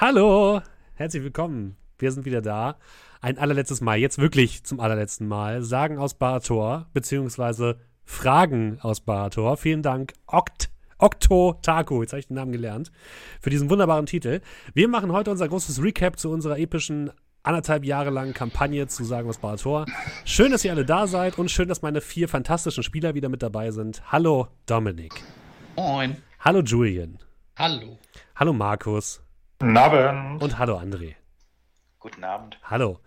Hallo, herzlich willkommen. Wir sind wieder da. Ein allerletztes Mal, jetzt wirklich zum allerletzten Mal. Sagen aus Barator, beziehungsweise Fragen aus Barator. Vielen Dank, Okt. Okto Taku, jetzt habe ich den Namen gelernt, für diesen wunderbaren Titel. Wir machen heute unser großes Recap zu unserer epischen anderthalb Jahre langen Kampagne zu Sagen aus Barator. Schön, dass ihr alle da seid und schön, dass meine vier fantastischen Spieler wieder mit dabei sind. Hallo Dominik. Moin. Hallo Julian. Hallo. Hallo Markus. Guten Abend. Und hallo André. Guten Abend. Hallo.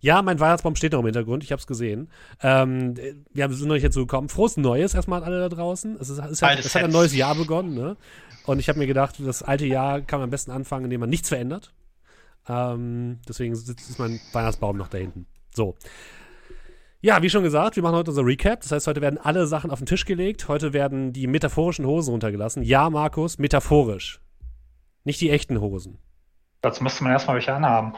Ja, mein Weihnachtsbaum steht noch im Hintergrund, ich habe es gesehen. Ähm, wir sind noch nicht dazu gekommen. Frohes Neues erstmal an alle da draußen. Es, ist, es, hat, es hat ein neues Jahr begonnen, ne? Und ich habe mir gedacht, das alte Jahr kann man am besten anfangen, indem man nichts verändert. Ähm, deswegen ist mein Weihnachtsbaum noch da hinten. So. Ja, wie schon gesagt, wir machen heute unser Recap. Das heißt, heute werden alle Sachen auf den Tisch gelegt. Heute werden die metaphorischen Hosen runtergelassen. Ja, Markus, metaphorisch. Nicht die echten Hosen. Dazu müsste man erstmal welche anhaben.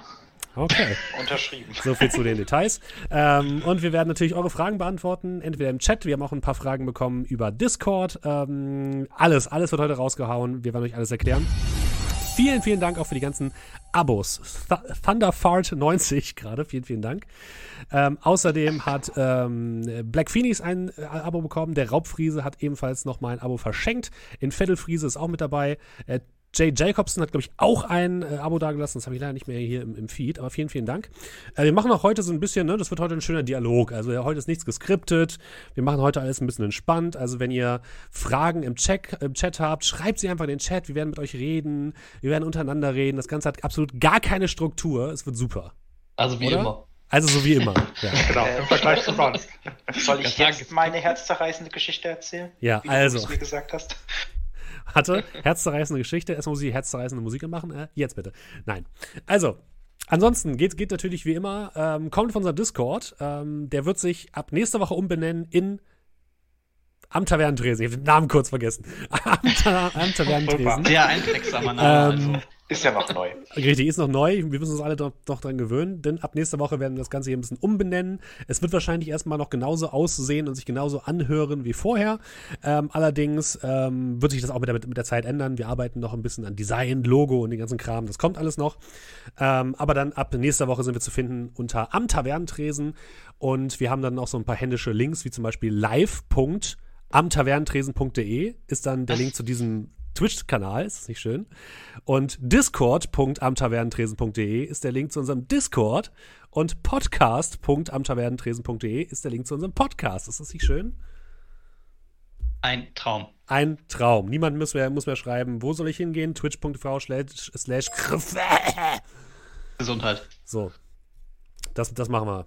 Okay. Unterschrieben. So viel zu den Details. Ähm, und wir werden natürlich eure Fragen beantworten, entweder im Chat, wir haben auch ein paar Fragen bekommen über Discord. Ähm, alles, alles wird heute rausgehauen. Wir werden euch alles erklären. Vielen, vielen Dank auch für die ganzen Abos. Th Thunderfart90 gerade, vielen, vielen Dank. Ähm, außerdem hat ähm, Black Phoenix ein äh, Abo bekommen. Der Raubfriese hat ebenfalls nochmal ein Abo verschenkt. In Vettelfriese ist auch mit dabei. Äh, Jay Jacobson hat, glaube ich, auch ein äh, Abo dagelassen. Das habe ich leider nicht mehr hier im, im Feed, aber vielen, vielen Dank. Äh, wir machen auch heute so ein bisschen, ne, das wird heute ein schöner Dialog. Also ja, heute ist nichts geskriptet. Wir machen heute alles ein bisschen entspannt. Also wenn ihr Fragen im Chat, im Chat habt, schreibt sie einfach in den Chat. Wir werden mit euch reden. Wir werden untereinander reden. Das Ganze hat absolut gar keine Struktur. Es wird super. Also wie Oder? immer. Also so wie immer. Ja, Genau, im Vergleich zu sonst. Soll ich jetzt meine herzzerreißende Geschichte erzählen? ja Wie du also. es mir gesagt hast. Hatte herzzerreißende Geschichte. Erstmal muss ich herzzerreißende Musik machen. Äh, jetzt bitte. Nein. Also, ansonsten geht, geht natürlich wie immer. Ähm, kommt von unserem Discord. Ähm, der wird sich ab nächster Woche umbenennen in am Tavernentresen. Ich habe den Namen kurz vergessen. Am, Ta am Tavernentresen. Sehr einprägsamer Name. Ähm, also. Ist ja noch neu. Richtig, ist noch neu. Wir müssen uns alle doch, doch dran gewöhnen, denn ab nächster Woche werden wir das Ganze hier ein bisschen umbenennen. Es wird wahrscheinlich erstmal noch genauso aussehen und sich genauso anhören wie vorher. Ähm, allerdings ähm, wird sich das auch mit der, mit der Zeit ändern. Wir arbeiten noch ein bisschen an Design, Logo und den ganzen Kram. Das kommt alles noch. Ähm, aber dann ab nächster Woche sind wir zu finden unter am Tavernentresen und wir haben dann auch so ein paar händische Links, wie zum Beispiel live.amtavernentresen.de ist dann der? Link zu diesem Twitch-Kanal, ist das nicht schön? Und discord.amtavernentresen.de ist der Link zu unserem Discord und podcast.amtavernentresen.de ist der Link zu unserem Podcast. Ist das nicht schön? Ein Traum. Ein Traum. Niemand muss mehr, muss mehr schreiben, wo soll ich hingehen? Twitch.tv slash, slash Gesundheit. So. Das, das machen wir.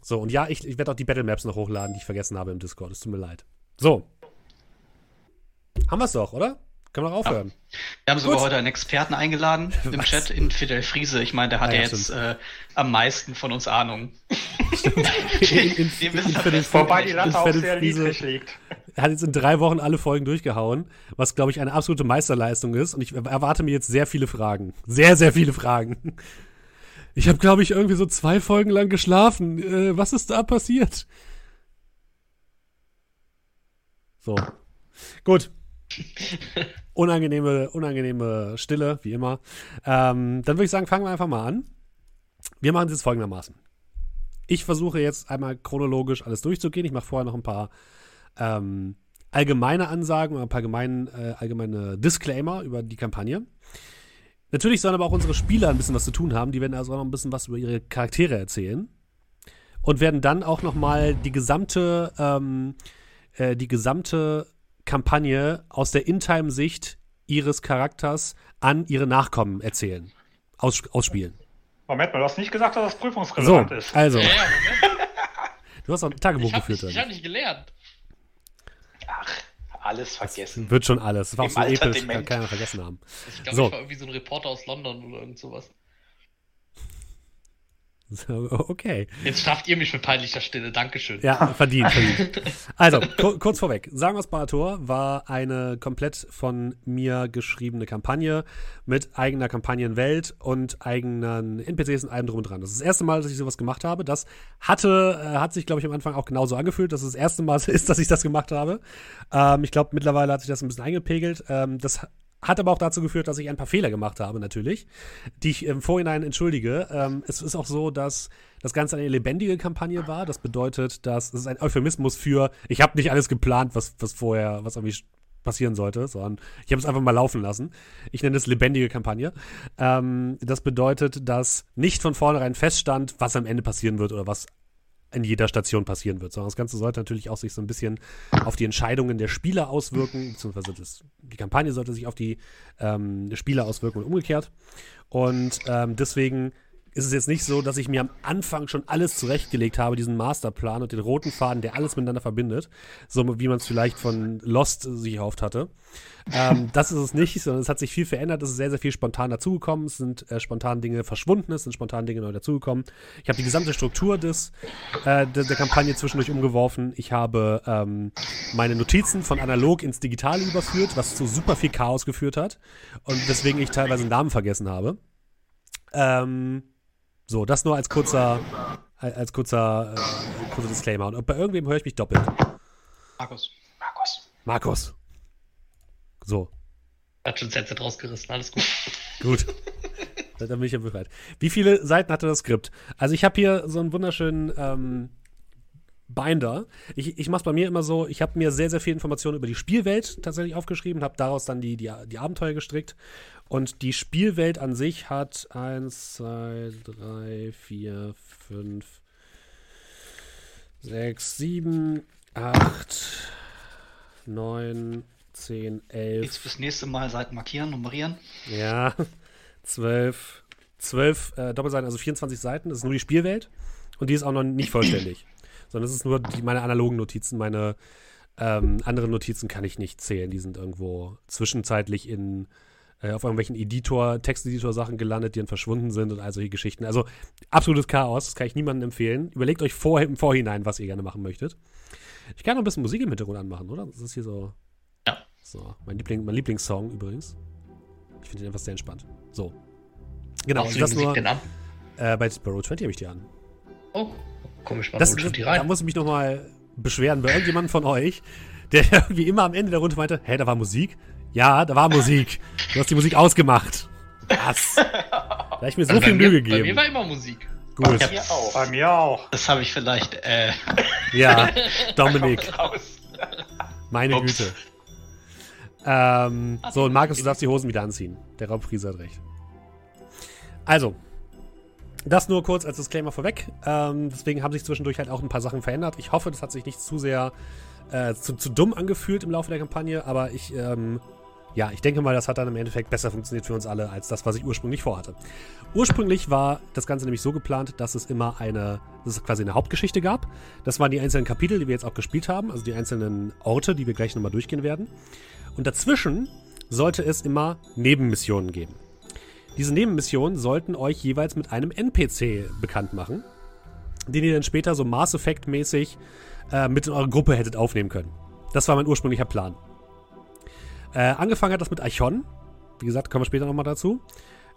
So, und ja, ich, ich werde auch die Battle Maps noch hochladen, die ich vergessen habe im Discord. Es tut mir leid. So. Haben wir es doch, oder? Können wir doch aufhören. Wir haben sogar Gut. heute einen Experten eingeladen im Was? Chat in Fidel Friese. Ich meine, der hat Ah, ja ja, jetzt äh, am meisten von uns Ahnung. In, in, Wir in, Wobei die in Latte auch sehr Friese- niedrig liegt. Er hat jetzt in drei Wochen alle Folgen durchgehauen, was, glaube ich, eine absolute Meisterleistung ist. Und ich erwarte mir jetzt sehr viele Fragen. Sehr, sehr viele Fragen. Ich habe, glaube ich, irgendwie so zwei Folgen lang geschlafen. Äh, was ist da passiert? So. Gut. Unangenehme, unangenehme Stille, wie immer. Ähm, dann würde ich sagen, fangen wir einfach mal an. Wir machen es jetzt folgendermaßen. Ich versuche jetzt einmal chronologisch alles durchzugehen. Ich mache vorher noch ein paar ähm, allgemeine Ansagen oder ein paar gemein, äh, allgemeine Disclaimer über die Kampagne. Natürlich sollen aber auch unsere Spieler ein bisschen was zu tun haben. Die werden also auch noch ein bisschen was über ihre Charaktere erzählen. Und werden dann auch noch mal die gesamte, ähm, äh, die gesamte Kampagne aus der In-Time-Sicht ihres Charakters an ihre Nachkommen erzählen. Aus, ausspielen. Moment mal, du hast nicht gesagt, dass das So, prüfungsrelevant ist. also, du hast auch ein Tagebuch Ich habe geführt. nicht, ich hab nicht gelernt. Ach, alles vergessen. Wird schon alles. Das war auch Im so Alter episch, kann keiner vergessen haben. Ich glaube, So. ich war irgendwie so ein Reporter aus London oder irgend sowas. So, okay. Jetzt strafft ihr mich mit peinlicher Stille. Dankeschön. Ja, verdient, verdient. Also, ku kurz vorweg. Sagen wir Barator war eine komplett von mir geschriebene Kampagne mit eigener Kampagnenwelt und eigenen NPCs und allem drum und dran. Das ist das erste Mal, dass ich sowas gemacht habe. Das hatte, äh, hat sich, glaube ich, am Anfang auch genauso angefühlt, dass es das erste Mal ist, dass ich das gemacht habe. Ähm, ich glaube, mittlerweile hat sich das ein bisschen eingepegelt. Ähm, das Hat aber auch dazu geführt, dass ich ein paar Fehler gemacht habe, natürlich, die ich im Vorhinein entschuldige. Ähm, es ist auch so, dass das Ganze eine lebendige Kampagne war. Das bedeutet, dass es ist ein Euphemismus für, ich habe nicht alles geplant, was, was vorher, was irgendwie passieren sollte, sondern ich habe es einfach mal laufen lassen. Ich nenne es lebendige Kampagne. Ähm, das bedeutet, dass nicht von vornherein feststand, was am Ende passieren wird oder was in jeder Station passieren wird, sondern das Ganze sollte natürlich auch sich so ein bisschen auf die Entscheidungen der Spieler auswirken, beziehungsweise das, die Kampagne sollte sich auf die ähm, Spieler auswirken und umgekehrt. Und ähm, deswegen ist es jetzt nicht so, dass ich mir am Anfang schon alles zurechtgelegt habe, diesen Masterplan und den roten Faden, der alles miteinander verbindet, so wie man es vielleicht von Lost sich erhofft hatte. Ähm, das ist es nicht, sondern es hat sich viel verändert, es ist sehr, sehr viel spontan dazugekommen, es sind äh, spontan Dinge verschwunden, es sind spontan Dinge neu dazugekommen. Ich habe die gesamte Struktur des, äh, der, der, Kampagne zwischendurch umgeworfen. Ich habe ähm, meine Notizen von analog ins Digitale überführt, was zu super viel Chaos geführt hat und weswegen ich teilweise Namen vergessen habe. Ähm, so, das nur als kurzer, als kurzer, äh, kurzer Disclaimer. Und bei irgendwem höre ich mich doppelt. Markus. Markus. Markus. So. Hat schon Sätze rausgerissen, alles gut. Gut. Dann bin ich ja bereit. Wie viele Seiten hatte das Skript? Also ich habe hier so einen wunderschönen ähm, Binder. Ich, ich mache es bei mir immer so, ich habe mir sehr, sehr viel Informationen über die Spielwelt tatsächlich aufgeschrieben, habe daraus dann die, die, die Abenteuer gestrickt. Und die Spielwelt an sich hat 1, 2, 3, 4, 5, 6, 7, 8, 9, 10, 11. Jetzt fürs nächste Mal Seiten markieren, nummerieren. Ja, 12, 12 äh, Doppelseiten, also 24 Seiten. Das ist nur die Spielwelt. Und die ist auch noch nicht vollständig. sondern es ist nur die, meine analogen Notizen. Meine ähm, anderen Notizen kann ich nicht zählen. Die sind irgendwo zwischenzeitlich in äh, auf irgendwelchen Editor, Texteditor-Sachen gelandet, die dann verschwunden sind und all solche Geschichten. Also absolutes Chaos, das kann ich niemandem empfehlen. Überlegt euch vor, im Vorhinein, was ihr gerne machen möchtet. Ich kann noch ein bisschen Musik im Hintergrund anmachen, oder? Das ist hier so. Ja. So, mein, Liebling, mein Lieblingssong übrigens. Ich finde den einfach sehr entspannt. So. Genau, Machst du das Musik nur. denn an? Äh, bei Sparrow 20 habe ich die an. Oh, komisch, man Das, holt das, schon die da rein. muss ich mich nochmal beschweren bei irgendjemandem von euch, der irgendwie immer am Ende der Runde meinte, hey, da war Musik. Ja, da war Musik. Du hast die Musik ausgemacht. Was? Da habe ich mir so Also viel bei Mühe mir, Bei mir gegeben. war immer Musik. Gut. Hier auch. Bei mir auch. Das habe ich vielleicht, äh, Ja, Dominik, meine Ups. Güte. Ähm, so, und Markus, du darfst die Hosen wieder anziehen. Der Raubfriese hat recht. Also, das nur kurz als Disclaimer vorweg. Ähm, deswegen haben sich zwischendurch halt auch ein paar Sachen verändert. Ich hoffe, das hat sich nicht zu sehr äh, zu, zu dumm angefühlt im Laufe der Kampagne, aber ich, ähm, ja, ich denke mal, das hat dann im Endeffekt besser funktioniert für uns alle als das, was ich ursprünglich vorhatte. Ursprünglich war das Ganze nämlich so geplant, dass es immer eine, dass es quasi eine Hauptgeschichte gab. Das waren die einzelnen Kapitel, die wir jetzt auch gespielt haben, also die einzelnen Orte, die wir gleich nochmal durchgehen werden. Und dazwischen sollte es immer Nebenmissionen geben. Diese Nebenmissionen sollten euch jeweils mit einem NPC bekannt machen, den ihr dann später so Mass Effect-mäßig äh, mit in eure Gruppe hättet aufnehmen können. Das war mein ursprünglicher Plan. Äh, angefangen hat das mit Archon. Wie gesagt, kommen wir später nochmal dazu.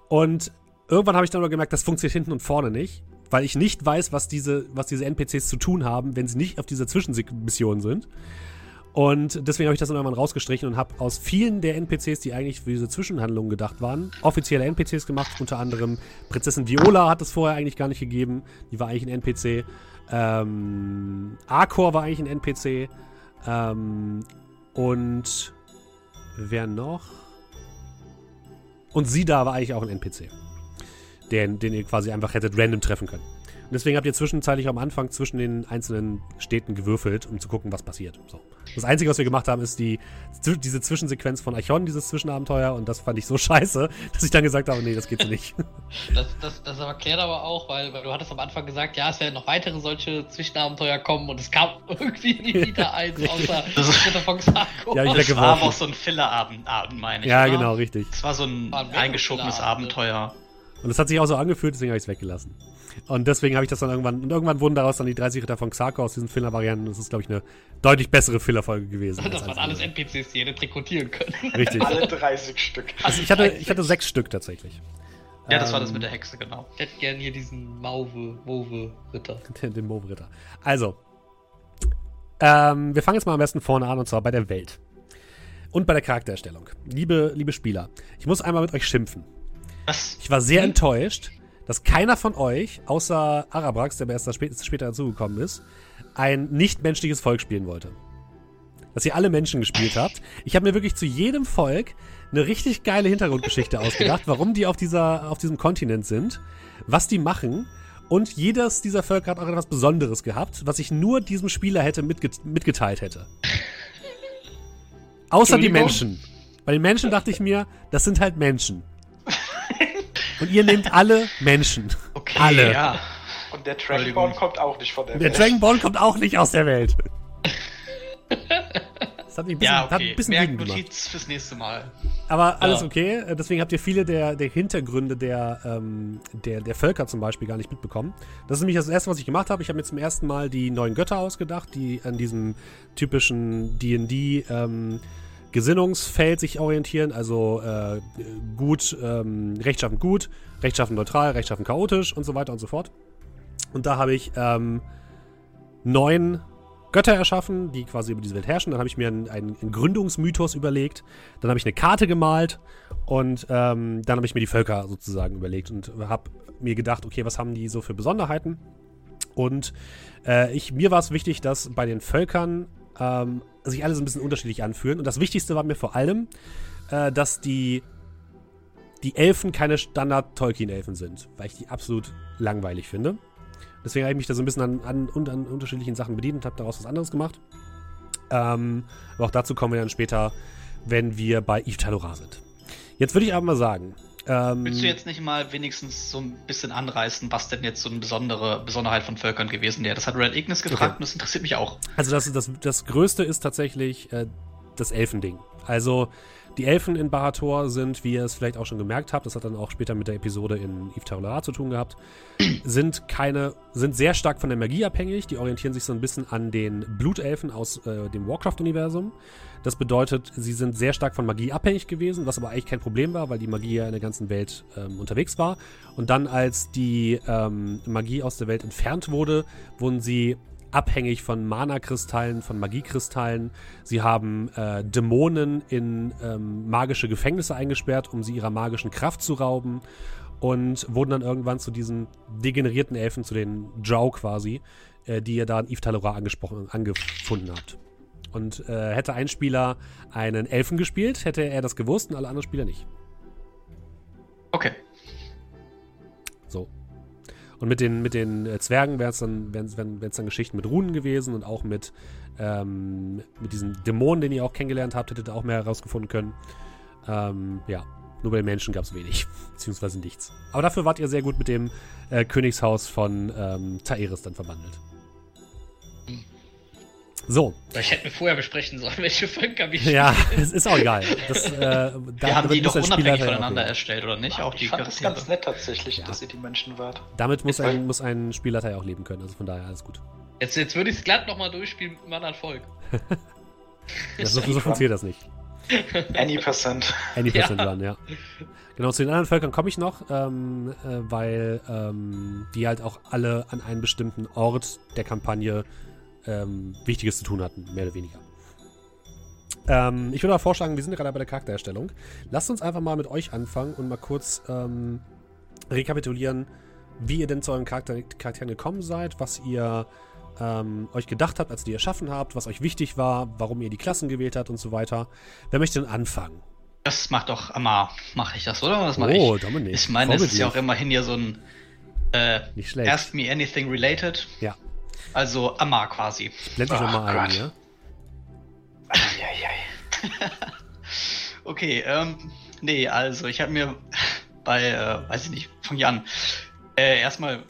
Und irgendwann habe ich dann aber gemerkt, das funktioniert hinten und vorne nicht, weil ich nicht weiß, was diese, was diese NPCs zu tun haben, wenn sie nicht auf dieser Zwischenmission sind. Und deswegen habe ich das dann irgendwann rausgestrichen und habe aus vielen der NPCs, die eigentlich für diese Zwischenhandlungen gedacht waren, offizielle NPCs gemacht. Unter anderem Prinzessin Viola hat es vorher eigentlich gar nicht gegeben. Die war eigentlich ein NPC. Ähm, Arcor war eigentlich ein NPC. Ähm, und wer noch? Und Sida war eigentlich auch ein NPC. Den, den ihr quasi einfach hättet random treffen können. Und deswegen habt ihr zwischenzeitlich am Anfang zwischen den einzelnen Städten gewürfelt, um zu gucken, was passiert. So. Das Einzige, was wir gemacht haben, ist die, diese Zwischensequenz von Archon, dieses Zwischenabenteuer. Und das fand ich so scheiße, dass ich dann gesagt habe, nee, das geht so nicht. Das, das, das erklärt aber auch, weil, weil du hattest am Anfang gesagt, ja, es werden noch weitere solche Zwischenabenteuer kommen und es kam irgendwie nie wieder eins, außer Das von Xarko. Ja, ich das war auch so ein Filler-Abend, Abend, meine ich. ja, oder? genau, richtig. Das war so ein ein eingeschobenes Filler-Abend. Abenteuer. Und das hat sich auch so angefühlt, deswegen habe ich es weggelassen. Und deswegen habe ich das dann irgendwann, und irgendwann wurden daraus dann die 30 Ritter von Xarko aus diesen Filler-Varianten. Das ist, glaube ich, eine deutlich bessere Filler-Folge gewesen. Das waren alles andere. NPCs, die hätte rekrutieren können. Richtig. Alle 30 Stück. Also ich hatte, ich hatte sechs Stück tatsächlich. Ja, das war das Ähm, mit der Hexe, genau. Ich hätte gern hier diesen Mauve, Mauve Ritter. Den, den Move-Ritter. Also, ähm, wir fangen jetzt mal am besten vorne an, und zwar bei der Welt. und bei der Charaktererstellung. Liebe, liebe Spieler, ich muss einmal mit euch schimpfen. Was? Ich war sehr Hm? enttäuscht, dass keiner von euch, außer Arabrax, der mir erst spä- später dazugekommen ist, ein nicht-menschliches Volk spielen wollte. Dass ihr alle Menschen gespielt habt. Ich habe mir wirklich zu jedem Volk eine richtig geile Hintergrundgeschichte ausgedacht, warum die auf, dieser, auf diesem Kontinent sind, was die machen. Und jedes dieser Völker hat auch etwas Besonderes gehabt, was ich nur diesem Spieler hätte mitge mitgeteilt hätte. Außer die? Menschen. Bei den Menschen dachte ich mir, das sind halt Menschen. Und ihr nehmt alle Menschen. Okay, Alle. ja. Und der. Dragonborn kommt auch nicht von der, Der Welt. Dragon Ball kommt auch nicht aus der Welt. Das hat mich ein bisschen, Ja, hat ein okay. bisschen wütend gemacht. Merknotiz fürs nächste Mal. Aber alles Ja. okay. Deswegen habt ihr viele der, der Hintergründe der, ähm, der, der Völker zum Beispiel gar nicht mitbekommen. Das ist nämlich das Erste, was ich gemacht habe. Ich habe mir zum ersten Mal die neuen Götter ausgedacht, die an diesem typischen D&D ähm, Gesinnungsfeld sich orientieren. Also äh, gut, ähm, rechtschaffen gut, rechtschaffen neutral, rechtschaffen chaotisch und so weiter und so fort. Und da habe ich ähm, neun Götter erschaffen, die quasi über diese Welt herrschen. Dann habe ich mir einen, einen, einen Gründungsmythos überlegt. Dann habe ich eine Karte gemalt und ähm, dann habe ich mir die Völker sozusagen überlegt und habe mir gedacht, okay, was haben die so für Besonderheiten? Und äh, ich, mir war es wichtig, dass bei den Völkern ähm, sich alle ein bisschen unterschiedlich anfühlen. Und das Wichtigste war mir vor allem, äh, dass die, die Elfen keine Standard-Tolkien-Elfen sind, weil ich die absolut langweilig finde. Deswegen habe ich mich da so ein bisschen an, an, an unterschiedlichen Sachen bedient und habe daraus was anderes gemacht. Ähm, aber auch dazu kommen wir dann später, wenn wir bei Yves Talora sind. Jetzt würde ich aber mal sagen. Ähm, Willst du jetzt nicht mal wenigstens so ein bisschen anreißen, was denn jetzt so eine besondere Besonderheit von Völkern gewesen wäre? Das hat Red Ignis gefragt Okay. und das interessiert mich auch. Also das, das, das Größte ist tatsächlich äh, das Elfending. Also die Elfen in Bahator sind, wie ihr es vielleicht auch schon gemerkt habt, das hat dann auch später mit der Episode in Yves Tarolara zu tun gehabt, sind keine, sind sehr stark von der Magie abhängig. Die orientieren sich so ein bisschen an den Blutelfen aus äh, dem Warcraft-Universum. Das bedeutet, sie sind sehr stark von Magie abhängig gewesen, was aber eigentlich kein Problem war, weil die Magie ja in der ganzen Welt ähm, unterwegs war. Und dann, als die ähm, Magie aus der Welt entfernt wurde, wurden sie abhängig von Mana-Kristallen, von Magiekristallen. Sie haben äh, Dämonen in ähm, magische Gefängnisse eingesperrt, um sie ihrer magischen Kraft zu rauben. Und wurden dann irgendwann zu diesen degenerierten Elfen, zu den Drow quasi, äh, die ihr da in Yves Talora angesprochen, angefunden habt. Und äh, hätte ein Spieler einen Elfen gespielt, hätte er das gewusst und alle anderen Spieler nicht. Okay. So. Und mit den, mit den äh, Zwergen wäre es dann, wär's, wär's, wär's dann Geschichten mit Runen gewesen und auch mit, ähm, mit diesen Dämonen, den ihr auch kennengelernt habt, hättet ihr auch mehr herausgefunden können. Ähm, ja, nur bei den Menschen gab es wenig, beziehungsweise nichts. Aber dafür wart ihr sehr gut mit dem äh, Königshaus von ähm, Taeris dann verwandelt. So, Ich hätte mir vorher besprechen sollen, welche Völker wir ja, es ist auch egal. Das, äh, da Wir haben die doch ein unabhängig Spieler- voneinander erstellt, oder nicht? Auch die ich fand das ganz nett tatsächlich, Ja. dass ihr die Menschen wart. Damit muss Jetzt- ein, muss ein Spielleiter ja auch leben können. Also von daher alles gut. Jetzt, jetzt würde ich es glatt nochmal durchspielen mit einem anderen Volk. Ja, so, so funktioniert das nicht. Any percent. Any Ja. Percent Run, ja. Genau, zu den anderen Völkern komme ich noch, ähm, äh, weil ähm, die halt auch alle an einen bestimmten Ort der Kampagne ähm, Wichtiges zu tun hatten, mehr oder weniger. Ähm, ich würde aber vorschlagen, wir sind gerade bei der Charaktererstellung. Lasst uns einfach mal mit euch anfangen und mal kurz ähm, rekapitulieren, wie ihr denn zu euren Charakter Charakteren gekommen seid, was ihr ähm, euch gedacht habt, als ihr die erschaffen habt, was euch wichtig war, warum ihr die Klassen gewählt habt und so weiter. Wer möchte denn anfangen? Das macht doch Amar, mache ich das, oder? Was mache Oh, ich? Dominik. Ich meine, das ist ja auch immerhin hier so ein äh, Nicht schlecht. Ask Me Anything Related. Ja. Also Amar quasi. Blende ich Oh nochmal ein, Gott. ja? Okay, ähm, nee, also ich habe mir bei, äh, weiß ich nicht, fang ich an. Äh, erstmal,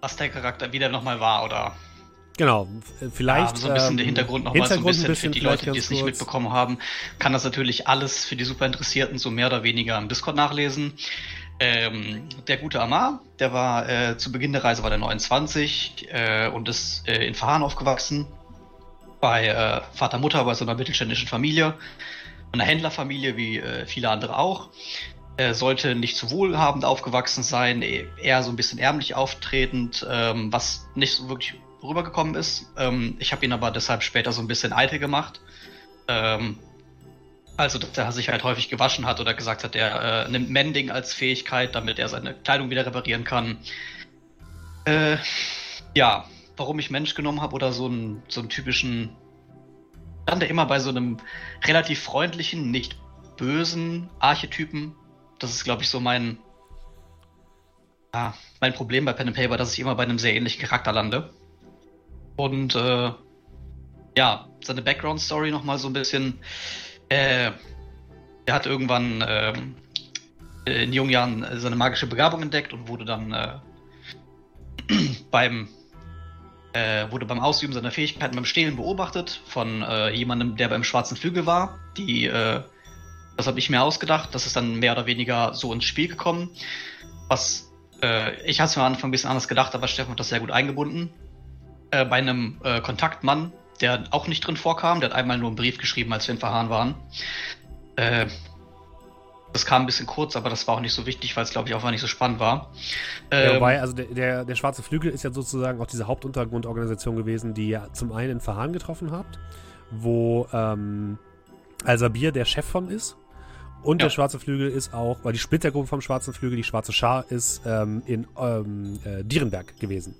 was der Charakter wieder nochmal war, oder Genau. f- Vielleicht. ja, so ein bisschen ähm, der Hintergrund nochmal so ein Hintergrund bisschen, für die Leute, die es nicht mitbekommen haben, kann das natürlich alles für die super Interessierten so mehr oder weniger im Discord nachlesen. Ähm, der gute Amar, der war äh, zu Beginn der Reise war der 29 äh, und ist äh, in Verhahn aufgewachsen. Bei äh, Vater, Mutter, bei so einer mittelständischen Familie. Einer Händlerfamilie, wie äh, viele andere auch. Er sollte nicht so wohlhabend aufgewachsen sein, eh- eher so ein bisschen ärmlich auftretend, ähm, was nicht so wirklich rübergekommen ist. Ähm, ich habe ihn aber deshalb später so ein bisschen eitel gemacht. Ähm, also, dass er sich halt häufig gewaschen hat oder gesagt hat, er äh, nimmt Mending als Fähigkeit, damit er seine Kleidung wieder reparieren kann. Äh, ja, warum ich Mensch genommen habe oder so einen, so einen typischen. Stand er immer bei so einem relativ freundlichen, nicht bösen Archetypen. Das ist, glaube ich, so mein. Ja, mein Problem bei Pen and Paper, dass ich immer bei einem sehr ähnlichen Charakter lande. Und äh, ja, seine Background-Story nochmal so ein bisschen. Äh, er hat irgendwann ähm, in jungen Jahren seine magische Begabung entdeckt und wurde dann äh, beim äh, wurde beim Ausüben seiner Fähigkeiten beim Stehlen beobachtet von äh, jemandem, der beim Schwarzen Flügel war. Die, äh, das habe ich mir ausgedacht. Das ist dann mehr oder weniger so ins Spiel gekommen. Was äh, ich hatte es am Anfang ein bisschen anders gedacht, aber Steffen hat das sehr gut eingebunden. Äh, bei einem äh, Kontaktmann, der auch nicht drin vorkam, der hat einmal nur einen Brief geschrieben, als wir in Verharren waren. Äh, das kam ein bisschen kurz, aber das war auch nicht so wichtig, weil es, glaube ich, auch nicht so spannend war. Ja, Ähm, wobei, also der, der, der Schwarze Flügel ist ja sozusagen auch diese Hauptuntergrundorganisation gewesen, die ihr zum einen in Verhahn getroffen habt, wo ähm, Al-Sabir der Chef von ist. Und Ja. der Schwarze Flügel ist auch, weil die Splittergruppe vom Schwarzen Flügel, die Schwarze Schar, ist ähm, in ähm, äh, Dierenberg gewesen.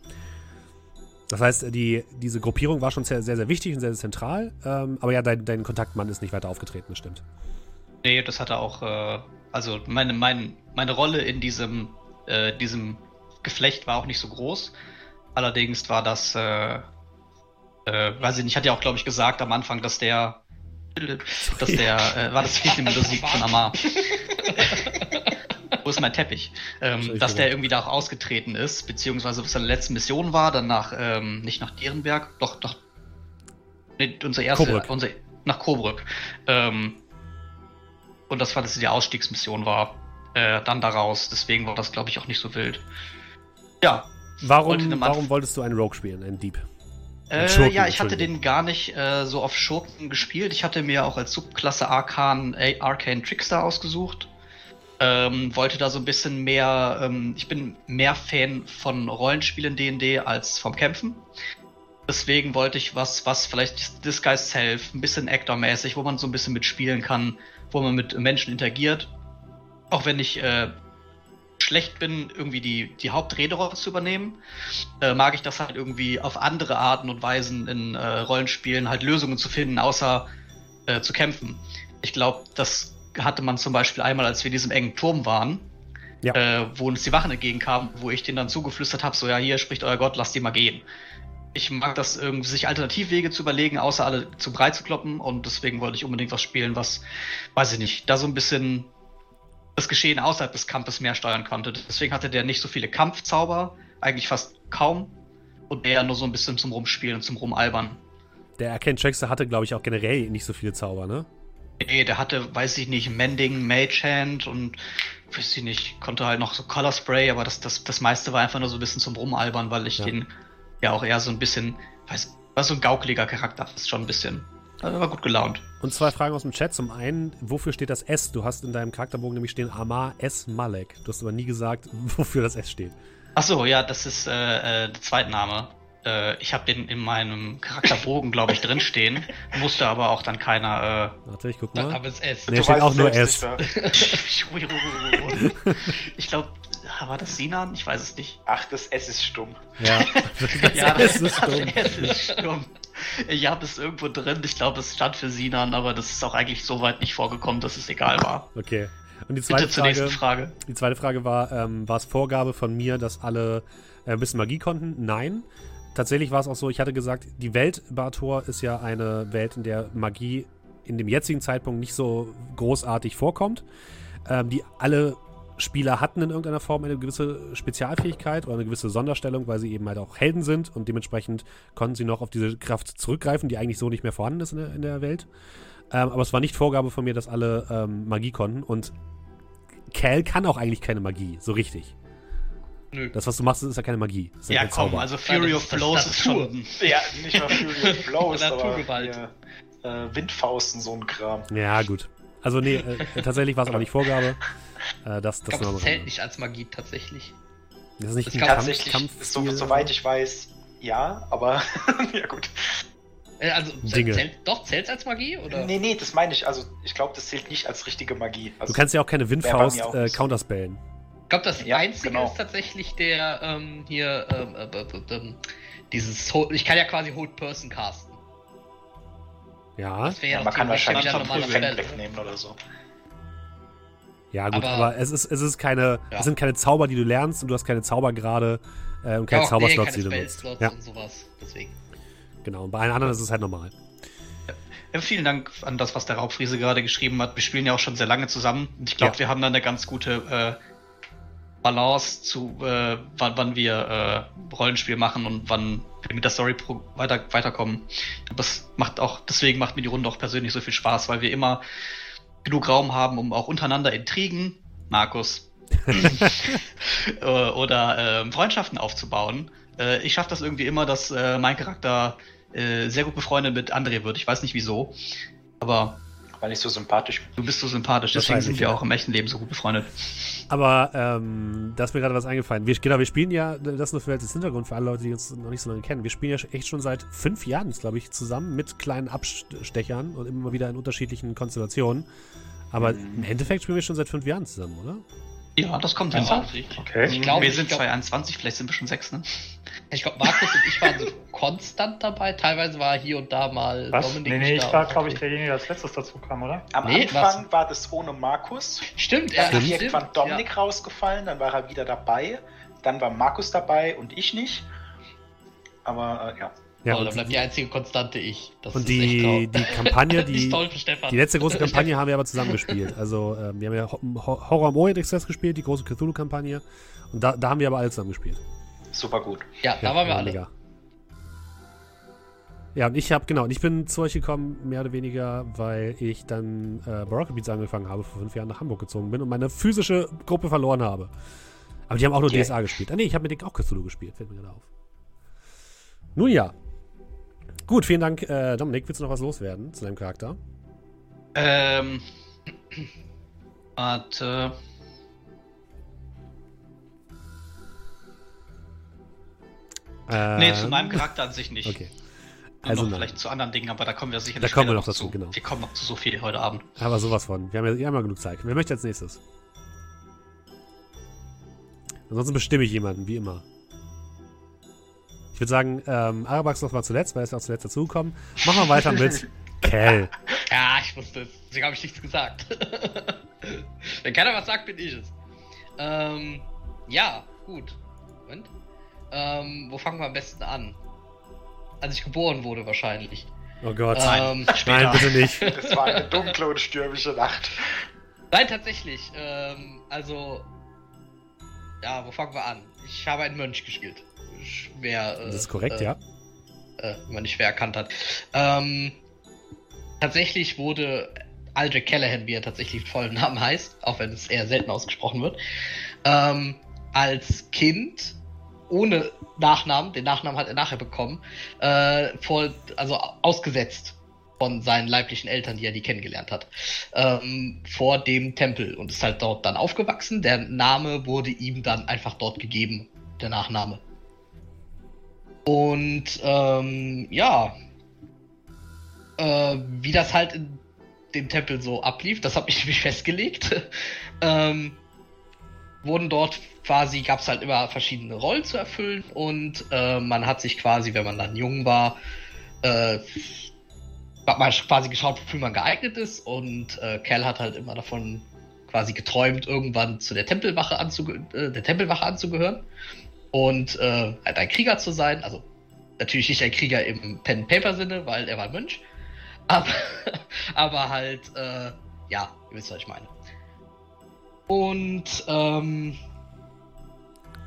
Das heißt, die, diese Gruppierung war schon sehr, sehr, sehr wichtig und sehr, sehr zentral. Ähm, aber ja, dein, dein Kontaktmann ist nicht weiter aufgetreten, das stimmt. Nee, das hatte auch, äh, also meine, mein, meine Rolle in diesem, äh, diesem Geflecht war auch nicht so groß. Allerdings war das, äh, äh, weiß ich nicht, ich hatte ja auch, glaube ich, gesagt am Anfang, dass der, dass der, äh, war das fehlt in der Musik von Amar. Wo ist mein Teppich? Ähm, dass der irgendwie da auch ausgetreten ist, beziehungsweise was seine letzte Mission war, dann nach, ähm, nicht nach Dierenberg, doch, doch, nee, unsere erste, Coburg. unsere, nach Coburg. Ähm, und das war, dass die Ausstiegsmission war, äh, dann daraus. Deswegen war das, glaube ich, auch nicht so wild. Ja, Warum, warum wolltest du einen Rogue spielen, einen Dieb? äh, Schurken, ja, ich hatte den gar nicht äh, so auf Schurken gespielt. Ich hatte mir auch als Subklasse Arcan, äh, Arcane Trickster ausgesucht. Ähm, wollte da so ein bisschen mehr, ähm, ich bin mehr Fan von Rollenspielen D&D als vom Kämpfen. Deswegen wollte ich was, was vielleicht Disguise Self, ein bisschen Actor-mäßig, wo man so ein bisschen mitspielen kann, wo man mit Menschen interagiert. Auch wenn ich äh, schlecht bin, irgendwie die, die Hauptrederolle zu übernehmen, äh, mag ich das halt irgendwie auf andere Arten und Weisen in äh, Rollenspielen halt Lösungen zu finden, außer äh, zu kämpfen. Ich glaube, das hatte man zum Beispiel einmal, als wir in diesem engen Turm waren, Ja. äh, wo uns die Wachen entgegenkamen, wo ich denen dann zugeflüstert habe, so ja, hier spricht euer Gott, lasst die mal gehen. Ich mag das irgendwie, sich Alternativwege zu überlegen, außer alle zu breit zu kloppen und deswegen wollte ich unbedingt was spielen, was, weiß ich nicht, da so ein bisschen das Geschehen außerhalb des Kampfes mehr steuern konnte. Deswegen hatte der nicht so viele Kampfzauber, eigentlich fast kaum. Und eher nur so ein bisschen zum Rumspielen und zum Rumalbern. Der Arcane Trackster hatte, glaube ich, auch generell nicht so viele Zauber, ne? Nee, der hatte, weiß ich nicht, Mending, Mage Hand und weiß ich nicht, konnte halt noch so Color Spray, aber das, das, das meiste war einfach nur so ein bisschen zum Rumalbern, weil ich Ja. den ja auch eher so ein bisschen, weiß, war so ein gaukeliger Charakter, fast schon ein bisschen. Also war gut gelaunt. Und zwei Fragen aus dem Chat. Zum einen, wofür steht das S? Du hast in deinem Charakterbogen nämlich stehen Amar S. Malek. Du hast aber nie gesagt, wofür das S steht. Achso, ja, das ist äh, äh, der Zweitname. Äh, ich habe den in meinem Charakterbogen, glaube ich, drinstehen. Wusste aber auch dann keiner. Warte, ich guck mal. kam es S. Nee, Du steht auch nur S. Äh, ich glaube, war das Sinan? Ich weiß es nicht. Ach, das S ist stumm. Ja, das Ja, S ist das dumm. S ist stumm. Ich habe es irgendwo drin. Ich glaube, es stand für Sinan, aber das ist auch eigentlich so weit nicht vorgekommen, dass es egal war. Okay. Und die zweite Bitte zur nächsten Frage, Frage. die zweite Frage war, ähm, war es Vorgabe von mir, dass alle äh, ein bisschen Magie konnten? Nein. Tatsächlich war es auch so, ich hatte gesagt, die Welt Bator ist ja eine Welt, in der Magie in dem jetzigen Zeitpunkt nicht so großartig vorkommt. Ähm, die alle Spieler hatten in irgendeiner Form eine gewisse Spezialfähigkeit oder eine gewisse Sonderstellung, weil sie eben halt auch Helden sind und dementsprechend konnten sie noch auf diese Kraft zurückgreifen, die eigentlich so nicht mehr vorhanden ist in der, in der Welt. Ähm, aber es war nicht Vorgabe von mir, dass alle ähm, Magie konnten und Cal kann auch eigentlich keine Magie, so richtig. Nö. Das, was du machst, ist ja keine Magie. Ist Ja, kein komm, Zauber. also Fury of ist Flows ist schon. Ja, nicht mal Fury of Blows, aber Naturgewalt. hier, äh, Windfausten, so ein Kram. Ja, gut. Also, nee, äh, tatsächlich war es aber nicht Vorgabe. Äh, das, Ich das, glaube, nur das zählt nicht als Magie tatsächlich. das ist nicht das ein Kampf, Tatsächlich, so, Kampfstil. soweit ich weiß, Ja, aber ja gut. Äh, Also Dinge. zählt, doch, zählt als Magie? Oder? Nee, nee, das meine ich. Also ich glaube, das zählt nicht als richtige Magie. Also, Du kannst ja auch keine Windfaust äh, nicht so. Ich glaube, das Ja, einzige genau. ist tatsächlich der ähm, hier ähm, äh, äh, äh, ähm, dieses Hold, ich kann ja quasi Hold Person casten. Ja, Das wäre ja, man kann wahrscheinlich wieder von ein normaler Prügeln Spell. wegnehmen oder so. ja gut, Aber- aber, es ist es ist keine Ja. es sind keine Zauber, die du lernst und du hast keine Zaubergrade äh, und keine Ja, Zauberslots, nee, die du keine nutzt. Ja, und sowas. Deswegen. genau. Und bei allen anderen ist es halt normal. Ja, vielen Dank an das, was der Raubfriese gerade geschrieben hat. Wir spielen ja auch schon sehr lange zusammen. Und ich glaube, Ja. wir haben da eine ganz gute äh, Balance zu, äh, wann, wann wir äh, Rollenspiel machen und wann wir mit der Story pro weiter, weiterkommen. Das macht auch, deswegen macht mir die Runde auch persönlich so viel Spaß, weil wir immer genug Raum haben, um auch untereinander Intrigen, Markus, äh, oder ähm, Freundschaften aufzubauen. Äh, ich schaffe das irgendwie immer, dass äh, mein Charakter äh, sehr gut befreundet mit André wird. Ich weiß nicht wieso, aber Weil ich so sympathisch bin. du bist so sympathisch, deswegen sind wir ja. auch im echten Leben so gut befreundet. Aber ähm, da ist mir gerade was eingefallen. Wir, genau, wir spielen ja, das nur für als Hintergrund für alle Leute, die uns noch nicht so lange kennen. Wir spielen ja echt schon seit fünf Jahren, glaube ich, zusammen mit kleinen Abstechern und immer wieder in unterschiedlichen Konstellationen. Aber im Endeffekt spielen wir schon seit fünf Jahren zusammen, oder? Ja, das kommt Ja, hin. Okay. Ich glaube, wir sind glaub- 22, vielleicht sind wir schon sechs, ne? Ich glaube, Markus und ich waren so konstant dabei. Teilweise war hier und da mal Was? Dominik Nee, nicht nee, da ich war, glaube ich, derjenige, der als letztes dazu kam, oder? Am Nee, Anfang war das ohne Markus. Stimmt, ja, ist irgendwann Dominik Ja. rausgefallen, dann war er wieder dabei. Dann war Markus dabei und ich nicht. Aber äh, ja. Ja, oh, da bleibt die einzige Konstante ich. Das und ist die, echt die. Kampagne, Die die, toll für Stefan. die letzte große Kampagne haben wir aber zusammen gespielt. Also, ähm, wir haben ja Ho- Ho- Horror am Orient Express gespielt, die große Cthulhu-Kampagne. Und da, da haben wir aber alle zusammen gespielt. Super gut. Ja, da waren wir alle. mega. Ja, und ich habe, genau, und ich bin zu euch gekommen, mehr oder weniger, weil ich dann äh, Baroque Beats angefangen habe, vor fünf Jahren nach Hamburg gezogen bin und meine physische Gruppe verloren habe. Aber die haben auch nur Yeah. DSA gespielt. Ah nee, ich habe mit denen auch Cthulhu gespielt, fällt mir gerade auf. Nun ja. Gut, vielen Dank, äh, Dominik. Willst du noch was loswerden zu deinem Charakter? Ähm. Warte. Nee, zu Ähm, meinem Charakter an sich nicht. Okay. Also noch nein. vielleicht zu anderen Dingen, aber da kommen wir sicherlich Da kommen wir noch dazu, zu. genau. Wir kommen noch zu so viel heute Abend. Aber sowas von. Wir haben ja, wir haben ja genug Zeit. Wer möchte als nächstes? Ansonsten bestimme ich jemanden, wie immer. Ich würde sagen, ähm, Arabax war zuletzt, weil er ist ja auch zuletzt dazugekommen. Machen wir weiter mit Kel. Ja, ich wusste es. Deswegen habe ich nichts gesagt. Wenn keiner was sagt, bin ich es. Ähm, ja, gut. Moment. Ähm, wo fangen wir am besten an? Als ich geboren wurde, wahrscheinlich. Oh Gott. Ähm, Nein, bitte nicht. Das war eine dunkle und stürmische Nacht. Nein, tatsächlich. Ähm, also, ja, wo fangen wir an? Ich habe einen Mönch gespielt. Schwer. Äh, Das ist korrekt, äh, ja. äh, wenn man nicht schwer erkannt hat. Ähm, tatsächlich wurde Aldrich Callahan, wie er tatsächlich vollen Namen heißt, auch wenn es eher selten ausgesprochen wird, ähm, als Kind ohne Nachnamen, den Nachnamen hat er nachher bekommen, äh, vor, also ausgesetzt von seinen leiblichen Eltern, die er nie kennengelernt hat, ähm, vor dem Tempel und ist halt dort dann aufgewachsen. Der Name wurde ihm dann einfach dort gegeben, der Nachname. Und ähm, ja, äh, wie das halt in dem Tempel so ablief, das habe ich nämlich festgelegt. ähm, wurden dort quasi, gab es halt immer verschiedene Rollen zu erfüllen und äh, man hat sich quasi, wenn man dann jung war, äh, hat man quasi geschaut, wofür man geeignet ist und äh, Cal hat halt immer davon quasi geträumt, irgendwann zu der Tempelwache, anzuge äh, der Tempelwache anzugehören und äh, halt ein Krieger zu sein. Also natürlich nicht ein Krieger im Pen-Paper-Sinne, weil er war ein Mönch. Aber, aber halt, äh, ja, ihr wisst, was ich meine. Und ähm,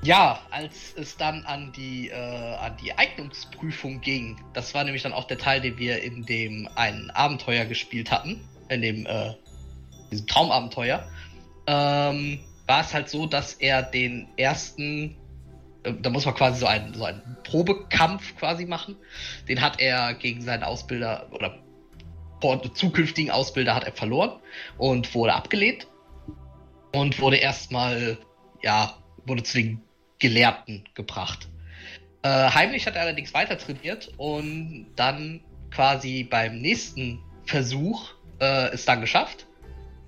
ja, als es dann an die, äh, an die Eignungsprüfung ging, das war nämlich dann auch der Teil, den wir in dem einen Abenteuer gespielt hatten, in dem äh, diesem Traumabenteuer, ähm, war es halt so, dass er den ersten, da muss man quasi so einen, so einen Probekampf quasi machen. Den hat er gegen seinen Ausbilder oder zukünftigen Ausbilder hat er verloren und wurde abgelehnt und wurde erstmal, ja, wurde zu den Gelehrten gebracht. Äh, heimlich hat er allerdings weiter trainiert und dann quasi beim nächsten Versuch äh, es dann geschafft.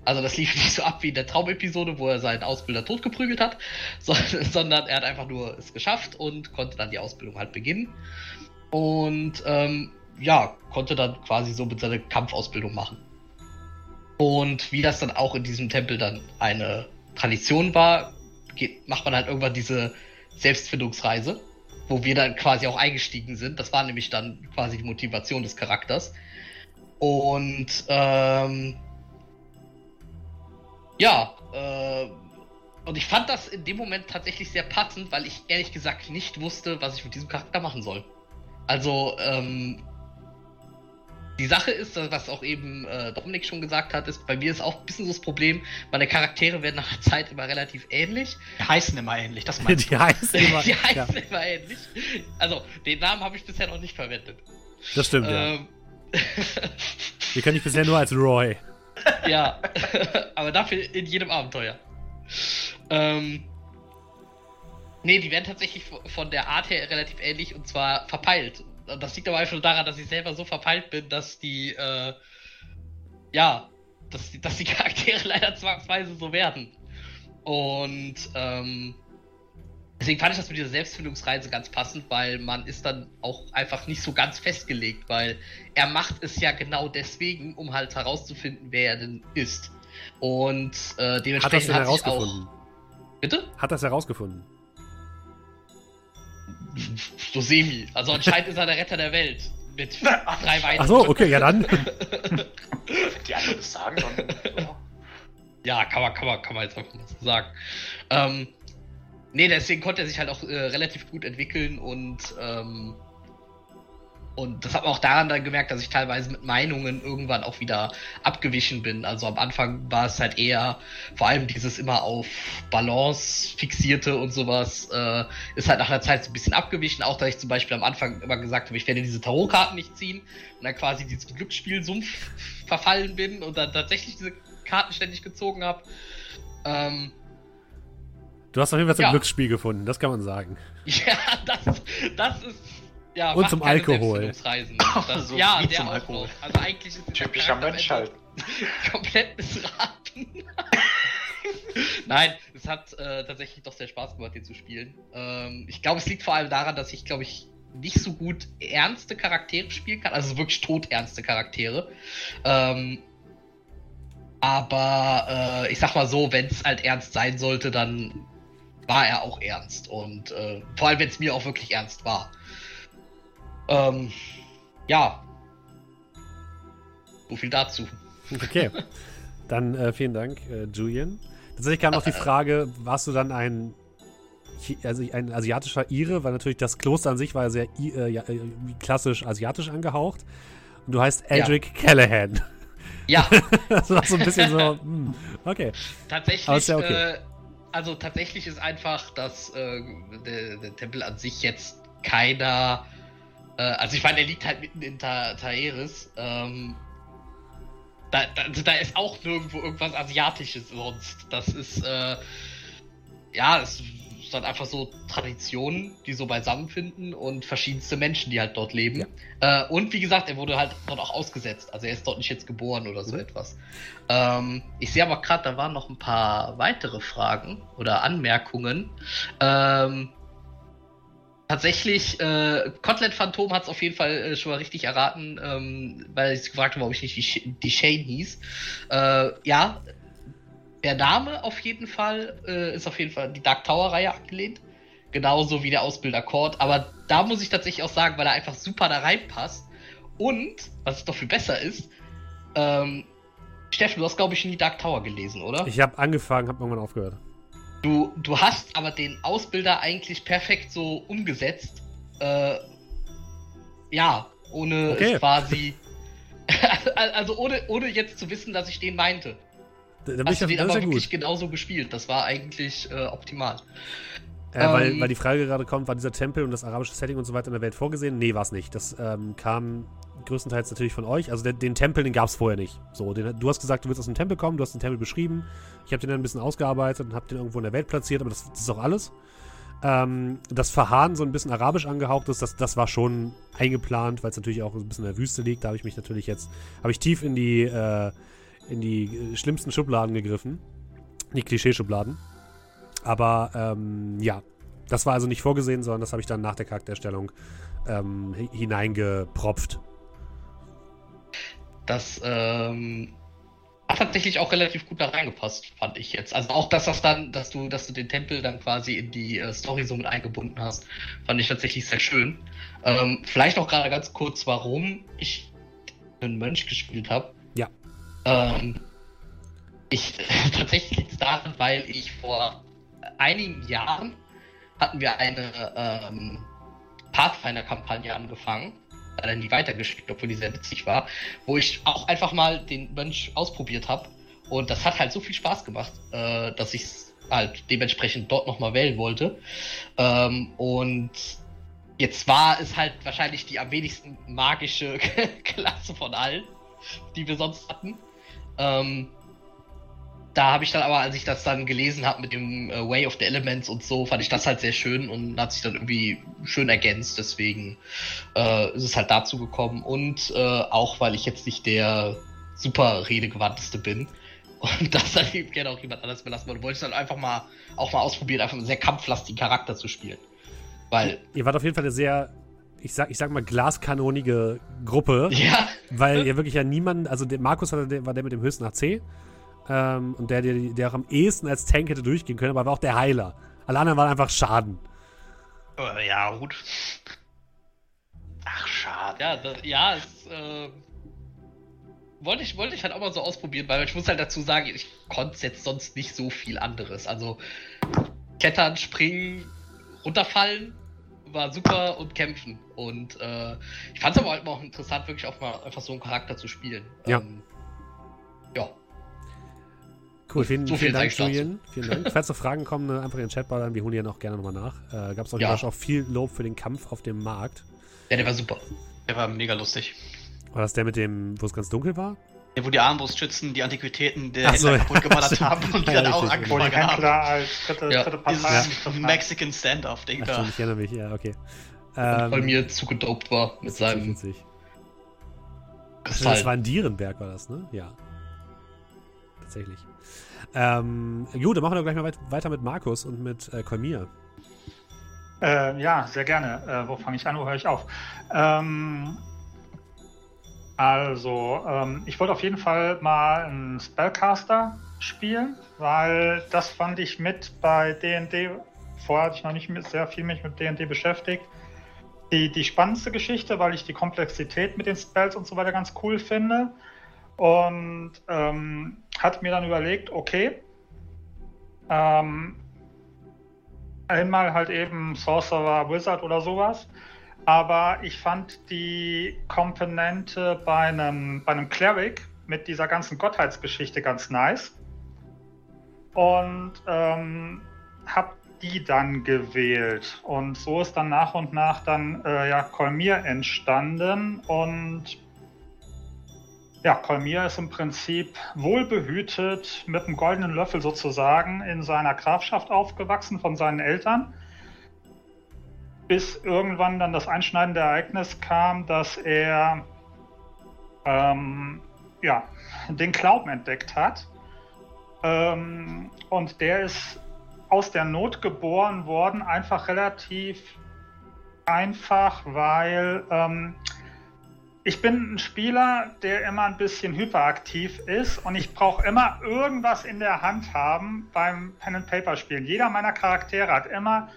Also das lief nicht so ab wie in der Traumepisode, wo er seinen Ausbilder totgeprügelt hat, so, sondern er hat einfach nur es geschafft und konnte dann die Ausbildung halt beginnen. Und ähm, ja, konnte dann quasi so mit seiner Kampfausbildung machen. Und wie das dann auch in diesem Tempel dann eine Tradition war, geht, macht man halt irgendwann diese Selbstfindungsreise, wo wir dann quasi auch eingestiegen sind. Das war nämlich dann quasi die Motivation des Charakters. Und ähm, ja, äh, und ich fand das in dem Moment tatsächlich sehr passend, weil ich ehrlich gesagt nicht wusste, was ich mit diesem Charakter machen soll. Also, ähm, die Sache ist, was auch eben äh, Dominik schon gesagt hat, ist, bei mir ist auch ein bisschen so das Problem, meine Charaktere werden nach der Zeit immer relativ ähnlich. Die heißen immer ähnlich, das meinst Die heißen immer. die heißen ja, immer ähnlich. Also, den Namen habe ich bisher noch nicht verwendet. das stimmt, ja. Ähm, Wir kennen dich bisher nur als Roy. Ja, aber dafür in jedem Abenteuer. Ähm, nee, die werden tatsächlich von der Art her relativ ähnlich und zwar verpeilt. Das liegt aber einfach nur daran, dass ich selber so verpeilt bin, dass die, äh, ja, dass dass die Charaktere leider zwangsweise so werden. Und, ähm, deswegen fand ich das mit dieser Selbstfindungsreise ganz passend, weil man ist dann auch einfach nicht so ganz festgelegt, weil er macht es ja genau deswegen, um halt herauszufinden, wer er denn ist. Und äh, Hat das dementsprechend denn hat sich herausgefunden? auch. Bitte? Hat das herausgefunden? So semi. Also anscheinend ist er der Retter der Welt. Mit drei weiteren. Ach so, okay, ja dann. Die anderen das sagen, dann. Ja. Ja, kann man, kann man, kann man jetzt einfach mal so sagen. Ähm, nee, deswegen konnte er sich halt auch äh, relativ gut entwickeln und ähm, und das hat man auch daran dann gemerkt, dass ich teilweise mit Meinungen irgendwann auch wieder abgewichen bin. Also am Anfang war es halt eher, vor allem dieses immer auf Balance fixierte und sowas, äh, ist halt nach einer Zeit so ein bisschen abgewichen. Auch, dass ich zum Beispiel am Anfang immer gesagt habe, ich werde diese Tarotkarten nicht ziehen und dann quasi diesen Glücksspielsumpf verfallen bin und dann tatsächlich diese Karten ständig gezogen habe. Ähm, Du hast auf jeden Fall zum Ja. Glücksspiel gefunden, das kann man sagen. ja, das, das ist. Ja, Und zum Alkohol. Das, So ja, wie der zum auch Alkohol. noch. Also eigentlich ist Typischer Mensch halt. komplett missraten. Nein, es hat äh, tatsächlich doch sehr Spaß gemacht, den zu spielen. Ähm, ich glaube, es liegt vor allem daran, dass ich, glaube ich, nicht so gut ernste Charaktere spielen kann. Also wirklich todernste Charaktere. Ähm, aber äh, ich sag mal so, wenn es halt ernst sein sollte, dann war er auch ernst. Und äh, vor allem, wenn es mir auch wirklich ernst war. Ähm, ja. So viel dazu. Okay. Dann äh, vielen Dank, äh, Julian. Tatsächlich kam noch die Frage, warst du dann ein, also ein asiatischer Ire? Weil natürlich das Kloster an sich war ja sehr äh, ja, äh, klassisch asiatisch angehaucht. Und du heißt Eldrick Callahan. Ja, das war so ein bisschen so, hm, okay. tatsächlich. Aber ist ja okay. Also tatsächlich ist einfach, dass äh, der, der Tempel an sich jetzt keiner. Äh, also ich meine, der liegt halt mitten in Ta Taeris. Ähm, da, da, also da ist auch nirgendwo irgendwas Asiatisches sonst. Das ist, äh, ja, es ist dann einfach so Traditionen, die so beisammenfinden und verschiedenste Menschen, die halt dort leben. Äh, und wie gesagt, er wurde halt dort auch ausgesetzt. Also er ist dort nicht jetzt geboren oder so etwas. Ähm, ich sehe aber gerade, da waren noch ein paar weitere Fragen oder Anmerkungen. Ähm, tatsächlich, äh, Kotlet Phantom hat es auf jeden Fall äh, schon mal richtig erraten, ähm, weil ich gefragt habe, warum ich nicht die, Sh die Shane hieß. Äh, ja, der Name auf jeden Fall äh, ist auf jeden Fall die Dark Tower Reihe angelehnt. Genauso wie der Ausbilder Cord. Aber da muss ich tatsächlich auch sagen, weil er einfach super da reinpasst. Und, was doch viel besser ist, ähm, Steffen, du hast, glaube ich, nie Dark Tower gelesen, oder? Ich habe angefangen, habe irgendwann aufgehört. Du, du hast aber den Ausbilder eigentlich perfekt so umgesetzt. Äh, ja, ohne Okay. es quasi. also ohne, ohne jetzt zu wissen, dass ich den meinte. Da, da bin ich Hast du den aber ja wirklich gut. genauso gespielt. Das war eigentlich äh, optimal. Äh, weil, Ähm, weil die Frage gerade kommt, war dieser Tempel und das arabische Setting und so weiter in der Welt vorgesehen? Nee, war es nicht. Das ähm, kam größtenteils natürlich von euch. Also den, den Tempel, den gab es vorher nicht. So, den, du hast gesagt, du willst aus dem Tempel kommen, du hast den Tempel beschrieben. Ich habe den dann ein bisschen ausgearbeitet und habe den irgendwo in der Welt platziert, aber das, das ist auch alles. Ähm, das Verharren so ein bisschen arabisch angehaucht ist, das, das war schon eingeplant, weil es natürlich auch ein bisschen in der Wüste liegt. Da habe ich mich natürlich jetzt, habe ich tief in die, äh, in die äh, schlimmsten Schubladen gegriffen. Die Klischeeschubladen. Aber ähm, ja, das war also nicht vorgesehen, sondern das habe ich dann nach der Charakterstellung ähm, hineingepropft. Das ähm, hat tatsächlich auch relativ gut da reingepasst, fand ich jetzt. Also auch, dass das dann, dass du, dass du den Tempel dann quasi in die äh, Story so mit eingebunden hast, fand ich tatsächlich sehr schön. Ähm, vielleicht auch gerade ganz kurz, warum ich einen Mönch gespielt habe. Ja. Ähm, ich tatsächlich liegt es daran, weil ich vor einigen Jahren hatten wir eine ähm, Pathfinder-Kampagne angefangen leider nie weitergeschickt, obwohl die sehr witzig war, wo ich auch einfach mal den Mönch ausprobiert habe. Und das hat halt so viel Spaß gemacht, äh, dass ich es halt dementsprechend dort nochmal wählen wollte. Ähm, und jetzt war es halt wahrscheinlich die am wenigsten magische Klasse von allen, die wir sonst hatten. Ähm, da habe ich dann aber, als ich das dann gelesen habe mit dem äh, Way of the Elements und so, fand ich das halt sehr schön und hat sich dann irgendwie schön ergänzt. Deswegen äh, ist es halt dazu gekommen und äh, auch, weil ich jetzt nicht der super redegewandteste bin und das dann eben gerne auch jemand anders belassen wollte, wollte ich dann einfach mal auch mal ausprobieren, einfach einen sehr kampflastigen Charakter zu spielen. Weil. Ihr wart auf jeden Fall eine sehr ich sag, ich sag mal, glaskanonige Gruppe. Ja. Weil ihr wirklich ja niemand, also der Markus war der, war der mit dem höchsten AC. Ähm, und der, der, der auch am ehesten als Tank hätte durchgehen können, aber war auch der Heiler. Alle anderen waren einfach Schaden. Äh, ja, gut. Ach, schade. Ja, das, ja, es, äh, wollte ich, wollte ich halt auch mal so ausprobieren, weil ich muss halt dazu sagen, ich konnte jetzt sonst nicht so viel anderes. Also Klettern, Springen, runterfallen war super und kämpfen. Und äh, ich fand es aber halt auch interessant, wirklich auch mal einfach so einen Charakter zu spielen. Ja. Ähm, ja. Cool, vielen, So vielen viel Dank, Julian. Vielen Dank. Falls noch Fragen kommen, ne, einfach in den Chat ballern. Wir holen ja noch gerne nochmal nach. Äh, Gab es auch, Ja. auch viel Lob für den Kampf auf dem Markt. Ja, der war super. Der war mega lustig. War das der mit dem, wo es ganz dunkel war? Ja, wo die Armbrustschützen die Antiquitäten der so, Händler ja. kaputt geballert haben und die Ja, dann auch angefangen haben. Als dritte, Ja. dritte Dieses haben. Mexican Standoff-Ding da. ich erinnere mich. Ja, okay. Weil Ähm, mir zugedopt war mit seinem witzig. Das war in Dierenberg, war das, ne? Ja. Tatsächlich. Ähm, gut, dann machen wir gleich mal weit, weiter mit Markus und mit äh, Kolmir. Äh, ja, sehr gerne. Äh, wo fange ich an? Wo höre ich auf? Ähm, also, ähm, ich wollte auf jeden Fall mal einen Spellcaster spielen, weil das fand ich mit bei D&D, vorher hatte ich noch nicht sehr viel mich mit D&D beschäftigt, die, die spannendste Geschichte, weil ich die Komplexität mit den Spells und so weiter ganz cool finde. Und ähm, hat mir dann überlegt, okay, ähm, einmal halt eben Sorcerer Wizard oder sowas. Aber ich fand die Komponente bei einem, bei einem Cleric mit dieser ganzen Gottheitsgeschichte ganz nice. Und ähm, habe die dann gewählt. Und so ist dann nach und nach dann äh, ja Kolmir entstanden. Und ja, Kolmir ist im Prinzip wohlbehütet mit einem goldenen Löffel sozusagen in seiner Grafschaft aufgewachsen von seinen Eltern. Bis irgendwann dann das einschneidende Ereignis kam, dass er ähm, ja, den Glauben entdeckt hat. Ähm, und der ist aus der Not geboren worden, einfach relativ einfach, weil ähm, ich bin ein Spieler, der immer ein bisschen hyperaktiv ist und ich brauche immer irgendwas in der Hand haben beim Pen and Paper Spielen. Jeder meiner Charaktere hat immer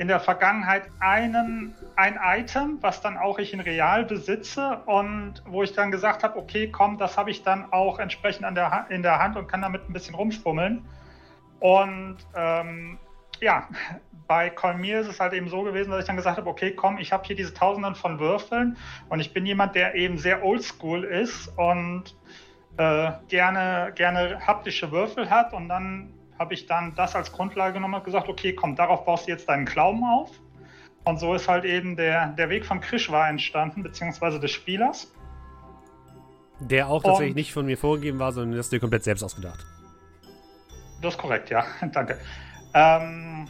in der Vergangenheit einen, ein Item, was dann auch ich in real besitze und wo ich dann gesagt habe, okay, komm, das habe ich dann auch entsprechend an der, in der Hand und kann damit ein bisschen rumschwummeln. Und ähm, ja, bei Colmir ist es halt eben so gewesen, dass ich dann gesagt habe, okay, komm, ich habe hier diese Tausenden von Würfeln und ich bin jemand, der eben sehr oldschool ist und äh, gerne, gerne haptische Würfel hat und dann habe ich dann das als Grundlage genommen und gesagt, okay, komm, darauf baust du jetzt deinen Glauben auf. Und so ist halt eben der, der Weg von Krishwa entstanden, beziehungsweise des Spielers. Der auch tatsächlich Und- nicht von mir vorgegeben war, sondern das dir komplett selbst ausgedacht. Das ist korrekt, ja. Danke. Ähm,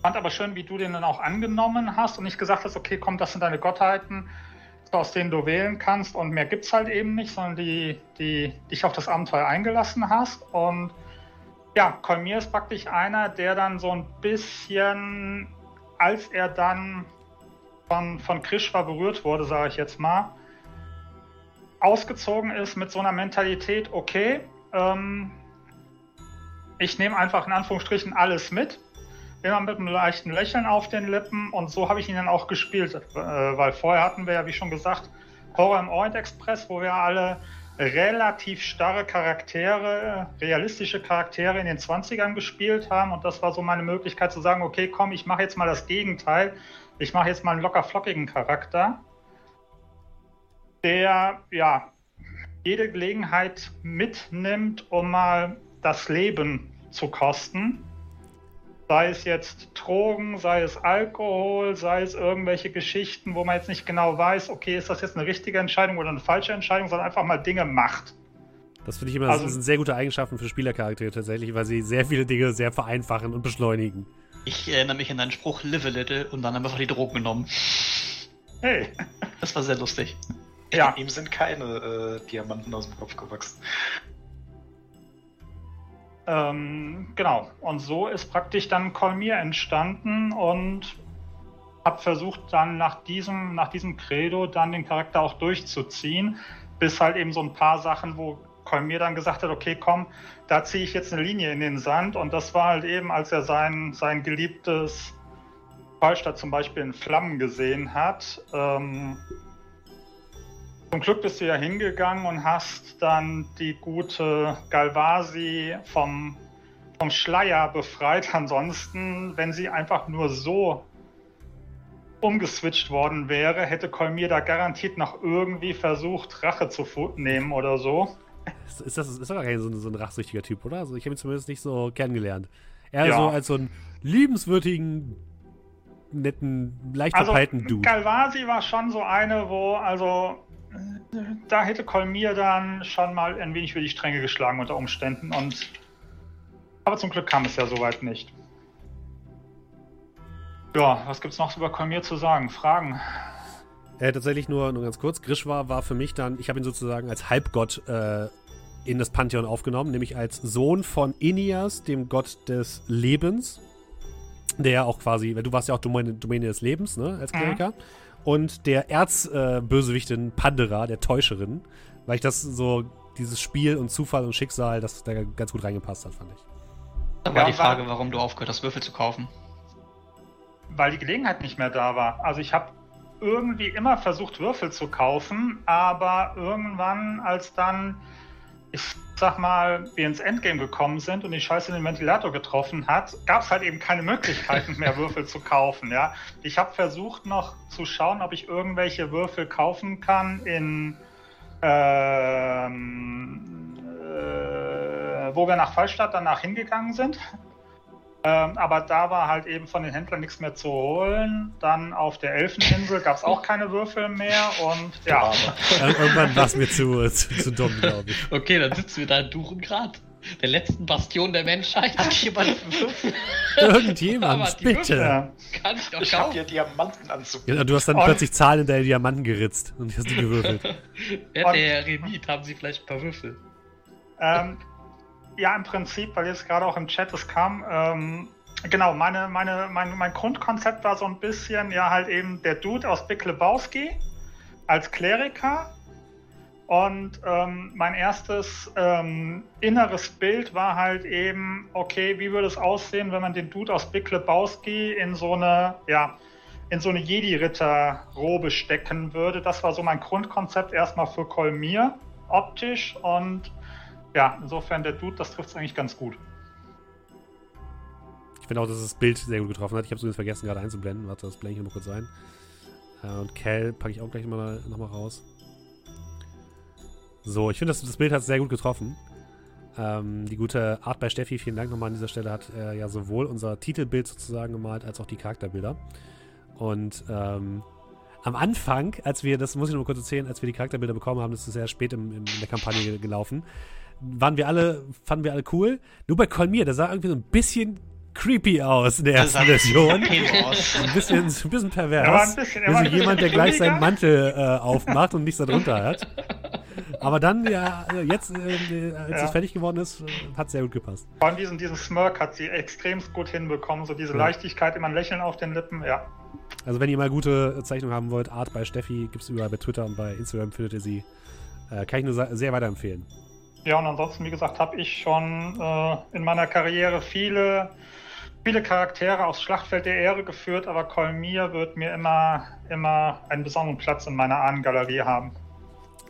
Fand aber schön, wie du den dann auch angenommen hast und nicht gesagt hast, okay, komm, das sind deine Gottheiten, aus denen du wählen kannst und mehr gibt es halt eben nicht, sondern die, die dich auf das Abenteuer eingelassen hast. Und ja, Kolmir ist praktisch einer, der dann so ein bisschen, als er dann von, von Krishwa berührt wurde, sage ich jetzt mal, ausgezogen ist mit so einer Mentalität, okay, ähm, ich nehme einfach in Anführungsstrichen alles mit, immer mit einem leichten Lächeln auf den Lippen und so habe ich ihn dann auch gespielt, äh, weil vorher hatten wir ja, wie schon gesagt, Horror im Orient Express, wo wir alle relativ starre Charaktere, realistische Charaktere in den 20ern gespielt haben und das war so meine Möglichkeit zu sagen, okay, komm, ich mache jetzt mal das Gegenteil, ich mache jetzt mal einen locker flockigen Charakter, der ja jede Gelegenheit mitnimmt, um mal das Leben zu kosten. Sei es jetzt Drogen, sei es Alkohol, sei es irgendwelche Geschichten, wo man jetzt nicht genau weiß, okay, ist das jetzt eine richtige Entscheidung oder eine falsche Entscheidung, sondern einfach mal Dinge macht. Das finde ich immer, also, das sind sehr gute Eigenschaften für Spielercharaktere tatsächlich, weil sie sehr viele Dinge sehr vereinfachen und beschleunigen. Ich erinnere mich an deinen Spruch, live a little, und dann haben wir einfach die Drogen genommen. Hey. Das war sehr lustig. Ja. Ihm sind keine äh, Diamanten aus dem Kopf gewachsen. Ähm, genau. Und so ist praktisch dann Kolmir entstanden und habe versucht dann nach diesem, nach diesem Credo dann den Charakter auch durchzuziehen, bis halt eben so ein paar Sachen, wo Kolmir dann gesagt hat, okay, komm, da ziehe ich jetzt eine Linie in den Sand und das war halt eben, als er sein, sein geliebtes Fallstadt zum Beispiel in Flammen gesehen hat, ähm, zum Glück bist du ja hingegangen und hast dann die gute Galvasi vom, vom Schleier befreit. Ansonsten, wenn sie einfach nur so umgeswitcht worden wäre, hätte Kolmir da garantiert noch irgendwie versucht, Rache zu nehmen oder so. Ist das ist doch gar kein so, so ein rachsüchtiger Typ, oder? Also ich habe ihn zumindest nicht so kennengelernt. Er ja. so als so einen liebenswürdigen, netten, leicht also, Dude. Galvasi war schon so eine, wo, also da hätte Kolmir dann schon mal ein wenig für die Stränge geschlagen unter Umständen. Und aber zum Glück kam es ja soweit nicht. Ja, was gibt's noch über Kolmir zu sagen? Fragen? Äh, tatsächlich nur, nur ganz kurz. Grishwa war für mich dann, ich habe ihn sozusagen als Halbgott äh, in das Pantheon aufgenommen, nämlich als Sohn von Inias, dem Gott des Lebens. Der ja auch quasi, du warst ja auch Domäne, Domäne des Lebens, ne, als Kleriker. Mhm und der Erzbösewichtin äh, Pandera, der Täuscherin, weil ich das so, dieses Spiel und Zufall und Schicksal, das da ganz gut reingepasst hat, fand ich. Da war ja, die Frage, warum du aufgehört hast, Würfel zu kaufen. Weil die Gelegenheit nicht mehr da war. Also ich habe irgendwie immer versucht, Würfel zu kaufen, aber irgendwann, als dann, ich sag mal, wir ins Endgame gekommen sind und die Scheiße in den Ventilator getroffen hat, gab es halt eben keine Möglichkeiten mehr, Würfel zu kaufen. Ja? Ich habe versucht noch zu schauen, ob ich irgendwelche Würfel kaufen kann in ähm, äh, wo wir nach Fallstadt danach hingegangen sind. Ähm, aber da war halt eben von den Händlern nichts mehr zu holen. Dann auf der Elfeninsel gab es auch keine Würfel mehr und ja. Irgendwann war es mir zu, zu, zu dumm, glaube ich. Okay, dann sitzen wir da in Durengrad. Der letzten Bastion der Menschheit. Hat jemand Würfel? Irgendjemand, bitte. Ja. Kann ich doch Ich hab hier Diamantenanzug. Ja, du hast dann und plötzlich Zahlen in deine Diamanten geritzt und hast die gewürfelt. ja, der Remit, haben Sie vielleicht ein paar Würfel? Ähm, ja, im Prinzip, weil jetzt gerade auch im Chat es kam, ähm, genau, meine, meine, mein, mein Grundkonzept war so ein bisschen, ja, halt eben der Dude aus Big Lebowski als Kleriker. Und ähm, mein erstes ähm, inneres Bild war halt eben, okay, wie würde es aussehen, wenn man den Dude aus Big Lebowski in so eine, ja, in so eine Jedi-Ritter-Robe stecken würde. Das war so mein Grundkonzept erstmal für Kolmir optisch und ja, insofern der Dude, das trifft es eigentlich ganz gut. Ich finde auch, dass das Bild sehr gut getroffen hat. Ich habe es übrigens vergessen, gerade einzublenden. Warte, das blende ich nochmal kurz ein. Äh, und Cal packe ich auch gleich nochmal noch mal raus. So, ich finde, das, das Bild hat sehr gut getroffen. Ähm, die gute Art bei Steffi, vielen Dank nochmal an dieser Stelle, hat äh, ja sowohl unser Titelbild sozusagen gemalt, als auch die Charakterbilder. Und ähm, am Anfang, als wir, das muss ich noch kurz erzählen, als wir die Charakterbilder bekommen haben, das ist sehr spät im, im, in der Kampagne gelaufen, waren wir alle, fanden wir alle cool. Nur bei Kolmir, der sah irgendwie so ein bisschen creepy aus in der Das ersten sah ein bisschen Version. Ein bisschen, ein bisschen pervers. Er war ein bisschen- er war Also jemand, der gleich seinen. Mantel äh, aufmacht und nichts darunter hat. Aber dann, ja, äh, jetzt, äh, als Ja. es fertig geworden ist, äh, hat sehr gut gepasst. Vor allem diesen, diesen Smirk hat sie extremst gut hinbekommen. So diese Ja. Leichtigkeit, immer ein Lächeln auf den Lippen. Ja. Also wenn ihr mal gute Zeichnungen haben wollt, Art bei Steffi, gibt es überall bei Twitter und bei Instagram findet ihr sie. Äh, kann ich nur sehr weiterempfehlen. Ja, und ansonsten, wie gesagt, habe ich schon äh, in meiner Karriere viele, viele Charaktere aufs Schlachtfeld der Ehre geführt, aber Kolmir wird mir immer, immer einen besonderen Platz in meiner Ahnengalerie haben.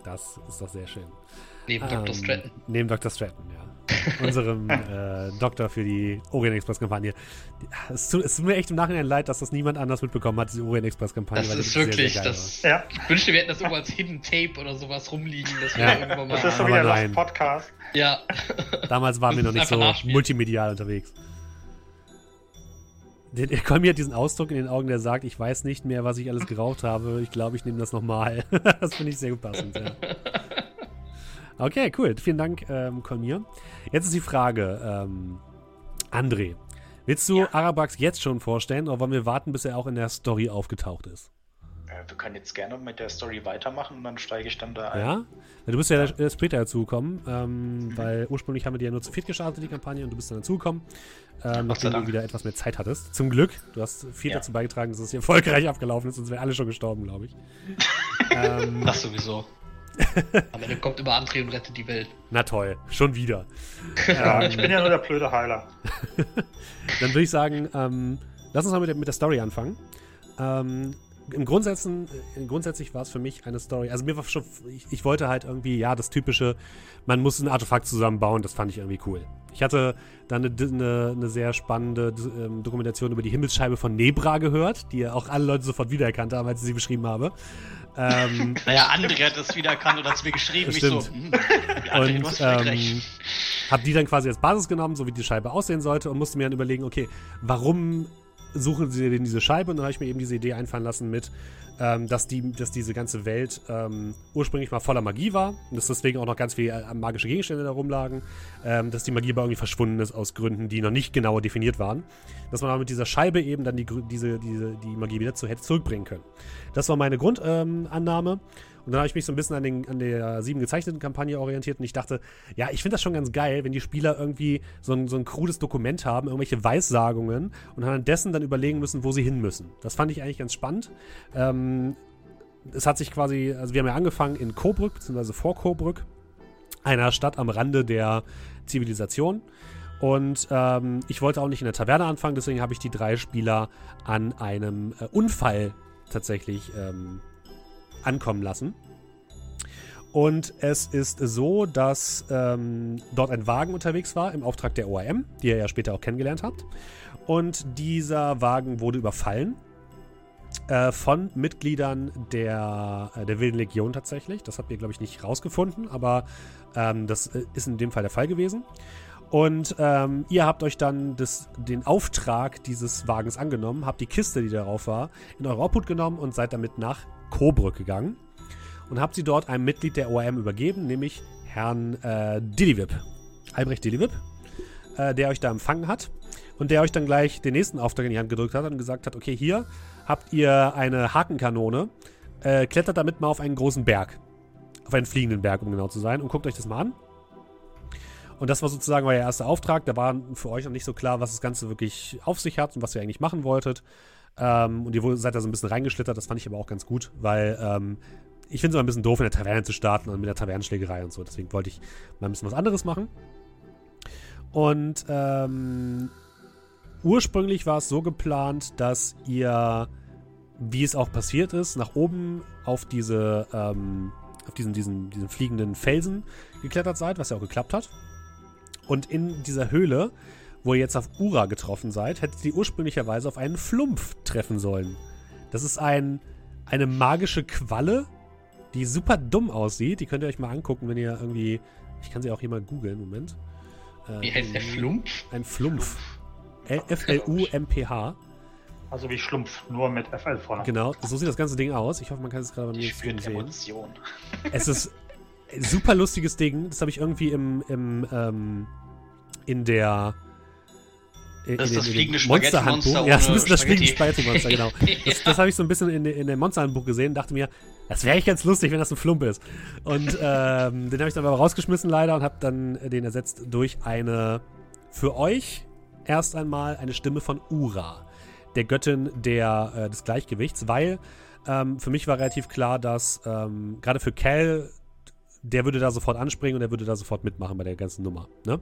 Das ist doch sehr schön. Neben Dr. Ähm, Stratton. Neben Dr. Stratton, ja. Unserem äh, Doktor für die Orient Express-Kampagne. Es tut, es tut mir echt im Nachhinein leid, dass das niemand anders mitbekommen hat, diese Orient Express-Kampagne. Das ist wirklich, sehr, sehr geil das. Ja, Ich wünschte, wir hätten das irgendwo als Hidden Tape oder sowas rumliegen. Das Ja. wäre irgendwann mal. das ist so aber wie der nein. Lost Podcast. ja. Damals waren wir noch nicht so nachspielen. multimedial unterwegs. Kolmi hat diesen Ausdruck in den Augen, der sagt, ich weiß nicht mehr, was ich alles geraucht habe. Ich glaube, ich nehme das nochmal. das finde ich sehr gut passend, ja. Okay, cool. Vielen Dank, ähm, Kolmir. Jetzt ist die Frage, ähm, André, willst du Arabax jetzt schon vorstellen oder wollen wir warten, bis er auch in der Story aufgetaucht ist? Äh, wir können jetzt gerne mit der Story weitermachen und dann steige ich dann da ein. Ja? Du bist ja äh, später dazugekommen, ähm, weil ursprünglich haben wir die ja nur zu viert gestartet, die Kampagne, und du bist dann dazugekommen, ähm, nachdem du wieder etwas mehr Zeit hattest. Zum Glück. Du hast viel Ja. dazu beigetragen, dass es hier erfolgreich abgelaufen ist, sonst wären alle schon gestorben, glaube ich. ähm, Das sowieso. Am Ende kommt immer André und rettet die Welt. na toll, schon wieder. Ja, ich bin ja nur der blöde Heiler. Dann würde ich sagen, ähm, lass uns mal mit der, mit der Story anfangen. Ähm, im Grundsätzen, äh, grundsätzlich war es für mich eine Story. Also mir war schon, ich, ich wollte halt irgendwie, ja, das typische, man muss ein Artefakt zusammenbauen, das fand ich irgendwie cool. Ich hatte dann eine, eine, eine sehr spannende ähm, Dokumentation über die Himmelsscheibe von Nebra gehört, die ja auch alle Leute sofort wiedererkannt haben, als ich sie beschrieben habe. Ähm, Naja, André hat das wiedererkannt und hat es mir geschrieben. Ich so, stimmt. hm, André, völlig ähm, recht. Hab die dann quasi als Basis genommen, so wie die Scheibe aussehen sollte und musste mir dann überlegen, okay, warum suchen sie denn diese Scheibe? Und dann habe ich mir eben diese Idee einfallen lassen mit, ähm, dass, die, dass diese ganze Welt ähm, ursprünglich mal voller Magie war und dass deswegen auch noch ganz viele äh, magische Gegenstände da rumlagen, ähm, dass die Magie aber irgendwie verschwunden ist aus Gründen, die noch nicht genauer definiert waren. Dass man aber mit dieser Scheibe eben dann die, diese, diese, die Magie wieder zu, hätte zurückbringen können. Das war meine Grundannahme. Ähm. Und dann habe ich mich so ein bisschen an, den, an der sieben gezeichneten Kampagne orientiert und ich dachte, ja, ich finde das schon ganz geil, wenn die Spieler irgendwie so ein, so ein krudes Dokument haben, irgendwelche Weissagungen und anhand dessen dann überlegen müssen, wo sie hin müssen. Das fand ich eigentlich ganz spannend. Ähm, es hat sich quasi, also wir haben ja angefangen in Coburg, beziehungsweise vor Coburg, einer Stadt am Rande der Zivilisation. Und ähm, ich wollte auch nicht in der Taverne anfangen, deswegen habe ich die drei Spieler an einem äh, Unfall tatsächlich ähm, ankommen lassen. Und es ist so, dass ähm, dort ein Wagen unterwegs war im Auftrag der ORM, die ihr ja später auch kennengelernt habt. Und dieser Wagen wurde überfallen äh, von Mitgliedern der, äh, der Wilden Legion tatsächlich. Das habt ihr, glaube ich, nicht rausgefunden, aber ähm, das äh, ist in dem Fall der Fall gewesen. Und ähm, ihr habt euch dann das, den Auftrag dieses Wagens angenommen, habt die Kiste, die darauf war, in eure Obhut genommen und seid damit nach Coburg gegangen und habt sie dort einem Mitglied der ORM übergeben, nämlich Herrn äh, Dillywip. Albrecht Dillywip, äh, der euch da empfangen hat und der euch dann gleich den nächsten Auftrag in die Hand gedrückt hat und gesagt hat, okay, hier habt ihr eine Hakenkanone, äh, klettert damit mal auf einen großen Berg. Auf einen fliegenden Berg, um genau zu sein, und guckt euch das mal an. Und das war sozusagen euer erster Auftrag. Da war für euch noch nicht so klar, was das Ganze wirklich auf sich hat und was ihr eigentlich machen wolltet. Ähm, und ihr seid da so ein bisschen reingeschlittert. Das fand ich aber auch ganz gut, weil ähm, ich finde es immer ein bisschen doof, in der Taverne zu starten und mit der Tavernenschlägerei und so. Deswegen wollte ich mal ein bisschen was anderes machen. Und ähm, ursprünglich war es so geplant, dass ihr, wie es auch passiert ist, nach oben auf diese, ähm, auf diesen, diesen, diesen fliegenden Felsen geklettert seid, was ja auch geklappt hat. Und in dieser Höhle, wo ihr jetzt auf Ura getroffen seid, hättet ihr ursprünglicherweise auf einen Flumpf treffen sollen. Das ist ein, eine magische Qualle, die super dumm aussieht. Die könnt ihr euch mal angucken, wenn ihr irgendwie. Ich kann sie auch hier mal googeln. Moment. Wie heißt der Flumpf? Ein Flumpf. L- F-L-U-M-P-H. Also wie Schlumpf, nur mit FL vorne. Genau, so sieht das ganze Ding aus. Ich hoffe, man kann es gerade bei mir sehen. Emotion. Es ist ein super lustiges Ding. Das habe ich irgendwie im, im ähm, in der Das ist das fliegende. Spaghetti-Monster Ja, das ist das fliegende Spaghetti. Spaghetti-Monster, genau. Das, das habe ich so ein bisschen in, in dem Monsterhandbuch gesehen, dachte mir, das wäre echt ganz lustig, wenn das ein Flump ist. Und ähm, den habe ich dann aber rausgeschmissen leider und habe dann den ersetzt durch eine, für euch erst einmal eine Stimme von Ura, der Göttin der, äh, des Gleichgewichts, weil ähm, für mich war relativ klar, dass ähm, gerade für Cal, der würde da sofort anspringen und der würde da sofort mitmachen bei der ganzen Nummer. Ne?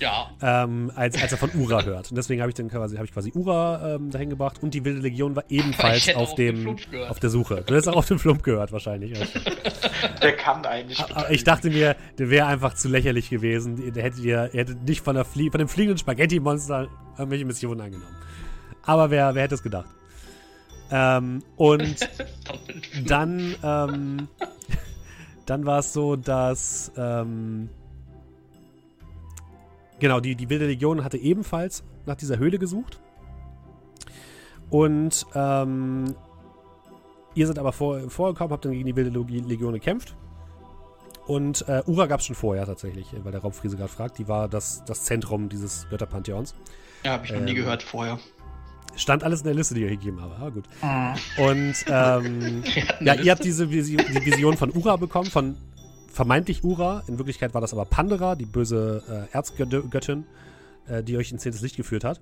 Ja. ähm, als, als er von Ura hört. Und deswegen habe ich dann quasi, habe ich quasi Ura ähm, dahin gebracht und die Wilde Legion war ebenfalls auf dem auf der Suche. Du hättest auch auf den Flump gehört wahrscheinlich. Der kann eigentlich. Aber ich dachte mir, der wäre einfach zu lächerlich gewesen. Der hätte ihr, ihr hättet nicht von, der Flie von dem fliegenden Spaghetti-Monster irgendwelche Missionen angenommen. Aber wer, wer hätte es gedacht? Ähm, und dann, ähm, dann war es so, dass ähm, genau die, die wilde Legion hatte ebenfalls nach dieser Höhle gesucht. Und ähm, ihr seid aber vor, vorgekommen, habt dann gegen die wilde Legion gekämpft. Und äh, Ura gab es schon vorher tatsächlich, weil der Raubfriese gerade fragt. Die war das, das Zentrum dieses Götterpantheons. Ja, habe ich noch nie Ähm, gehört vorher. Stand alles in der Liste, die ihr hier gegeben habe. Ah, gut. Mhm. Und ähm, ja, eine ihr habt diese Visi die Vision von Ura bekommen, von vermeintlich Ura. In Wirklichkeit war das aber Pandora, die böse äh, Erzgöttin, äh, die euch ins zehntes Licht geführt hat.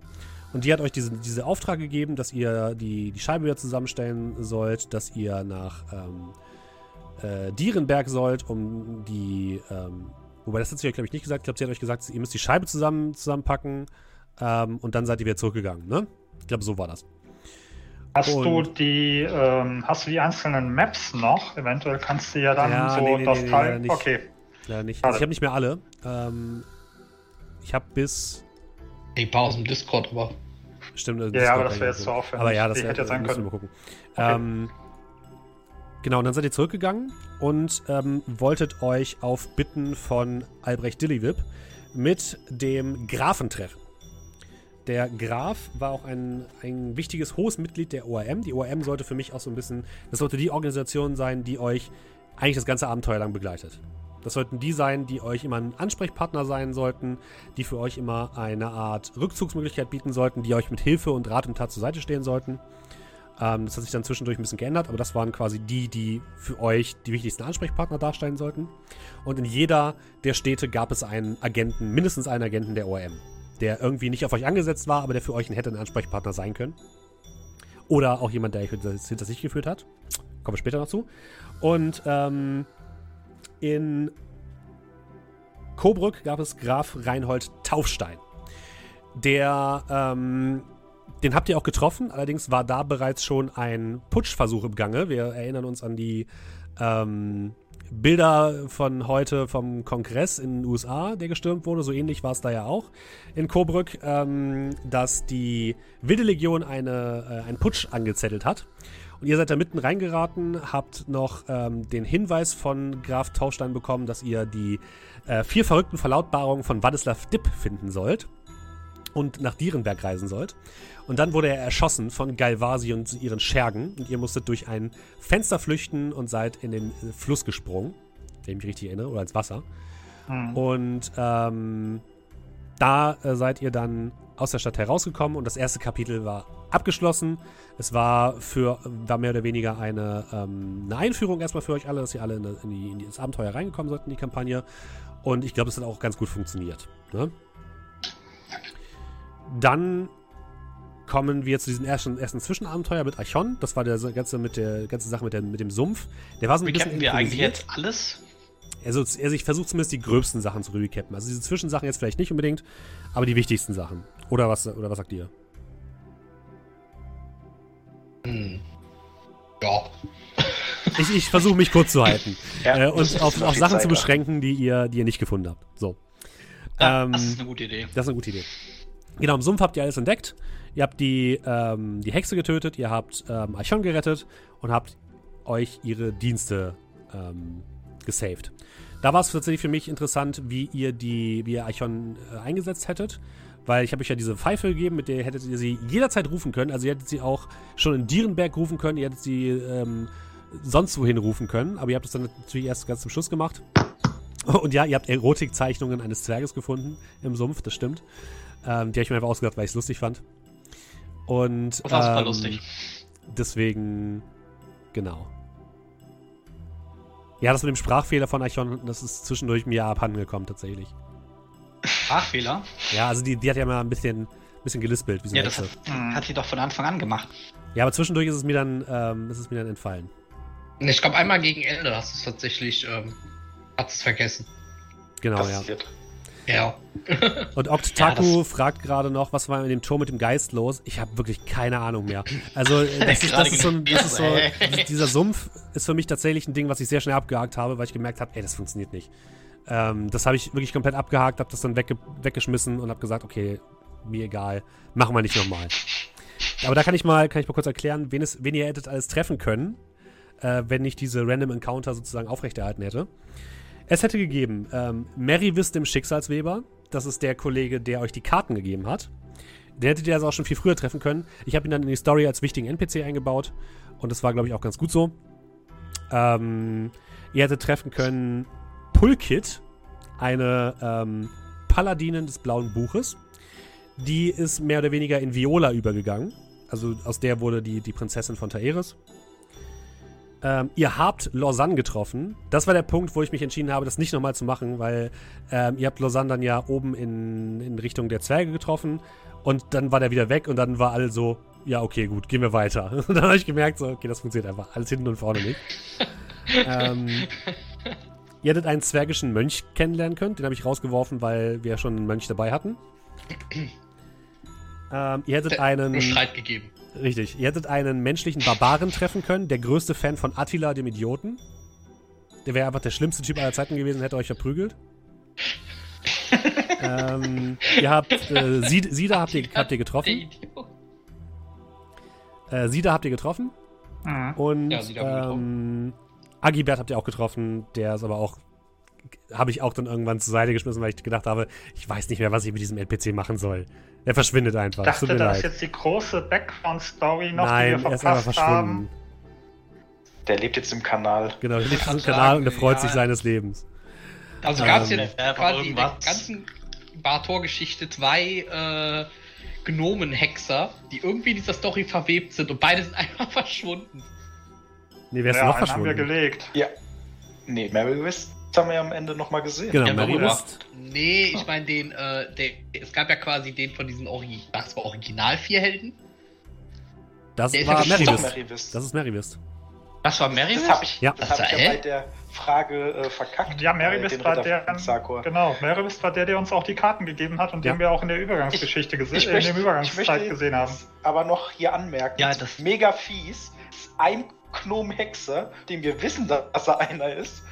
Und die hat euch diesen diese Auftrag gegeben, dass ihr die, die Scheibe wieder zusammenstellen sollt, dass ihr nach ähm, äh, Dierenberg sollt, um die. Ähm, wobei, das hat sie euch, glaube ich, nicht gesagt. Ich glaube, sie hat euch gesagt, ihr müsst die Scheibe zusammen, zusammenpacken ähm, und dann seid ihr wieder zurückgegangen, ne? Ich glaube, so war das. Hast du Und- die, ähm, hast du die einzelnen Maps noch? Eventuell kannst du ja dann Ja, so nee, nee, das nee, Teil. nicht. Okay. Leider nicht. Also ich habe nicht mehr alle. Ähm, ich habe bis. ein paar aus dem Discord, aber Stimmt, äh, Ja, Discord aber das wäre ich jetzt zu aufwendig. Aber ja, das wär, hätte ja sein können. wir mal gucken. Okay. Ähm, genau, und dann seid ihr zurückgegangen und ähm, wolltet euch auf Bitten von Albrecht Dillywip mit dem Grafen treffen. Der Graf war auch ein, ein wichtiges, hohes Mitglied der ORM. Die ORM sollte für mich auch so ein bisschen, das sollte die Organisation sein, die euch eigentlich das ganze Abenteuer lang begleitet. Das sollten die sein, die euch immer ein Ansprechpartner sein sollten, die für euch immer eine Art Rückzugsmöglichkeit bieten sollten, die euch mit Hilfe und Rat und Tat zur Seite stehen sollten. Ähm, das hat sich dann zwischendurch ein bisschen geändert, aber das waren quasi die, die für euch die wichtigsten Ansprechpartner darstellen sollten. Und in jeder der Städte gab es einen Agenten, mindestens einen Agenten der ORM, der irgendwie nicht auf euch angesetzt war, aber der für euch hätte ein Ansprechpartner sein können. Oder auch jemand, der euch hinter sich geführt hat. Kommen wir später noch zu. Und ähm, in Coburg gab es Graf Reinhold Taufstein. Der, ähm, den habt ihr auch getroffen, allerdings war da bereits schon ein Putschversuch im Gange. Wir erinnern uns an die ähm, Bilder von heute vom Kongress in den USA, der gestürmt wurde. So ähnlich war es da ja auch in Coburg, ähm, dass die Wilde Legion eine, äh, einen Putsch angezettelt hat. Und ihr seid da mitten reingeraten, habt noch ähm, den Hinweis von Graf Taustein bekommen, dass ihr die äh, vier verrückten Verlautbarungen von Wadislav Dipp finden sollt und nach Dierenberg reisen sollt. Und dann wurde er erschossen von Galvasi und ihren Schergen. Und ihr musstet durch ein Fenster flüchten und seid in den Fluss gesprungen, wenn ich mich richtig erinnere, oder ins Wasser. Hm. Und ähm, da äh, seid ihr dann aus der Stadt herausgekommen und das erste Kapitel war abgeschlossen. Es war für war mehr oder weniger eine, ähm, eine Einführung erstmal für euch alle, dass ihr alle in, in, die, in das Abenteuer reingekommen seid in die Kampagne. Und ich glaube, es hat auch ganz gut funktioniert. Ne? Dann kommen wir zu diesem ersten, ersten Zwischenabenteuer mit Archon. Das war der ganze mit der ganze Sache mit, der, mit dem Sumpf. Der war so ein bisschen Recappen wir eigentlich jetzt alles? Also, also ich versuche zumindest die gröbsten Sachen zu recappen. Also diese Zwischensachen jetzt vielleicht nicht unbedingt, aber die wichtigsten Sachen. Oder was, oder was sagt ihr? hm. ja. Ich, ich versuche mich kurz zu halten. Ja, äh, und auf, auf Sachen Zeit zu beschränken, die ihr, die ihr nicht gefunden habt. So. Ja, Ähm, das ist eine gute Idee. Das ist eine gute Idee. Genau, im Sumpf habt ihr alles entdeckt. Ihr habt die, ähm, die Hexe getötet, ihr habt ähm, Archon gerettet und habt euch ihre Dienste ähm, gesaved. Da war es tatsächlich für mich interessant, wie ihr die, wie ihr Archon äh, eingesetzt hättet. Weil ich habe euch ja diese Pfeife gegeben, mit der hättet ihr sie jederzeit rufen können. Also ihr hättet sie auch schon in Dierenberg rufen können, ihr hättet sie ähm, sonst wohin rufen können. Aber ihr habt es dann natürlich erst ganz zum Schluss gemacht. Und ja, ihr habt Erotikzeichnungen eines Zwerges gefunden im Sumpf, das stimmt. Ähm, die habe ich mir einfach ausgedacht, weil ich es lustig fand. Und Das war super ähm, lustig. Deswegen, genau. Ja, das mit dem Sprachfehler von Archon, das ist zwischendurch mir abhanden gekommen, tatsächlich. Sprachfehler? Ja, also die, die hat ja mal ein bisschen, bisschen gelispelt, wie so Ja, das hat, hat sie doch von Anfang an gemacht. Ja, aber zwischendurch ist es mir dann, ähm, ist es mir dann entfallen. Ich glaube, einmal gegen Ende hast du es tatsächlich, ähm, hat es vergessen. Genau, ja. Passiert. Ja. Und Octaku Ja, fragt gerade noch, was war in dem Turm mit dem Geist los? Ich habe wirklich keine Ahnung mehr. Also, das ist, das ist so, ein, das ist so gedacht. dieser Sumpf ist für mich tatsächlich ein Ding, was ich sehr schnell abgehakt habe, weil ich gemerkt habe, ey, das funktioniert nicht. Ähm, das habe ich wirklich komplett abgehakt, habe das dann wegge weggeschmissen und habe gesagt, okay, mir egal, machen wir nicht nochmal. Aber da kann ich mal, kann ich mal kurz erklären, wen, es, wen ihr hättet alles treffen können, äh, wenn ich diese Random Encounter sozusagen aufrechterhalten hätte. Es hätte gegeben ähm, Merivis dem Schicksalsweber. Das ist der Kollege, der euch die Karten gegeben hat. Den hättet ihr also auch schon viel früher treffen können. Ich habe ihn dann in die Story als wichtigen NPC eingebaut. Und das war, glaube ich, auch ganz gut so. Ähm, ihr hättet treffen können Pulkit, eine ähm, Paladinin des Blauen Buches. Die ist mehr oder weniger in Viola übergegangen. Also aus der wurde die, die Prinzessin von Taeris. Ähm, ihr habt Lausanne getroffen. Das war der Punkt, wo ich mich entschieden habe, das nicht nochmal zu machen, weil ähm, ihr habt Lausanne dann ja oben in, in Richtung der Zwerge getroffen und dann war der wieder weg und dann war alle so, ja, okay, gut, gehen wir weiter. Und dann habe ich gemerkt, so, okay, das funktioniert einfach. Alles hinten und vorne nicht. ähm, ihr hättet einen zwergischen Mönch kennenlernen können. Den habe ich rausgeworfen, weil wir ja schon einen Mönch dabei hatten. ähm, ihr hättet einen. Nur Streit gegeben. Richtig. Ihr hättet einen menschlichen Barbaren treffen können, der größte Fan von Attila, dem Idioten. Der wäre einfach der schlimmste Typ aller Zeiten gewesen, hätte euch verprügelt. ähm, ihr habt äh, Sid- Sida habt ihr, habt ihr getroffen. Idiot. Äh, Sida habt ihr getroffen. Mhm. Und Ja, ähm, Agibert habt ihr auch getroffen. Der ist aber auch habe ich auch dann irgendwann zur Seite geschmissen, weil ich gedacht habe, ich weiß nicht mehr, was ich mit diesem NPC machen soll. Er verschwindet einfach. Ich dachte, da ist jetzt die große Background-Story noch, Nein, die er wir ist einfach verpasst verschwunden. haben. Der lebt jetzt im Kanal. Genau, er Ich lebt grad Kanal und er freut ja. sich seines Lebens. Also gab es Ähm, jetzt Ja, quasi in der ganzen Bartor-Geschichte zwei äh, Gnomenhexer, die irgendwie in dieser Story verwebt sind und beide sind einfach verschwunden. Nee, wer ist Ja, noch einen haben wir verschwunden? gelegt. Ja. Nee, Mary West haben wir ja am Ende nochmal gesehen. Genau, Ja, ist. Nee, ich meine den, äh, der, es gab ja quasi den von diesen Ori das war Original vier Helden. Das Der ist war ja Das ist West. Das war Mary? Das habe ich, Ja. das Das hab ich ja bei der Frage äh, verkackt. Ja, Wist den war der, genau, Mary Wist war der, der uns auch die Karten gegeben hat und Ja. den wir auch in der Übergangsgeschichte gesehen, Ich äh, möchte, in der ich möchte Übergangszeit gesehen haben. aber noch hier anmerken, Ja, das ist mega fies. Ein Gnom-Hexer, dem wir wissen, dass er einer ist.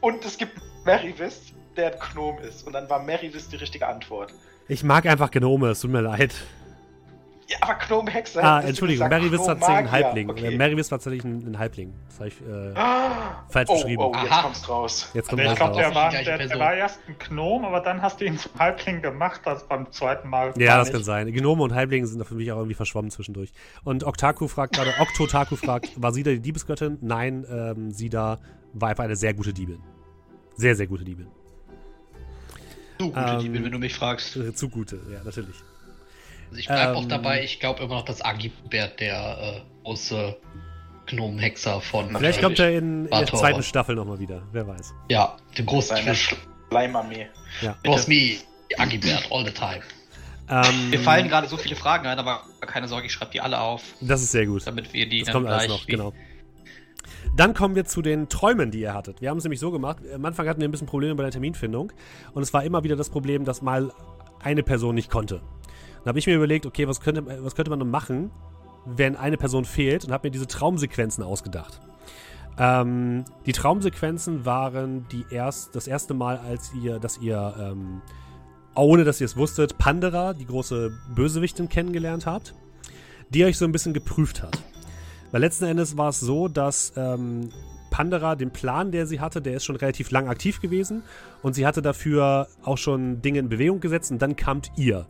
Und es gibt Mary Wist, der ein Gnom ist. Und dann war Mary Wist die richtige Antwort. Ich mag einfach Gnome, es tut mir leid. Ja, aber Gnome-Hexer. Ah, hättest du Entschuldigung, Wist war tatsächlich ein. Halbling. Okay. Äh, Mary Wist war tatsächlich ein, ein Halbling. Das habe ich äh, Ah, falsch oh, beschrieben. oh, jetzt Aha. kommst raus. Jetzt kommt Also ich glaube, raus. der, war, der, der war erst ein Gnom, aber dann hast du ihn zum Halbling gemacht, das beim zweiten Mal. Ja, das nicht. kann sein. Gnome und Halblinge sind für mich auch irgendwie verschwommen zwischendurch. Und Oktaku fragt gerade, Oktotaku fragt, war Sida die Diebesgöttin? Nein, ähm, Sida war einfach eine sehr gute Diebin. Sehr, sehr gute Diebin. Du, gute Ähm, Diebe, wenn du mich fragst. Äh, Zu gute, ja, natürlich. Also ich bleib auch Ähm. dabei, ich glaube immer noch, dass Agibert der äh, große Gnomenhexer von Vielleicht kommt er in, in der zweiten. Staffel nochmal wieder. Wer weiß. Ja, dem großen Fisch. Schleimarmee. Was me, Agibert, all the time. Ähm, Mir fallen gerade so viele Fragen ein, aber keine Sorge, ich schreibe die alle auf, Das ist sehr gut. damit wir die Das dann kommt alles gleich noch, wie- genau. Dann kommen wir zu den Träumen, die ihr hattet. Wir haben es nämlich so gemacht, am Anfang hatten wir ein bisschen Probleme bei der Terminfindung und es war immer wieder das Problem, dass mal eine Person nicht konnte. Dann habe ich mir überlegt, okay, was könnte, was könnte man denn machen, wenn eine Person fehlt und habe mir diese Traumsequenzen ausgedacht. Ähm, die Traumsequenzen waren die erst, das erste Mal, als ihr, dass ihr, ähm, ohne dass ihr es wusstet, Pandera, die große Bösewichtin, kennengelernt habt, die euch so ein bisschen geprüft hat. Weil letzten Endes war es so, dass ähm, Pandera den Plan, der sie hatte, der ist schon relativ lang aktiv gewesen und sie hatte dafür auch schon Dinge in Bewegung gesetzt und dann kamt ihr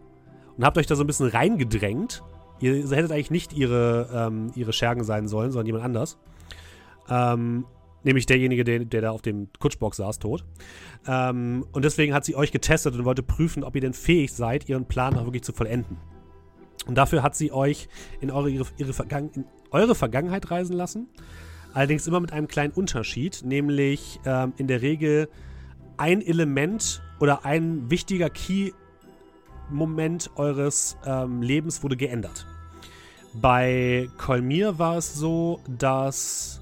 und habt euch da so ein bisschen reingedrängt. Ihr hättet eigentlich nicht ihre, ähm, ihre Schergen sein sollen, sondern jemand anders. Ähm, Nämlich derjenige, der, der da auf dem Kutschbox saß, tot. Ähm, und deswegen hat sie euch getestet und wollte prüfen, ob ihr denn fähig seid, ihren Plan auch wirklich zu vollenden. Und dafür hat sie euch in eure, ihre, ihre Vergangen, in eure Vergangenheit reisen lassen. Allerdings immer mit einem kleinen Unterschied, nämlich ähm, in der Regel ein Element oder ein wichtiger Key-Moment eures ähm, Lebens wurde geändert. Bei Kolmir war es so, dass.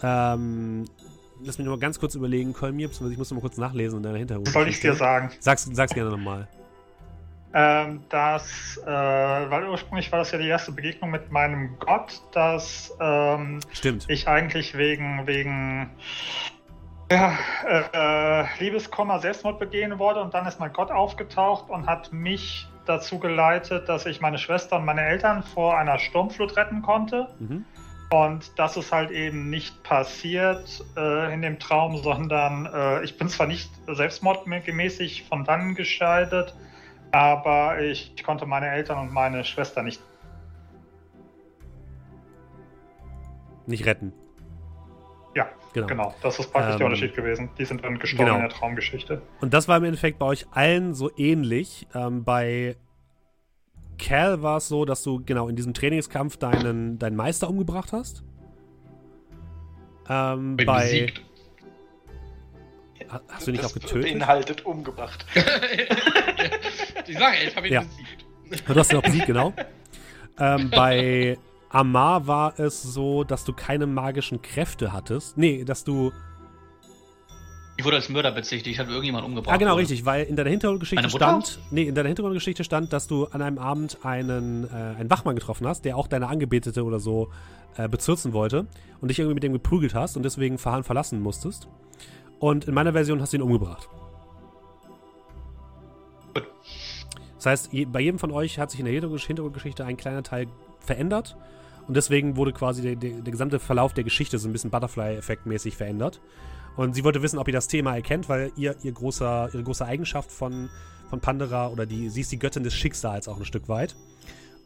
Ähm, lass mich noch mal ganz kurz überlegen. Kolmir, ich muss noch mal kurz nachlesen in deiner Hintergrund. Soll ich dir sagen? Sag's, sag's gerne nochmal. Ähm, dass, äh, weil ursprünglich war das ja die erste Begegnung mit meinem Gott, dass ähm, Stimmt. ich eigentlich wegen, wegen ja, äh, Liebeskummer Selbstmord begehen wollte und dann ist mein Gott aufgetaucht und hat mich dazu geleitet, dass ich meine Schwester und meine Eltern vor einer Sturmflut retten konnte. Mhm. Und das ist halt eben nicht passiert äh, in dem Traum, sondern äh, ich bin zwar nicht selbstmordgemäßig von dann gescheitert, aber ich, konnte meine Eltern und meine Schwester nicht. Nicht retten. Ja, Genau. genau. Das ist praktisch Ähm, der Unterschied gewesen. Die sind dann gestorben genau. in der Traumgeschichte. Und das war im Endeffekt bei euch allen so ähnlich. Ähm, bei Cal war es so, dass du genau in diesem Trainingskampf deinen, deinen Meister umgebracht hast. Ähm, bei. besiegt. Ha- Hast du nicht das auch getötet? beinhaltet umgebracht. ich sage, ich habe ihn Ja. besiegt. Du hast ihn auch besiegt, genau. Ähm, bei Amar war es so, dass du keine magischen Kräfte hattest. Nee, dass du. Ich wurde als Mörder bezichtigt, hat irgendjemand umgebracht. Ah, genau, wurde. richtig, weil in deiner Hintergrundgeschichte stand. Nee, in deiner Hintergrundgeschichte stand, dass du an einem Abend einen, äh, einen Wachmann getroffen hast, der auch deine Angebetete oder so äh, bezirzen wollte und dich irgendwie mit dem geprügelt hast und deswegen Verhan verlassen musstest. Und in meiner Version hast du ihn umgebracht. Gut. Das heißt, bei jedem von euch hat sich in der Hintergrund- Hintergrundgeschichte ein kleiner Teil verändert und deswegen wurde quasi der, der, der gesamte Verlauf der Geschichte so ein bisschen Butterfly-Effekt-mäßig verändert. Und sie wollte wissen, ob ihr das Thema erkennt, weil ihr, ihr großer, ihre große Eigenschaft von, von Pandora oder die, sie ist die Göttin des Schicksals auch ein Stück weit.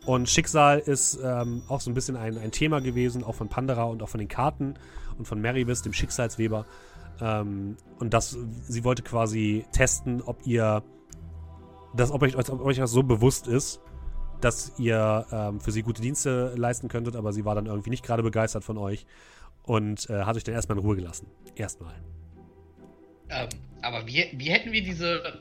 Und Schicksal ist ähm, auch so ein bisschen ein, ein Thema gewesen, auch von Pandora und auch von den Karten und von Meribis, dem Schicksalsweber. Ähm, und das, sie wollte quasi testen, ob ihr, das, ob, euch, ob euch das so bewusst ist, dass ihr ähm, für sie gute Dienste leisten könntet, aber sie war dann irgendwie nicht gerade begeistert von euch und äh, hat euch dann erstmal in Ruhe gelassen. Erstmal. Ähm, aber wie, wie hätten wir diese.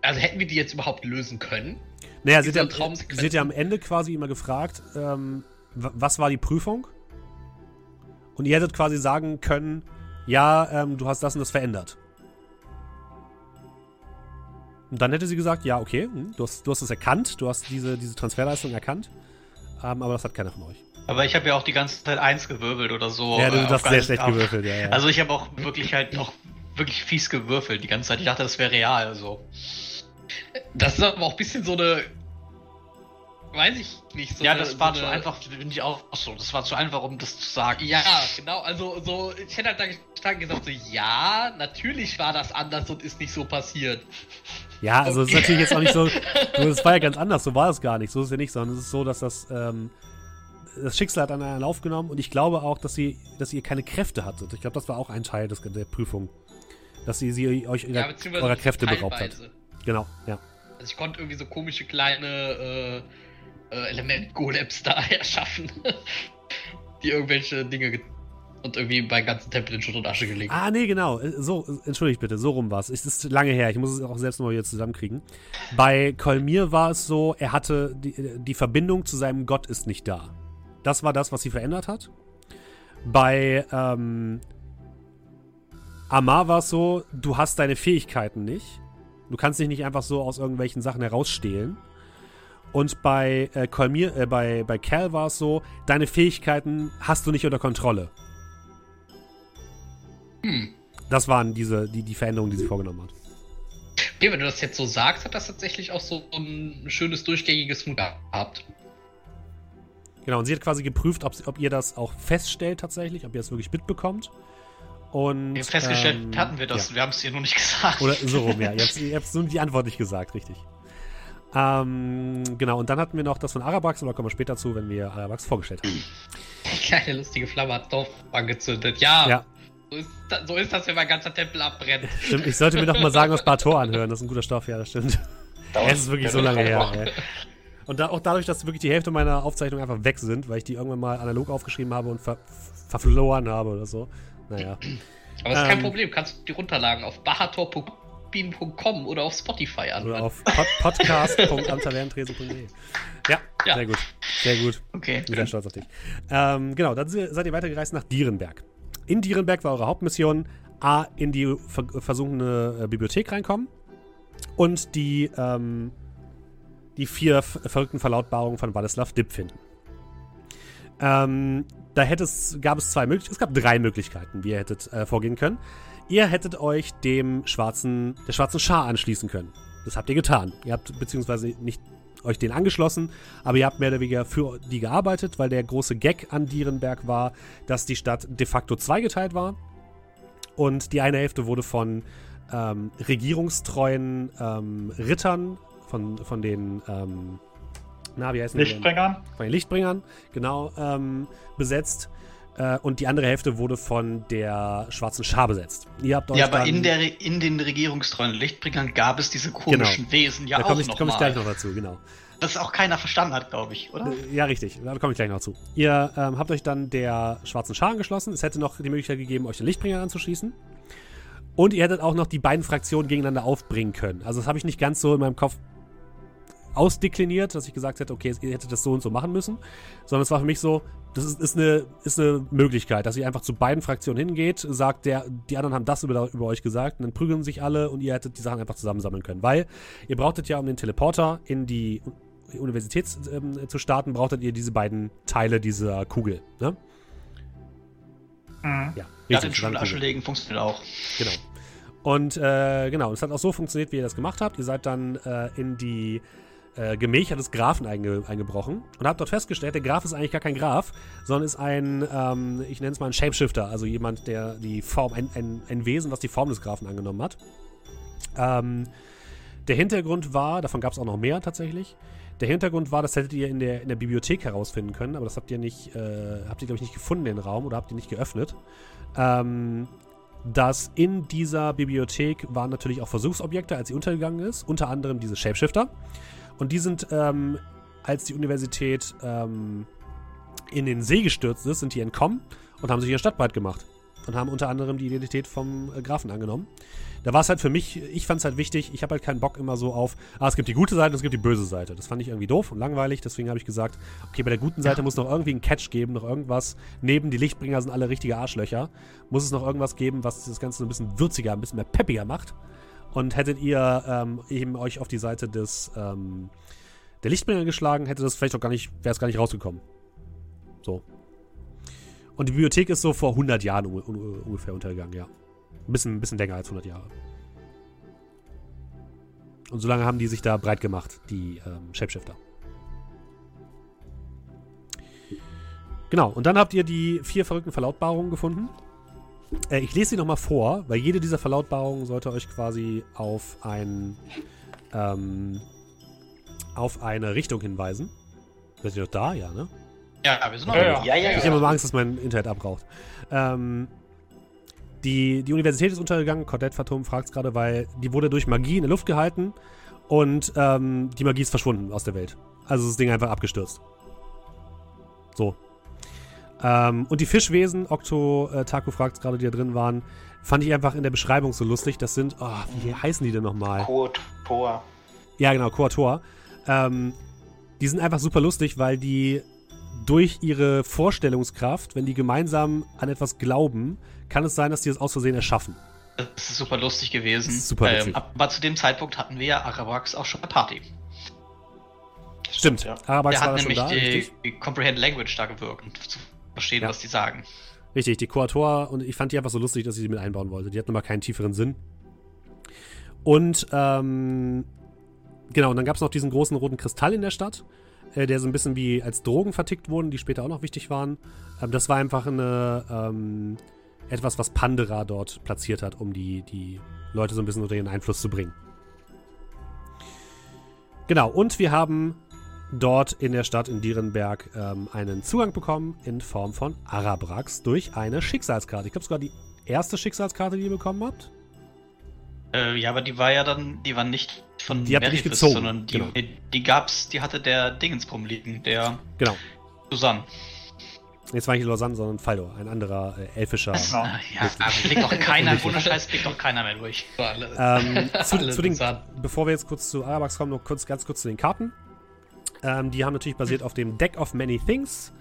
Also hätten wir die jetzt überhaupt lösen können? Naja, sie hat, ja, sie hat ja am Ende quasi immer gefragt, ähm, wa- was war die Prüfung? Und ihr hättet quasi sagen können, ja, ähm, du hast das und das verändert. Und dann hätte sie gesagt, ja, okay, hm, du hast, du hast es erkannt, du hast diese, diese Transferleistung erkannt, ähm, aber das hat keiner von euch. Aber ich habe ja auch die ganze Zeit eins gewirbelt oder so. ja, du äh, hast sehr schlecht auf- gewürfelt, ja, ja. Also ich habe auch wirklich halt noch wirklich fies gewürfelt die ganze Zeit. Ich dachte, das wäre real. So. Das ist aber auch ein bisschen so eine. Weiß ich nicht. So ja, eine, das war so zu eine, einfach, finde ich auch so. Das war zu einfach, um das zu sagen. Ja, genau. Also, so, ich hätte halt da gestanden gesagt, so, ja, natürlich war das anders und ist nicht so passiert. Ja, also es ist Okay. natürlich jetzt auch nicht so, das war ja ganz anders, so war es gar nicht, so ist es ja nicht, sondern es ist so, dass das, ähm, das Schicksal hat an einen Lauf genommen und ich glaube auch, dass sie, dass ihr keine Kräfte hattet. Ich glaube, das war auch ein Teil des, der Prüfung. Dass sie, sie euch ihrer, beziehungsweise eurer Kräfte beraubt hat. Genau, ja. Also ich konnte irgendwie so komische kleine äh, äh, Element-Golems da erschaffen, die irgendwelche Dinge ge und irgendwie beim ganzen Tempel in Schutt und Asche gelegt. Ah, nee, genau. äh, So, äh, entschuldigt bitte, so rum war es. Es ist lange her, ich muss es auch selbst nochmal wieder zusammenkriegen. Bei Kolmir war es so, er hatte, die, die Verbindung zu seinem Gott ist nicht da. Das war das, was sie verändert hat. Bei ähm, Amar war es so, du hast deine Fähigkeiten nicht. Du kannst dich nicht einfach so aus irgendwelchen Sachen herausstehlen. Und bei äh, Kolmir, äh, bei, bei Cal war es so, deine Fähigkeiten hast du nicht unter Kontrolle. Hm. Das waren diese, die, die Veränderungen, die sie vorgenommen hat. Okay, wenn du das jetzt so sagst, hat das tatsächlich auch so ein schönes durchgängiges Muster gehabt. Genau, und sie hat quasi geprüft, ob, sie, ob ihr das auch feststellt tatsächlich, ob ihr es wirklich mitbekommt. Und, Wir haben festgestellt, ähm, hatten wir das. Ja. Wir haben es ihr nur nicht gesagt. Oder so rum, ja. Ihr habt, ihr habt nur die Antwort nicht gesagt, richtig. Ähm, genau, und dann hatten wir noch das von Arabax, aber da kommen wir später zu, wenn wir Arabax vorgestellt haben. Die kleine lustige Flamme hat Dorf angezündet. Ja, Ja. So, ist, da- so ist das, wenn mein ganzer Tempel abbrennt. Stimmt, ich sollte mir noch mal sagen, was Bator anhören. Das ist ein guter Stoff, ja, das stimmt. Dauert- Es ist wirklich so lange her. Ey. Und da, auch dadurch, dass wirklich die Hälfte meiner Aufzeichnungen einfach weg sind, weil ich die irgendwann mal analog aufgeschrieben habe und ver verloren habe oder so. Naja. Aber das ist kein Ähm. Problem. Kannst du die runterladen auf bahator.beam.com oder auf Spotify anhören. Oder auf pod podcast.amtalerntresen.de. Ja, Ja. sehr gut. Sehr gut. Okay. Bin sehr stolz auf dich. Ähm, genau, dann se- seid ihr weitergereist nach Dierenberg. In Dierenberg war eure Hauptmission A, in die ver versunkene äh, Bibliothek reinkommen und die, ähm, die vier verrückten Verlautbarungen von Wladislav Dipp finden. Ähm, da hätte es, gab es zwei Möglichkeiten, es gab drei Möglichkeiten, wie ihr hättet äh, vorgehen können. Ihr hättet euch dem schwarzen, der schwarzen Schar anschließen können. Das habt ihr getan. Ihr habt beziehungsweise nicht euch den angeschlossen, aber ihr habt mehr oder weniger für die gearbeitet, weil der große Gag an Dierenberg war, dass die Stadt de facto zweigeteilt war. Und die eine Hälfte wurde von ähm, regierungstreuen ähm, Rittern, von, von den, ähm, na, wie heißen die? denn? Lichtbringern. von den Lichtbringern, genau, ähm, besetzt. Äh, und die andere Hälfte wurde von der schwarzen Schar besetzt. Ihr habt euch Ja, aber in, der, in den regierungstreuen Lichtbringern gab es diese komischen Wesen ja da auch komme ich, noch komm ich mal. gleich noch dazu, genau. Das auch keiner verstanden hat, glaube ich, oder? Äh, Ja, richtig. Da komme ich gleich noch zu. Ihr ähm, habt euch dann der schwarzen Schar angeschlossen. Es hätte noch die Möglichkeit gegeben, euch den Lichtbringer anzuschließen. Und ihr hättet auch noch die beiden Fraktionen gegeneinander aufbringen können. Also das habe ich nicht ganz so in meinem Kopf ausdekliniert, dass ich gesagt hätte, okay, ihr hättet das so und so machen müssen. Sondern es war für mich so, das ist, ist, eine, ist eine Möglichkeit, dass ihr einfach zu beiden Fraktionen hingeht, sagt, der, die anderen haben das über, über euch gesagt und dann prügeln sich alle und ihr hättet die Sachen einfach zusammensammeln können. Weil ihr brauchtet ja, um den Teleporter in die Universität ähm, zu starten, brauchtet ihr diese beiden Teile dieser Kugel. Ne? Mhm. Ja, Ja, den. Schulasche legen funktioniert auch. Genau. Und äh, genau, es hat auch so funktioniert, wie ihr das gemacht habt. Ihr seid dann äh, in die äh, Gemächer des Grafen einge eingebrochen und habt dort festgestellt, der Graf ist eigentlich gar kein Graf, sondern ist ein, ähm, ich nenne es mal ein Shapeshifter, also jemand, der die Form, ein, ein, ein Wesen, was die Form des Grafen angenommen hat. Ähm, der Hintergrund war, davon gab es auch noch mehr tatsächlich. Der Hintergrund war, das hättet ihr in der, in der Bibliothek herausfinden können, aber das habt ihr nicht, äh, habt ihr, glaube ich, nicht gefunden, den Raum, oder habt ihr nicht geöffnet. Ähm, dass in dieser Bibliothek waren natürlich auch Versuchsobjekte, als sie untergegangen ist, unter anderem diese Shapeshifter. Und die sind, ähm, als die Universität ähm, in den See gestürzt ist, sind die entkommen und haben sich ihr Stadtbreit gemacht. Und haben unter anderem die Identität vom äh, Grafen angenommen. Da war es halt für mich, ich fand es halt wichtig, ich habe halt keinen Bock immer so auf, ah, es gibt die gute Seite und es gibt die böse Seite. Das fand ich irgendwie doof und langweilig, deswegen habe ich gesagt, okay, bei der guten Seite muss noch irgendwie ein Catch geben, noch irgendwas. Neben die Lichtbringer sind alle richtige Arschlöcher. Muss es noch irgendwas geben, was das Ganze so ein bisschen würziger, ein bisschen mehr peppiger macht. Und hättet ihr ähm, eben euch auf die Seite des ähm, der Lichtbringer geschlagen, hätte das vielleicht auch gar nicht, wäre es gar nicht rausgekommen. So. Und die Bibliothek ist so vor 100 Jahren un un ungefähr untergegangen, ja. Ein bisschen, ein bisschen länger als 100 Jahre. Und so lange haben die sich da breit gemacht, die ähm, Shapeshifter. Genau, und dann habt ihr die vier verrückten Verlautbarungen gefunden. Äh, ich lese sie nochmal vor, weil jede dieser Verlautbarungen sollte euch quasi auf ein ähm, auf eine Richtung hinweisen. Seid ihr noch da? Ja, ne? Ja, wir sind noch Ja, da. Ja, ja, Ich ja. habe immer Angst, dass mein Internet abraucht. Ähm, die, die Universität ist untergegangen. Cordette Phantom fragt es gerade, weil die wurde durch Magie in der Luft gehalten und ähm, die Magie ist verschwunden aus der Welt. Also ist das Ding einfach abgestürzt. So. Ähm, und die Fischwesen, Octo äh, Taku fragt gerade, die da drin waren, fand ich einfach in der Beschreibung so lustig. Das sind, oh, wie heißen die denn nochmal? Code, Tor. Ja, genau, Koator. Ähm, die sind einfach super lustig, weil die durch ihre Vorstellungskraft, wenn die gemeinsam an etwas glauben, kann es sein, dass die es aus Versehen erschaffen. Das ist super lustig gewesen. Super. Ähm, aber zu dem Zeitpunkt hatten wir ja Arabax auch schon eine Party. Stimmt. ja. Arabax Der war hat da schon nämlich da, die, die Comprehend Language da gewirkt, verstehen, Ja. was die sagen. Richtig, die Koator und ich fand die einfach so lustig, dass ich sie mit einbauen wollte. Die hatten aber keinen tieferen Sinn. Und, ähm, genau, und dann gab es noch diesen großen roten Kristall in der Stadt, äh, der so ein bisschen wie als Drogen vertickt wurden, die später auch noch wichtig waren. Ähm, das war einfach eine, ähm, etwas, was Pandera dort platziert hat, um die, die Leute so ein bisschen unter ihren Einfluss zu bringen. Genau, und wir haben dort in der Stadt in Dierenberg ähm, einen Zugang bekommen in Form von Arabrax durch eine Schicksalskarte. Ich glaube sogar die erste Schicksalskarte, die ihr bekommen habt. Äh, ja, aber die war ja dann, die war nicht von Die ihr nicht Merifis, gezogen, sondern die, genau. die gab's, die hatte der Dingensbrumm liegen, der Genau. Susanne. Jetzt war nicht Lausanne, sondern Faldo, ein anderer äh, elfischer. Ah, ja, aber blickt doch keiner, ohne Scheiß blickt doch keiner mehr durch. Ähm, zu, zu den, bevor wir jetzt kurz zu Arabax kommen, noch kurz, ganz kurz zu den Karten. Ähm, die haben natürlich basiert auf dem Deck of Many Things,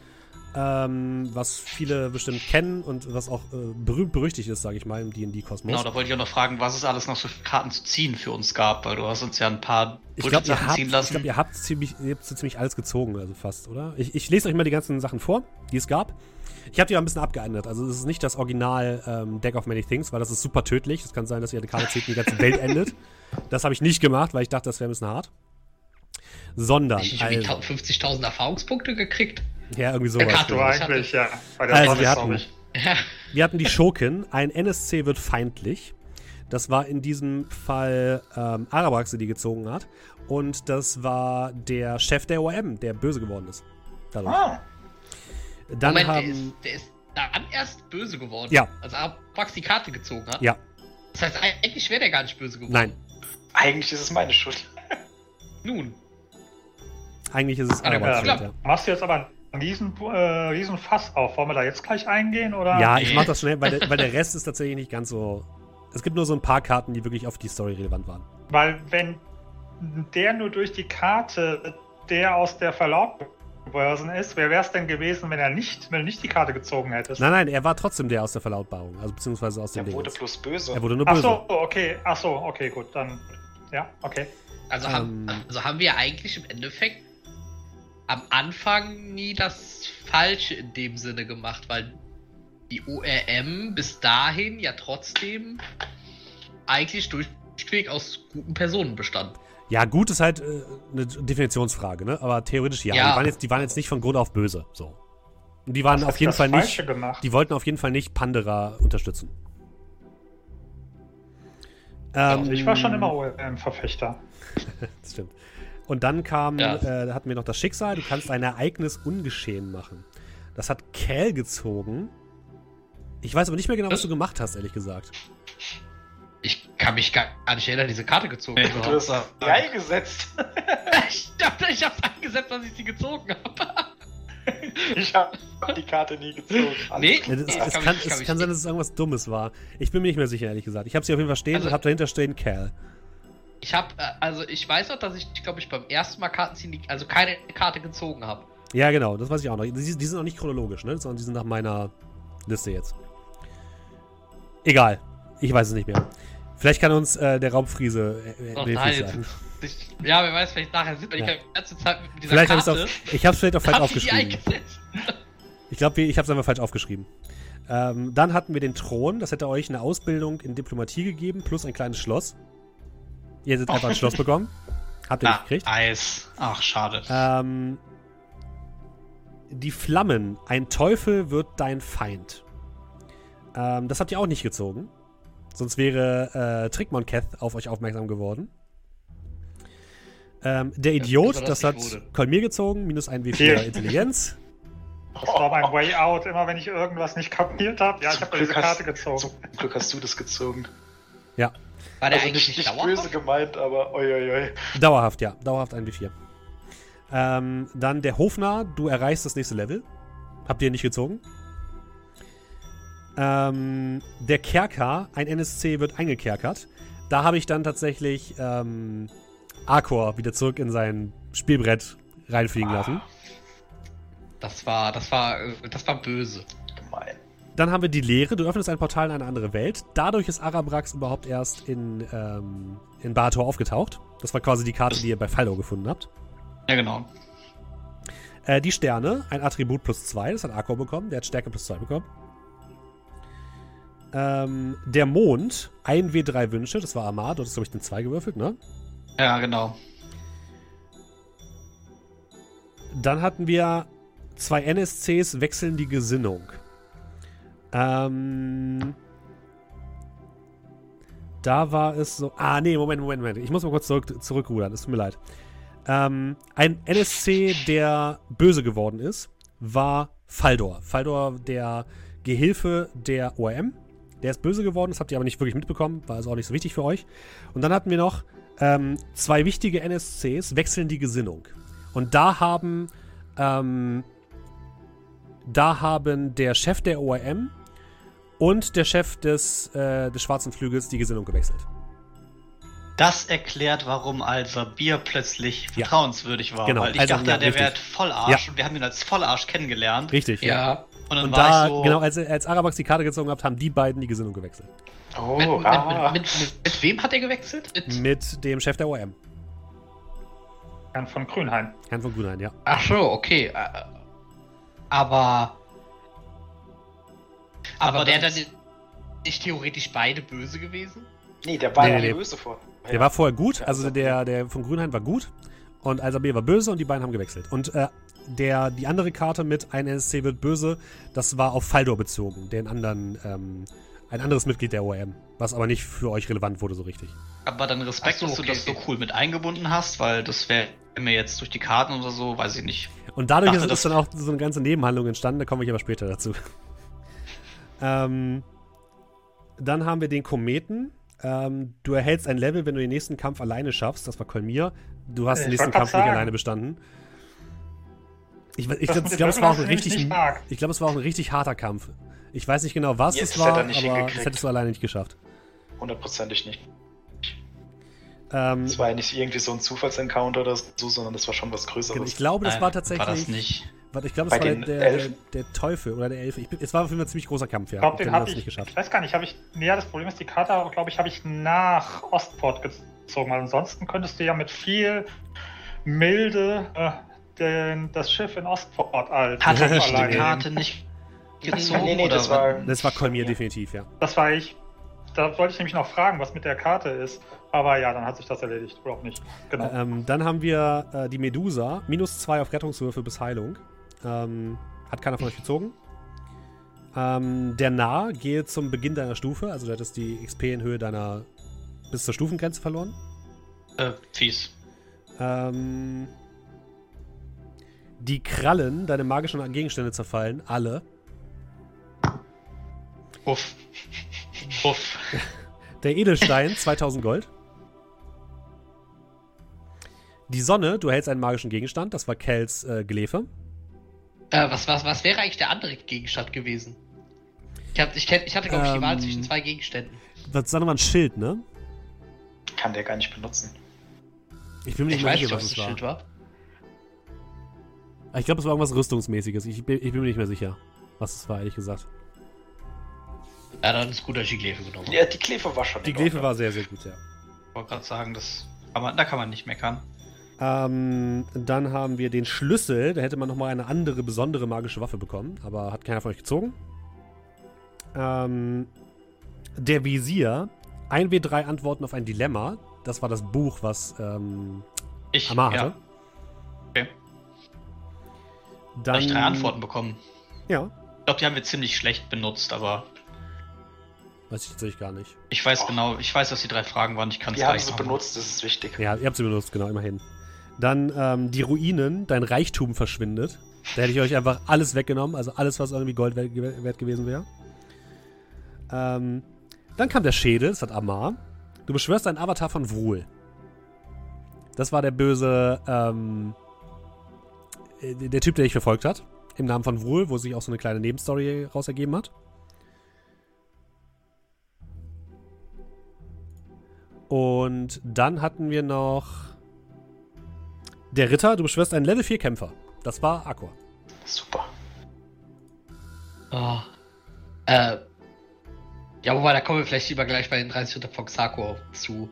ähm, was viele bestimmt kennen und was auch äh, berühmt berüchtigt ist, sage ich mal, im D&D-Kosmos. Genau, da wollte ich auch noch fragen, was es alles noch so für Karten zu ziehen für uns gab, weil du hast uns ja ein paar ich glaube, ihr, Bullshit-Sachen habt- ziehen ich lassen. glaub, ihr habt ziemlich, ihr habt so ziemlich alles gezogen, also fast, oder? Ich, ich lese euch mal die ganzen Sachen vor, die es gab. Ich habe die auch ein bisschen abgeändert. Also es ist nicht das Original ähm, Deck of Many Things, weil das ist super tödlich. Es kann sein, dass ihr eine Karte zieht und die ganze Welt endet. Das habe ich nicht gemacht, weil ich dachte, das wäre ein bisschen hart. Sondern, Ich habe also, 50.000 Erfahrungspunkte gekriegt. ja, irgendwie Der sowas. Karte. Du eigentlich, ja. Der Also, wir hatten-. Ja, Wir hatten die Schurken. Ein NSC wird feindlich. Das war in diesem Fall ähm, Arabrax, der die gezogen hat. Und das war der Chef der OM, der böse geworden ist. Dadurch. Ah, Dann Moment, der haben. ist, der ist dann erst böse geworden. Ja. Als Abrax die Karte gezogen hat. Ja, Das heißt, eigentlich wäre der gar nicht böse geworden. nein. Eigentlich ist es meine Schuld. Nun. Eigentlich ist es schuld, ja. machst du jetzt aber einen riesen, äh, riesen Fass auf. Wollen wir da jetzt gleich eingehen? Oder? Ja, ich mach das schnell, weil der, weil der Rest ist tatsächlich nicht ganz so. Es gibt nur so ein paar Karten, die wirklich auf die Story relevant waren. Weil wenn der nur durch die Karte der aus der Verlautbörsen ist, wer wäre es denn gewesen, wenn er nicht, wenn du nicht die Karte gezogen hättest? Nein, nein, er war trotzdem der aus der Verlautbarung. Also beziehungsweise aus dem Der Ding. wurde bloß böse. Er wurde nur Ach böse. so, okay, ach so, okay, gut, dann, ja, okay. Also, haben, Ähm. also haben wir eigentlich im Endeffekt am Anfang nie das Falsche in dem Sinne gemacht, weil die ORM bis dahin ja trotzdem eigentlich durchweg aus guten Personen bestand. Ja, gut ist halt äh, eine Definitionsfrage, ne? Aber theoretisch ja. Ja. Die, waren jetzt, die waren jetzt nicht von Grund auf böse. So. Und die waren Was auf jeden Fall nicht. Falsche gemacht? Die wollten auf jeden Fall nicht Pandera unterstützen. Ähm, Also ich war schon immer OM-Verfechter. Das stimmt. Und dann kam, Ja. äh, da hatten wir noch das Schicksal, du kannst ein Ereignis ungeschehen machen. Das hat Cal gezogen. Ich weiß aber nicht mehr genau, was du gemacht hast, ehrlich gesagt. Ich kann mich gar nicht erinnern, diese Karte gezogen Nee, Du hast reingesetzt. Ich dachte, ich hab's eingesetzt, dass ich sie gezogen habe. Ich habe die Karte nie gezogen. Alles Nee. Ja, das, Ja, es kann kann, es kann sein, dass es irgendwas Dummes war. Ich bin mir nicht mehr sicher, ehrlich gesagt. Ich habe sie auf jeden Fall stehen Also- und habe dahinter stehen Cal. Ich habe, also ich weiß noch, dass ich, glaube ich, beim ersten Mal Karten ziehen, also keine Karte gezogen habe. Ja, genau, das weiß ich auch noch. Die, die sind auch nicht chronologisch, ne? Sondern die sind nach meiner Liste jetzt. Egal. Ich weiß es nicht mehr. Vielleicht kann uns äh, der Raubfriese äh, Oh nein. Ich, ja, wer weiß, vielleicht nachher sind wir Ja. die ganze Zeit mit dieser Vielleicht Karte. es Ich habe es vielleicht auch falsch aufgeschrieben. Ich glaube, ich habe es einfach falsch aufgeschrieben. Ähm, dann hatten wir den Thron. Das hätte euch eine Ausbildung in Diplomatie gegeben, plus ein kleines Schloss. Ihr hättet einfach ein Schloss bekommen. Habt ihr nicht Ah, gekriegt. Eis. Ach, schade. Ähm, die Flammen. Ein Teufel wird dein Feind. Ähm, das habt ihr auch nicht gezogen. Sonst wäre äh, Trickmonketh auf euch aufmerksam geworden. Ähm, der Idiot, das, das hat nicht wurde. Kolmir gezogen, minus ein W4 Hier. Intelligenz. Das war mein Way Out, immer wenn ich irgendwas nicht kapiert habe. Ja, ich habe diese Karte gezogen. Zum Glück hast du das gezogen. Ja, War der also eigentlich nicht, nicht, böse gemeint, aber oi, oi, oi. dauerhaft, ja. Dauerhaft ein W4. Ähm, dann der Hofnarr, du erreichst das nächste Level. Habt ihr nicht gezogen? Ähm, der Kerker, ein NSC wird eingekerkert. Da habe ich dann tatsächlich ähm, Arkor wieder zurück in sein Spielbrett reinfliegen lassen. Das war, das war, äh, das war böse. Dann haben wir die Leere. Du öffnest ein Portal in eine andere Welt. Dadurch ist Arabrax überhaupt erst in, ähm, in Barator aufgetaucht. Das war quasi die Karte, die ihr bei Faldo gefunden habt. Ja, genau. Äh, die Sterne, ein Attribut plus 2, das hat Akor bekommen, der hat Stärke plus 2 bekommen. Ähm, der Mond, ein W3 Wünsche, das war Amar, dort ist, glaube ich, den 2 gewürfelt, ne? Ja, genau. Dann hatten wir zwei NSCs wechseln die Gesinnung. Ähm, da war es so. Ah, nee, Moment, Moment, Moment. Ich muss mal kurz zurück, zurückrudern. Es tut mir leid. Ähm, ein NSC, der böse geworden ist, war Faldor. Faldor, der Gehilfe der ORM. Der ist böse geworden, das habt ihr aber nicht wirklich mitbekommen, war also auch nicht so wichtig für euch. Und dann hatten wir noch ähm, zwei wichtige NSCs, wechseln die Gesinnung. Und da haben, ähm, da haben der Chef der ORM und der Chef des, äh, des Schwarzen Flügels die Gesinnung gewechselt. Das erklärt, warum also Bier plötzlich Ja. vertrauenswürdig war. Genau, Weil ich also, dachte, ja, der wäre Vollarsch und wir haben ihn als Vollarsch kennengelernt. Richtig. Ja. Und dann Und war da, ich so. genau, als, als Arabax die Karte gezogen hat, haben die beiden die Gesinnung gewechselt. Oh, Mit, mit, ah. mit, mit, mit, mit wem hat er gewechselt? Mit, Mit dem Chef der ORM, Herrn von Grünhain. Herrn von Grünhain, ja. ach so, okay. äh, Aber. Aber, Aber der das dann nicht theoretisch beide böse gewesen? Nee, der war Nee, ja nee, böse vor. Der war vorher gut, Ja, also der, der von Grünhain war gut und Alsabir war böse und die beiden haben gewechselt. Und äh, der, die andere Karte mit ein NSC wird böse, das war auf Faldor bezogen, den anderen, ähm, ein anderes Mitglied der ORM, was aber nicht für euch relevant wurde so richtig. Aber dann Respekt, so, dass du das so cool mit eingebunden hast, weil das wäre mir jetzt durch die Karten oder so, weiß ich nicht. Und dadurch Dachte, ist, ist das- dann auch so eine ganze Nebenhandlung entstanden, da komme ich aber später dazu. Ähm, dann haben wir den Kometen. Ähm, du erhältst ein Level, wenn du den nächsten Kampf alleine schaffst. Das war Kolmir. Du hast Ich den nächsten Kampf nicht sagen. alleine bestanden. Ich, ich, ich glaube, es war auch ein richtig, nicht arg. ich glaube, es war auch ein richtig harter Kampf. Ich weiß nicht genau, was Ja, es das war, aber er nicht das hättest du alleine nicht geschafft. Hundertprozentig nicht. Ähm, Das war ja nicht irgendwie so ein Zufallsencounter oder so, sondern das war schon was Größeres. ich glaube, das Nein, war tatsächlich. War das nicht. Warte, ich glaube, es Bei war der, der, der Teufel oder der Elfe. Ich bin, es war auf jeden Fall ein ziemlich großer Kampf, ja. Ich glaube, den du ich, nicht geschafft. ich weiß gar nicht, habe ich, nee, ja, das Problem ist, die Karte, glaube ich, habe ich nach Ostport gezogen, weil ansonsten könntest du ja mit viel Milde äh, den, das Schiff in Ostport als Hat er nicht die Karte nicht gezogen? nee, nee, oder das war. Das war Kolmir Ja. definitiv, ja. Das war ich. Da wollte ich nämlich noch fragen, was mit der Karte ist. Aber ja, dann hat sich das erledigt. Oder auch nicht. Genau. Ähm, dann haben wir äh, die Medusa. Minus 2 auf Rettungswürfe bis Heilung. Ähm, hat keiner von euch gezogen. Ähm, der Nah gehe zum Beginn deiner Stufe. Also du hättest die XP in Höhe deiner bis zur Stufengrenze verloren. Äh, fies. Ähm, die Krallen, deine magischen Gegenstände zerfallen. Alle. Uff. Uff. Der Edelstein, 2000 Gold. Die Sonne, du hältst einen magischen Gegenstand. Das war Kels äh, Gelefe. Äh, was, was, was wäre eigentlich der andere Gegenstand gewesen? Ich, hab, ich, kenn, ich hatte, glaube ich, die Wahl Ähm, zwischen zwei Gegenständen. Das war nochmal ein Schild, ne? Kann der gar nicht benutzen. Ich bin mir nicht Ich mehr weiß sicher, was es ein war. Schild war. Ich glaube, es war irgendwas Rüstungsmäßiges. Ich bin, ich bin mir nicht mehr sicher, was es war, ehrlich gesagt. Ja, dann ist gut, dass ich die Glefe genommen habe. Ja, die Klefe war schon. Die Glefe war sehr, sehr gut, ja. Ich wollte gerade sagen, das kann man, da kann man nicht meckern. Ähm, dann haben wir den Schlüssel. Da hätte man nochmal eine andere, besondere magische Waffe bekommen. Aber hat keiner von euch gezogen. Ähm, der Visier. 1W3 Antworten auf ein Dilemma. Das war das Buch, was ähm, Ich, Amar ja, hatte. Okay. Dann, da hab ich drei Antworten bekommen. Ja, Ich glaube, die haben wir ziemlich schlecht benutzt, aber weiß ich tatsächlich gar nicht. ich weiß Och. genau, ich weiß, was die drei Fragen waren. Ich kann es Wir haben gleich sie benutzt, das ist wichtig. Ja, ihr habt sie benutzt, genau, immerhin. Dann ähm, die Ruinen, dein Reichtum verschwindet. Da hätte ich euch einfach alles weggenommen, also alles, was irgendwie Gold wert, gewesen wäre. Ähm, dann kam der Schädel, das hat Amar. Du beschwörst einen Avatar von Vrul. Das war der böse, ähm, äh, der Typ, der dich verfolgt hat. Im Namen von Vrul, wo sich auch so eine kleine Nebenstory raus ergeben hat. Und dann hatten wir noch der Ritter. Du beschwörst einen Level 4 Kämpfer. Das war Aqua. Super. Oh. Äh. Ja, wobei, da kommen wir vielleicht lieber gleich bei den 30 Ritter von Xako zu.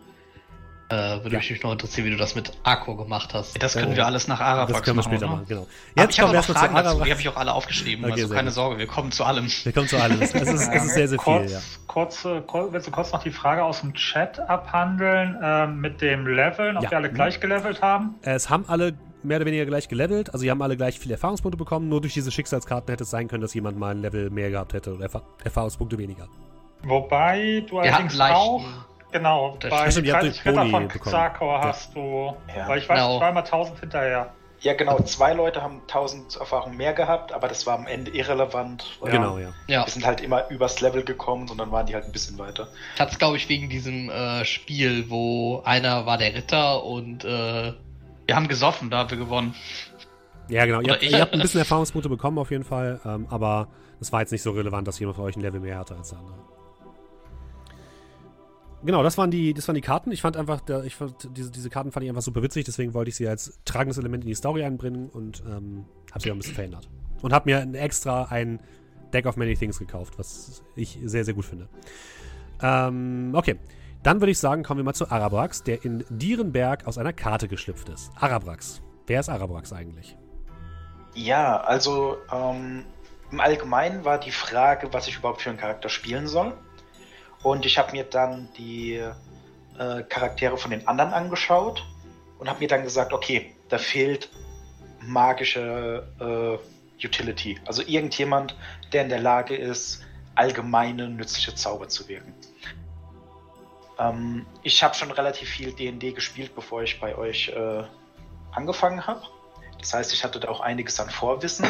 Äh, würde Ja. mich noch interessieren, wie du das mit Akko gemacht hast. Das können wir alles nach Arapax Das können wir machen, später oder? machen, genau. Aber Jetzt ich habe noch Fragen zu dazu, die habe ich auch alle aufgeschrieben, Okay, also keine gut. Sorge, wir kommen zu allem. Wir kommen zu allem. Es ist, es ist sehr, sehr kurz, viel, ja. kurz, äh, kurz, willst du kurz noch die Frage aus dem Chat abhandeln ähm, mit dem Leveln, ob Ja. wir alle gleich gelevelt haben? Es haben alle mehr oder weniger gleich gelevelt. Also, sie haben alle gleich viele Erfahrungspunkte bekommen. Nur durch diese Schicksalskarten hätte es sein können, dass jemand mal ein Level mehr gehabt hätte oder Erfa Erfahrungspunkte weniger. Wobei du allerdings auch Genau, Das bei stimmt, ihr habt 30 den Ritter Boni von. Xarkor Ja. hast du. Ja. Weil ich weiß, Genau. ich war immer 1000 hinterher. Ja, genau. Zwei Leute haben 1000 Erfahrungen mehr gehabt, aber das war am Ende irrelevant. weil Genau, ja. Ja, Wir sind halt immer übers Level gekommen und dann waren die halt ein bisschen weiter. hat's glaube ich wegen diesem äh, Spiel, wo einer war der Ritter und äh, Wir haben gesoffen, da haben wir gewonnen. Ja, genau. Ihr habt, ich. ihr habt ein bisschen Erfahrungspunkte bekommen auf jeden Fall, ähm, aber es war jetzt nicht so relevant, dass jemand von euch ein Level mehr hatte als der andere. Genau, das waren die, das waren die Karten. Ich fand einfach, ich fand, diese, diese Karten fand ich einfach super witzig, deswegen wollte ich sie als tragendes Element in die Story einbringen und ähm, habe sie auch ein bisschen verändert. Und habe mir extra ein Deck of Many Things gekauft, was ich sehr, sehr gut finde. Ähm, okay. Dann würde ich sagen, kommen wir mal zu Arabrax, der in Dierenberg aus einer Karte geschlüpft ist. Arabrax. Wer ist Arabrax eigentlich? Ja, also ähm, im Allgemeinen war die Frage, was ich überhaupt für einen Charakter spielen soll. Und ich habe mir dann die äh, Charaktere von den anderen angeschaut und habe mir dann gesagt, okay, da fehlt magische äh, Utility. Also irgendjemand, der in der Lage ist, allgemeine nützliche Zauber zu wirken. Ähm, ich habe schon relativ viel D&D gespielt, bevor ich bei euch äh, angefangen habe. Das heißt, ich hatte da auch einiges an Vorwissen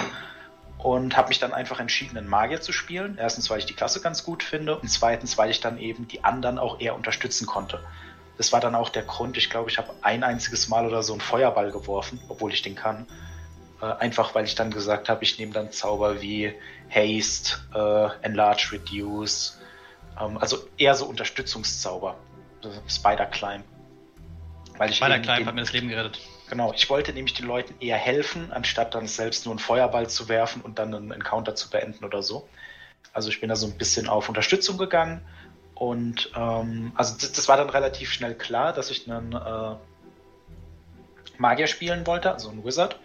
und habe mich dann einfach entschieden, einen Magier zu spielen. Erstens, weil ich die Klasse ganz gut finde und zweitens, weil ich dann eben die anderen auch eher unterstützen konnte. Das war dann auch der Grund, ich glaube, ich habe ein einziges Mal oder so einen Feuerball geworfen, obwohl ich den kann. Äh, einfach weil ich dann gesagt habe, ich nehme dann Zauber wie Haste, äh, Enlarge, Reduce, ähm, also eher so Unterstützungszauber. Spider Climb. Weil ich Bei der eben Klein den- hat mir das Leben gerettet. Genau, ich wollte nämlich den Leuten eher helfen, anstatt dann selbst nur einen Feuerball zu werfen und dann einen Encounter zu beenden oder so. Also ich bin da so ein bisschen auf Unterstützung gegangen und ähm, also das, das war dann relativ schnell klar, dass ich einen äh, Magier spielen wollte, also einen Wizard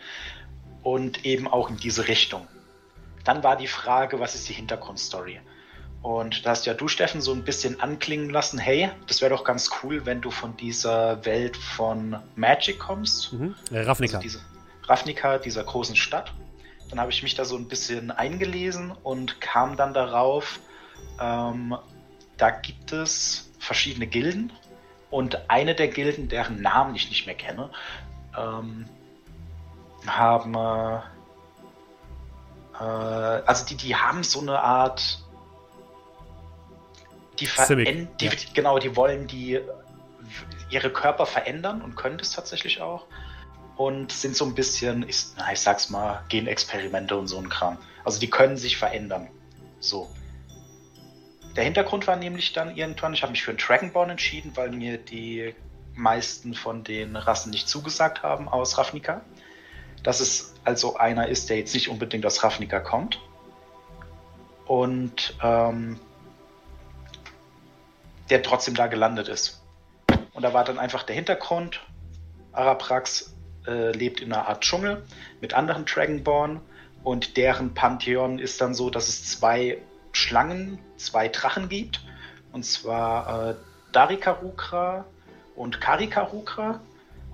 und eben auch in diese Richtung. Dann war die Frage, was ist die Hintergrundstory? Und da hast ja du, Steffen, so ein bisschen anklingen lassen, hey, das wäre doch ganz cool, wenn du von dieser Welt von Magic kommst. Mhm. Äh, Ravnica. Also diese Ravnica, dieser großen Stadt. Dann habe ich mich da so ein bisschen eingelesen und kam dann darauf, ähm, da gibt es verschiedene Gilden und eine der Gilden, deren Namen ich nicht mehr kenne, ähm, haben äh, äh, also die, die haben so eine Art die, Simic, die ja. genau, die wollen die ihre Körper verändern und können das tatsächlich auch und sind so ein bisschen, ich, na, ich sag's mal, Genexperimente und so ein Kram. Also die können sich verändern. So. Der Hintergrund war nämlich dann irgendwann, ich habe mich für einen Dragonborn entschieden, weil mir die meisten von den Rassen nicht zugesagt haben aus Ravnica. Dass es also einer ist, der jetzt nicht unbedingt aus Ravnica kommt. Und ähm, der trotzdem da gelandet ist. Und da war dann einfach der Hintergrund. Araprax äh, lebt in einer Art Dschungel mit anderen Dragonborn und deren Pantheon ist dann so, dass es zwei Schlangen, zwei Drachen gibt. Und zwar äh, Darikarukra und Karikarukra.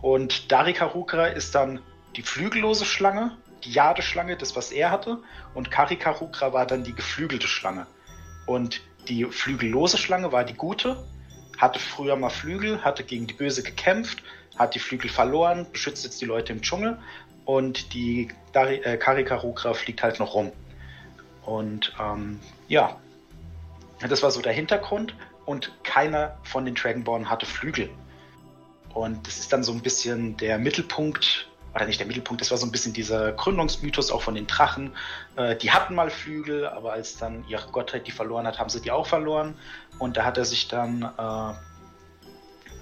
Und Darikarukra ist dann die flügellose Schlange, die Jadeschlange, das was er hatte. Und Karikarukra war dann die geflügelte Schlange. Und die flügellose Schlange war die gute, hatte früher mal Flügel, hatte gegen die Böse gekämpft, hat die Flügel verloren, beschützt jetzt die Leute im Dschungel und die Dari äh, Karikarukra fliegt halt noch rum. Und ähm, ja, das war so der Hintergrund und keiner von den Dragonborn hatte Flügel. Und das ist dann so ein bisschen der Mittelpunkt, oder nicht der Mittelpunkt, das war so ein bisschen dieser Gründungsmythos auch von den Drachen. Äh, die hatten mal Flügel, aber als dann ihre Gottheit die verloren hat, haben sie die auch verloren. Und da hat er sich dann äh,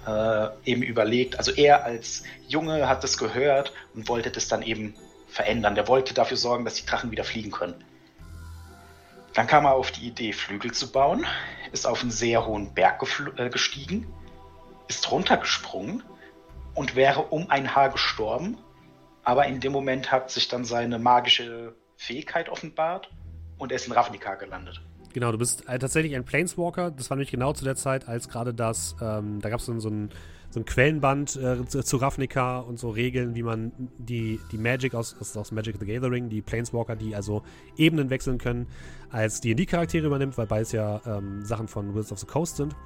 äh, eben überlegt, also er als Junge hat das gehört und wollte das dann eben verändern. Der wollte dafür sorgen, dass die Drachen wieder fliegen können. Dann kam er auf die Idee, Flügel zu bauen, ist auf einen sehr hohen Berg äh, gestiegen, ist runtergesprungen und wäre um ein Haar gestorben. Aber in dem Moment hat sich dann seine magische Fähigkeit offenbart und er ist in Ravnica gelandet. Genau, du bist äh, tatsächlich ein Planeswalker. Das war nämlich genau zu der Zeit, als gerade das, ähm, da gab es so, so, ein, so ein Quellenband äh, zu, Ravnica und so Regeln, wie man die, die Magic aus, aus, aus Magic the Gathering, die Planeswalker, die also Ebenen wechseln können, als D&D-Charaktere übernimmt, weil beides ja ähm, Sachen von Wizards of the Coast sind.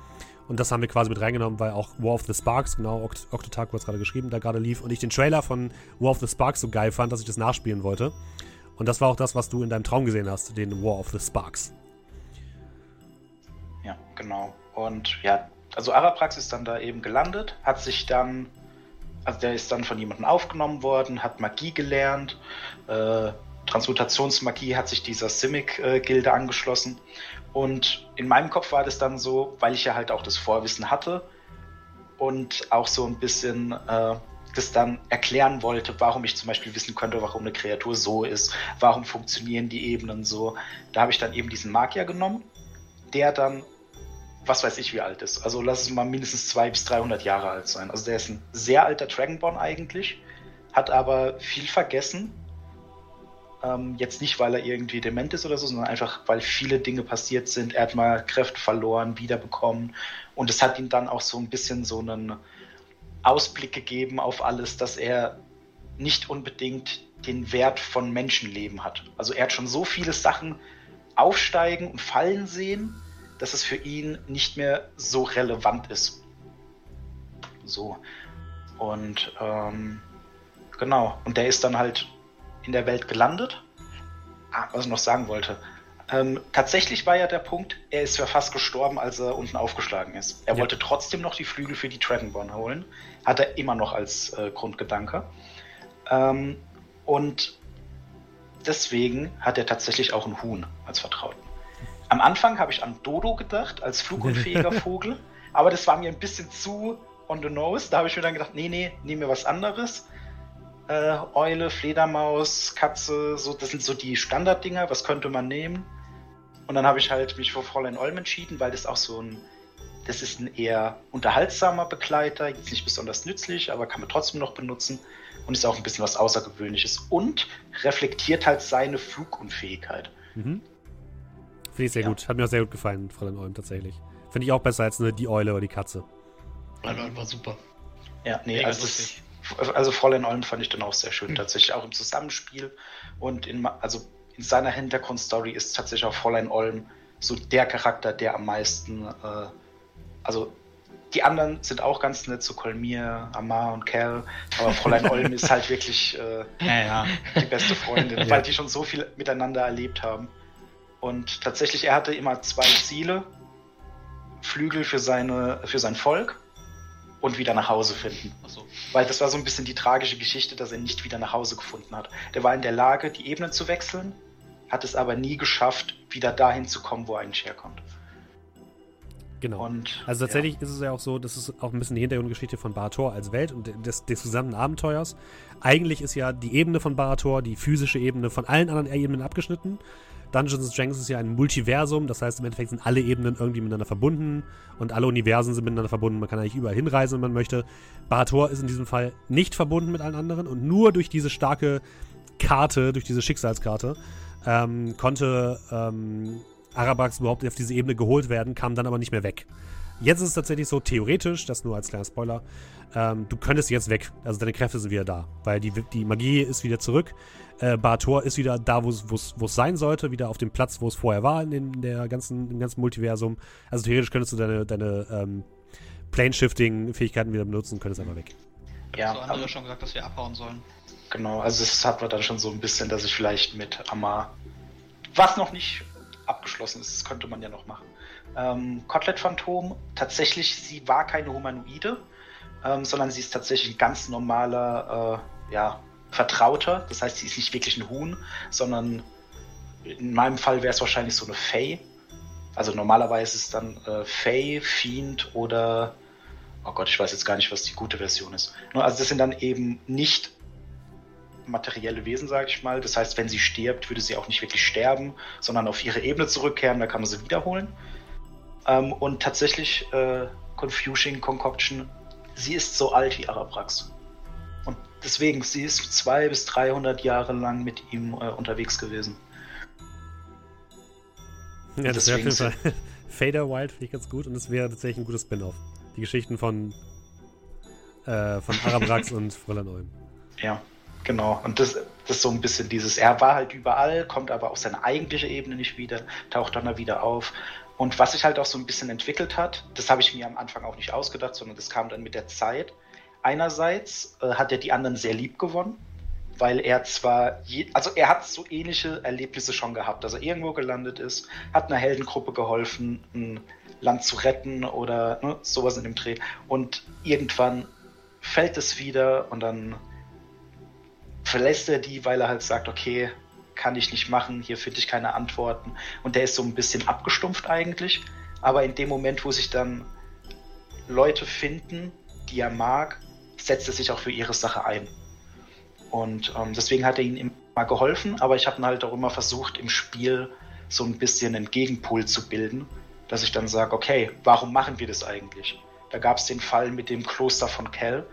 Und das haben wir quasi mit reingenommen, weil auch War of the Sparks, genau, Oct Octotaku hat gerade geschrieben, da gerade lief. Und ich den Trailer von War of the Sparks so geil fand, dass ich das nachspielen wollte. Und das war auch das, was du in deinem Traum gesehen hast, den War of the Sparks. Ja, genau. Und ja, also Araprax ist dann da eben gelandet, hat sich dann, also der ist dann von jemandem aufgenommen worden, hat Magie gelernt, äh, Transmutationsmagie hat sich dieser Simic-Gilde äh, angeschlossen. Und in meinem Kopf war das dann so, weil ich ja halt auch das Vorwissen hatte und auch so ein bisschen äh, das dann erklären wollte, warum ich zum Beispiel wissen könnte, warum eine Kreatur so ist, warum funktionieren die Ebenen so. Da habe ich dann eben diesen Magier genommen, der dann, was weiß ich, wie alt ist. Also lass es mal mindestens 200 bis 300 Jahre alt sein. Also der ist ein sehr alter Dragonborn eigentlich, hat aber viel vergessen. Ähm, jetzt nicht, weil er irgendwie dement ist oder so, sondern einfach, weil viele Dinge passiert sind. Er hat mal Kräfte verloren, wiederbekommen. Und es hat ihm dann auch so ein bisschen so einen Ausblick gegeben auf alles, dass er nicht unbedingt den Wert von Menschenleben hat. Also er hat schon so viele Sachen aufsteigen und fallen sehen, dass es für ihn nicht mehr so relevant ist. So. Und ähm, genau. Und der ist dann halt in der Welt gelandet. Ah, was ich noch sagen wollte. Ähm, tatsächlich war ja der Punkt, er ist ja fast gestorben, als er unten aufgeschlagen ist. Er ja. wollte trotzdem noch die Flügel für die Dragonborn holen. Hat er immer noch als äh, Grundgedanke. Ähm, und deswegen hat er tatsächlich auch einen Huhn als Vertrauten. Am Anfang habe ich an Dodo gedacht, als flugunfähiger Vogel. Aber das war mir ein bisschen zu on the nose. Da habe ich mir dann gedacht, nee, nee, nehmen wir was anderes. Äh, Eule, Fledermaus, Katze, so, das sind so die Standarddinger. Was könnte man nehmen? Und dann habe ich halt mich für Fräulein Olm entschieden, weil das auch so ein, das ist ein eher unterhaltsamer Begleiter, jetzt nicht besonders nützlich, aber kann man trotzdem noch benutzen und ist auch ein bisschen was Außergewöhnliches und reflektiert halt seine Flugunfähigkeit. Mhm. Finde ich sehr ja. gut. Hat mir auch sehr gut gefallen, Fräulein Olm tatsächlich. Finde ich auch besser als eine, die Eule oder die Katze. Fräulein Olm war super. Ja, nee, also, das, also Fräulein Olm fand ich dann auch sehr schön, mhm. tatsächlich auch im Zusammenspiel und in, also in seiner Hintergrundstory ist tatsächlich auch Fräulein Olm so der Charakter, der am meisten, äh, also die anderen sind auch ganz nett, so Kolmir, Amar und Cal, aber Fräulein Olm ist halt wirklich äh, ja, ja. die beste Freundin, ja. weil die schon so viel miteinander erlebt haben. Und tatsächlich, er hatte immer zwei Ziele. Flügel für, seine, für sein Volk und wieder nach Hause finden. So. Weil das war so ein bisschen die tragische Geschichte, dass er nicht wieder nach Hause gefunden hat. Der war in der Lage, die Ebenen zu wechseln, hat es aber nie geschafft, wieder dahin zu kommen, wo er eigentlich herkommt. Genau. Und, also tatsächlich ja. ist es ja auch so, das ist auch ein bisschen die Hintergrundgeschichte von Barator als Welt und des, des gesamten Abenteuers. Eigentlich ist ja die Ebene von Barator, die physische Ebene, von allen anderen Ebenen abgeschnitten. Dungeons Dragons ist ja ein Multiversum, das heißt im Endeffekt sind alle Ebenen irgendwie miteinander verbunden und alle Universen sind miteinander verbunden. Man kann eigentlich überall hinreisen, wenn man möchte. Barator ist in diesem Fall nicht verbunden mit allen anderen und nur durch diese starke Karte, durch diese Schicksalskarte, ähm, konnte ähm, Arabax überhaupt auf diese Ebene geholt werden, kam dann aber nicht mehr weg. Jetzt ist es tatsächlich so, theoretisch, das nur als kleiner Spoiler, ähm, du könntest jetzt weg. Also deine Kräfte sind wieder da, weil die, die Magie ist wieder zurück. Äh, Bator ist wieder da, wo es sein sollte, wieder auf dem Platz, wo es vorher war in, der ganzen, im ganzen Multiversum. Also theoretisch könntest du deine, deine ähm, Plane-Shifting-Fähigkeiten wieder benutzen und könntest einfach weg. Ja, so andere schon gesagt, dass wir abhauen sollen. Genau, also es hat man dann schon so ein bisschen, dass ich vielleicht mit Amar, was noch nicht abgeschlossen ist, das könnte man ja noch machen. Ähm, Kotlet Phantom, tatsächlich, sie war keine Humanoide, ähm, sondern sie ist tatsächlich ein ganz normaler, äh, ja, Vertrauter. Das heißt, sie ist nicht wirklich ein Huhn, sondern in meinem Fall wäre es wahrscheinlich so eine Fey. Also normalerweise ist es dann äh, Fey, Fiend oder oh Gott, ich weiß jetzt gar nicht, was die gute Version ist. Also das sind dann eben nicht materielle Wesen, sage ich mal. Das heißt, wenn sie stirbt, würde sie auch nicht wirklich sterben, sondern auf ihre Ebene zurückkehren, da kann man sie wiederholen. Ähm, und tatsächlich, äh, Confusion Concoction, sie ist so alt wie Arabrax. Deswegen, sie ist 200 bis 300 Jahre lang mit ihm äh, unterwegs gewesen. Ja, das wäre auf jeden Fall Fader Wild, finde ich ganz gut. Und das wäre tatsächlich ein gutes Spin-off. Die Geschichten von, äh, von Arabrax und Fräulein Olm. Ja. Genau, und das, das ist so ein bisschen dieses, er war halt überall, kommt aber auf seine eigentliche Ebene nicht wieder, taucht dann da wieder auf. Und was sich halt auch so ein bisschen entwickelt hat, das habe ich mir am Anfang auch nicht ausgedacht, sondern das kam dann mit der Zeit. Einerseits äh, hat er die anderen sehr lieb gewonnen, weil er zwar, je, also er hat so ähnliche Erlebnisse schon gehabt, dass er irgendwo gelandet ist, hat einer Heldengruppe geholfen, ein Land zu retten oder ne, sowas in dem Dreh. Und irgendwann fällt es wieder und dann verlässt er die, weil er halt sagt, okay, kann ich nicht machen, hier finde ich keine Antworten. Und der ist so ein bisschen abgestumpft eigentlich. Aber in dem Moment, wo sich dann Leute finden, die er mag, setzt er sich auch für ihre Sache ein. Und ähm, deswegen hat er ihnen immer geholfen, aber ich habe dann halt auch immer versucht, im Spiel so ein bisschen einen Gegenpol zu bilden, dass ich dann sage, okay, warum machen wir das eigentlich? Da gab es den Fall mit dem Kloster von Kell,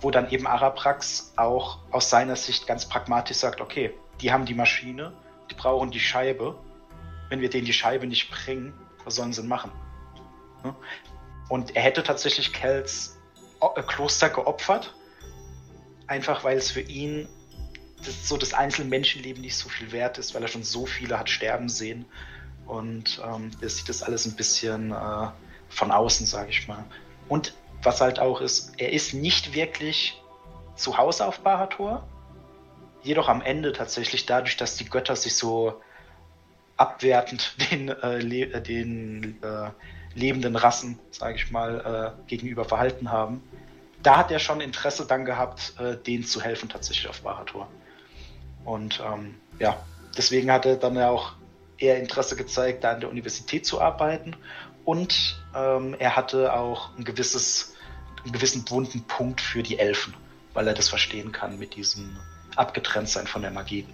wo dann eben Araprax auch aus seiner Sicht ganz pragmatisch sagt, okay, die haben die Maschine, die brauchen die Scheibe. Wenn wir denen die Scheibe nicht bringen, was sollen sie machen? Und er hätte tatsächlich Kells Kloster geopfert, einfach weil es für ihn das, so das einzelne Menschenleben nicht so viel wert ist, weil er schon so viele hat sterben sehen. Und ähm, er sieht das alles ein bisschen äh, von außen, sage ich mal. Und was halt auch ist, er ist nicht wirklich zu Hause auf Barator, jedoch am Ende tatsächlich dadurch, dass die Götter sich so abwertend den, äh, äh, den äh, lebenden Rassen, sage ich mal, äh, gegenüber verhalten haben, da hat er schon Interesse dann gehabt, äh, denen zu helfen tatsächlich auf Barator. Und ähm, ja, deswegen hat er dann ja auch eher Interesse gezeigt, da an der Universität zu arbeiten. Und ähm, er hatte auch ein gewisses, einen gewissen wunden Punkt für die Elfen, weil er das verstehen kann mit diesem abgetrennt sein von der Magie.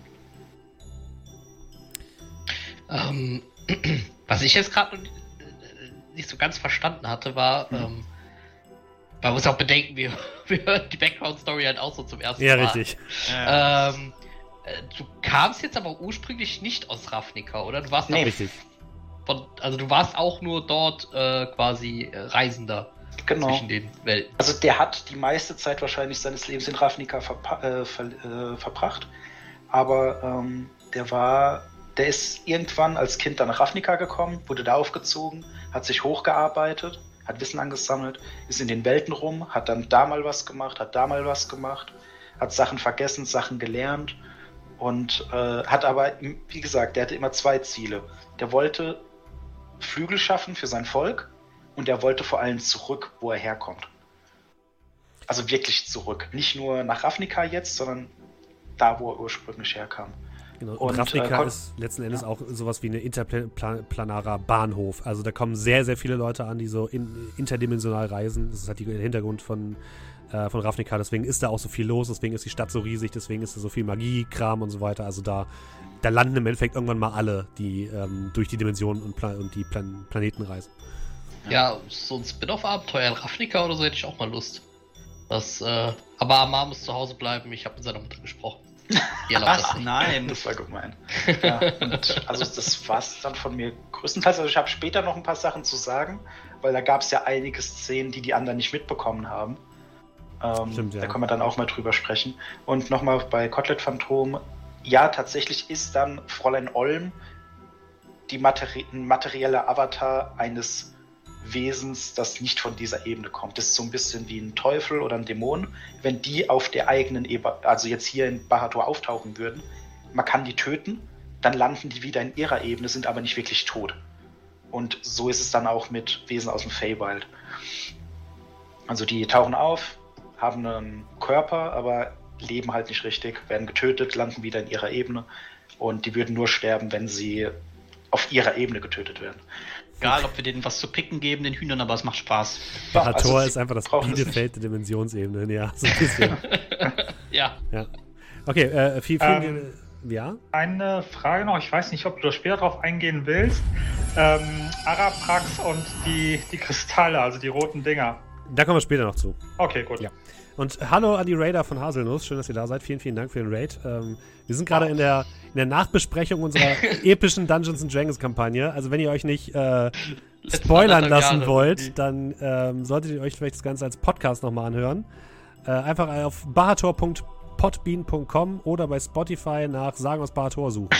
Ähm, was ich jetzt gerade nicht so ganz verstanden hatte, war, mhm. ähm, man muss auch bedenken, wir, wir hören die Background-Story halt auch so zum ersten ja, Mal. Ja, richtig. Ähm, äh, du kamst jetzt aber ursprünglich nicht aus Ravnica, oder? Du warst nee, richtig. Von, also du warst auch nur dort äh, quasi äh, Reisender genau. zwischen den Welten. Also der hat die meiste Zeit wahrscheinlich seines Lebens in Ravnica äh, ver äh, verbracht, aber ähm, der war, der ist irgendwann als Kind dann nach Ravnica gekommen, wurde da aufgezogen, hat sich hochgearbeitet, hat Wissen angesammelt, ist in den Welten rum, hat dann da mal was gemacht, hat da mal was gemacht, hat Sachen vergessen, Sachen gelernt und äh, hat aber, wie gesagt, der hatte immer zwei Ziele. Der wollte Flügel schaffen für sein Volk und er wollte vor allem zurück, wo er herkommt. Also wirklich zurück. Nicht nur nach Ravnica jetzt, sondern da, wo er ursprünglich herkam. Genau. Und, und Ravnica äh, ist letzten Endes ja. auch sowas wie ein interplanarer Bahnhof. Also da kommen sehr, sehr viele Leute an, die so in, interdimensional reisen. Das ist halt der Hintergrund von, äh, von Ravnica. Deswegen ist da auch so viel los, deswegen ist die Stadt so riesig, deswegen ist da so viel Magie-Kram und so weiter. Also da, da landen im Endeffekt irgendwann mal alle, die ähm, durch die Dimensionen und, Pla und die Plan Planeten reisen. Ja, so ein Spin-off-Abenteuer in Ravnica oder so hätte ich auch mal Lust. Das, äh, aber Amar muss zu Hause bleiben, ich habe mit seiner Mutter gesprochen. Ach, nein, das war gemein. Ja, und also das war es dann von mir größtenteils. Also ich habe später noch ein paar Sachen zu sagen, weil da gab es ja einige Szenen, die die anderen nicht mitbekommen haben. Ähm, Stimmt, ja. Da können wir dann auch mal drüber sprechen. Und nochmal bei Kotlet Phantom, ja, tatsächlich ist dann Fräulein Olm die materi materielle Avatar eines Wesens, das nicht von dieser Ebene kommt. Das ist so ein bisschen wie ein Teufel oder ein Dämon. Wenn die auf der eigenen Ebene, also jetzt hier in Bahator auftauchen würden, man kann die töten, dann landen die wieder in ihrer Ebene, sind aber nicht wirklich tot. Und so ist es dann auch mit Wesen aus dem Feywild. Also die tauchen auf, haben einen Körper, aber leben halt nicht richtig, werden getötet, landen wieder in ihrer Ebene und die würden nur sterben, wenn sie auf ihrer Ebene getötet werden. Egal, ob wir denen was zu picken geben, den Hühnern, aber es macht Spaß. Barator also ist einfach das Bielefeld der Dimensionsebene, ja, so ein bisschen. ja. ja. Okay, äh, viel, viel, ähm, ja? Eine Frage noch, ich weiß nicht, ob du später darauf eingehen willst. Ähm, Araprax und die, die Kristalle, also die roten Dinger. Da kommen wir später noch zu. Okay, gut. Ja. Und hallo an die Raider von Haselnuss. Schön, dass ihr da seid. Vielen, vielen Dank für den Raid. Ähm, wir sind gerade in der, in der Nachbesprechung unserer epischen Dungeons Dragons Kampagne. Also, wenn ihr euch nicht äh, spoilern lassen wollt, dann ähm, solltet ihr euch vielleicht das Ganze als Podcast nochmal anhören. Äh, einfach auf bahator.podcast podbean.com oder bei Spotify nach Sagen aus Barator suchen.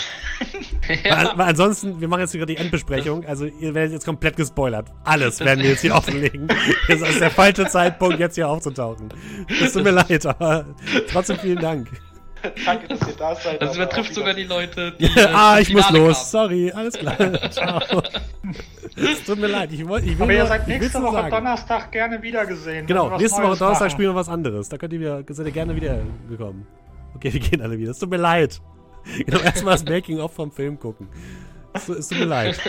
weil, weil ansonsten, wir machen jetzt sogar die Endbesprechung, also ihr werdet jetzt komplett gespoilert. Alles werden wir jetzt hier offenlegen. Das ist der falsche Zeitpunkt, jetzt hier aufzutauchen. Es tut mir leid, aber trotzdem vielen Dank. Danke, dass ihr da seid. Das übertrifft sogar die. Leute, die. äh, ah, ich muss los. kamen. Sorry, alles klar. Ciao. Es tut mir leid, ich, wollt, ich will Aber ihr seid nächste Woche sagen. Donnerstag gerne wieder gesehen. Genau, nächste Woche Neues Donnerstag machen. spielen wir was anderes. Da könnt ihr, wieder, seid ihr gerne wieder gekommen. Okay, wir gehen alle wieder. Es tut mir leid. Genau, erstmal das Making-of vom Film gucken. Es, es tut mir leid.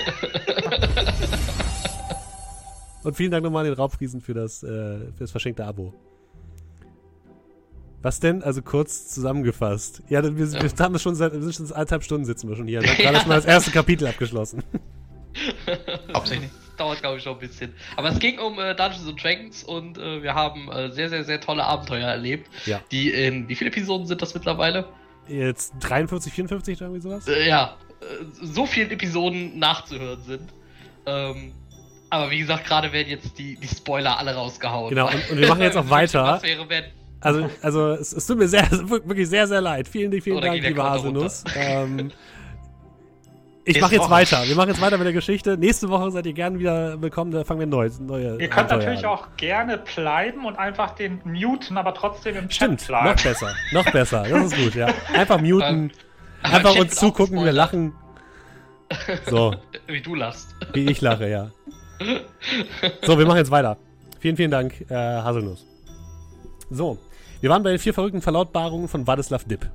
Und vielen Dank nochmal an den Raubfriesen für das, äh, für das verschenkte Abo. Was denn? Also kurz zusammengefasst. Ja, wir, wir haben es schon seit, wir sind schon anderthalb Stunden sitzen wir schon hier. Wir haben gerade schon mal das erste Kapitel abgeschlossen. Hauptsächlich. Dauert, glaube ich, schon ein bisschen. Aber es ging um äh, Dungeons and Dragons und äh, wir haben äh, sehr, sehr, sehr tolle Abenteuer erlebt. Ja. Die in, wie viele Episoden sind das mittlerweile? Jetzt 53, 54 oder irgendwie sowas? Äh, ja, äh, so vielen Episoden nachzuhören sind. Ähm, aber wie gesagt, gerade werden jetzt die, die Spoiler alle rausgehauen. Genau, und- und wir machen jetzt auch weiter. Was wäre, wenn. Also, also es, es tut mir sehr, wirklich sehr, sehr leid. Vielen, vielen Oder Dank, Counter Haselnuss. Ähm, ich mache jetzt Woche. weiter. Wir machen jetzt weiter mit der Geschichte. Nächste Woche seid ihr gerne wieder willkommen. Da fangen wir neu, neue Ihr könnt Abenteuer natürlich an. auch gerne bleiben und einfach den muten, aber trotzdem im Stimmt, Chat bleiben. noch besser. Noch besser. Das ist gut, ja. Einfach muten. Ähm, einfach uns zugucken, wie wir lachen. So, Wie du lachst. wie ich lache, ja. So, wir machen jetzt weiter. Vielen, vielen Dank, äh, Haselnuss. So, wir waren bei den vier verrückten Verlautbarungen von Wadislav Dipp.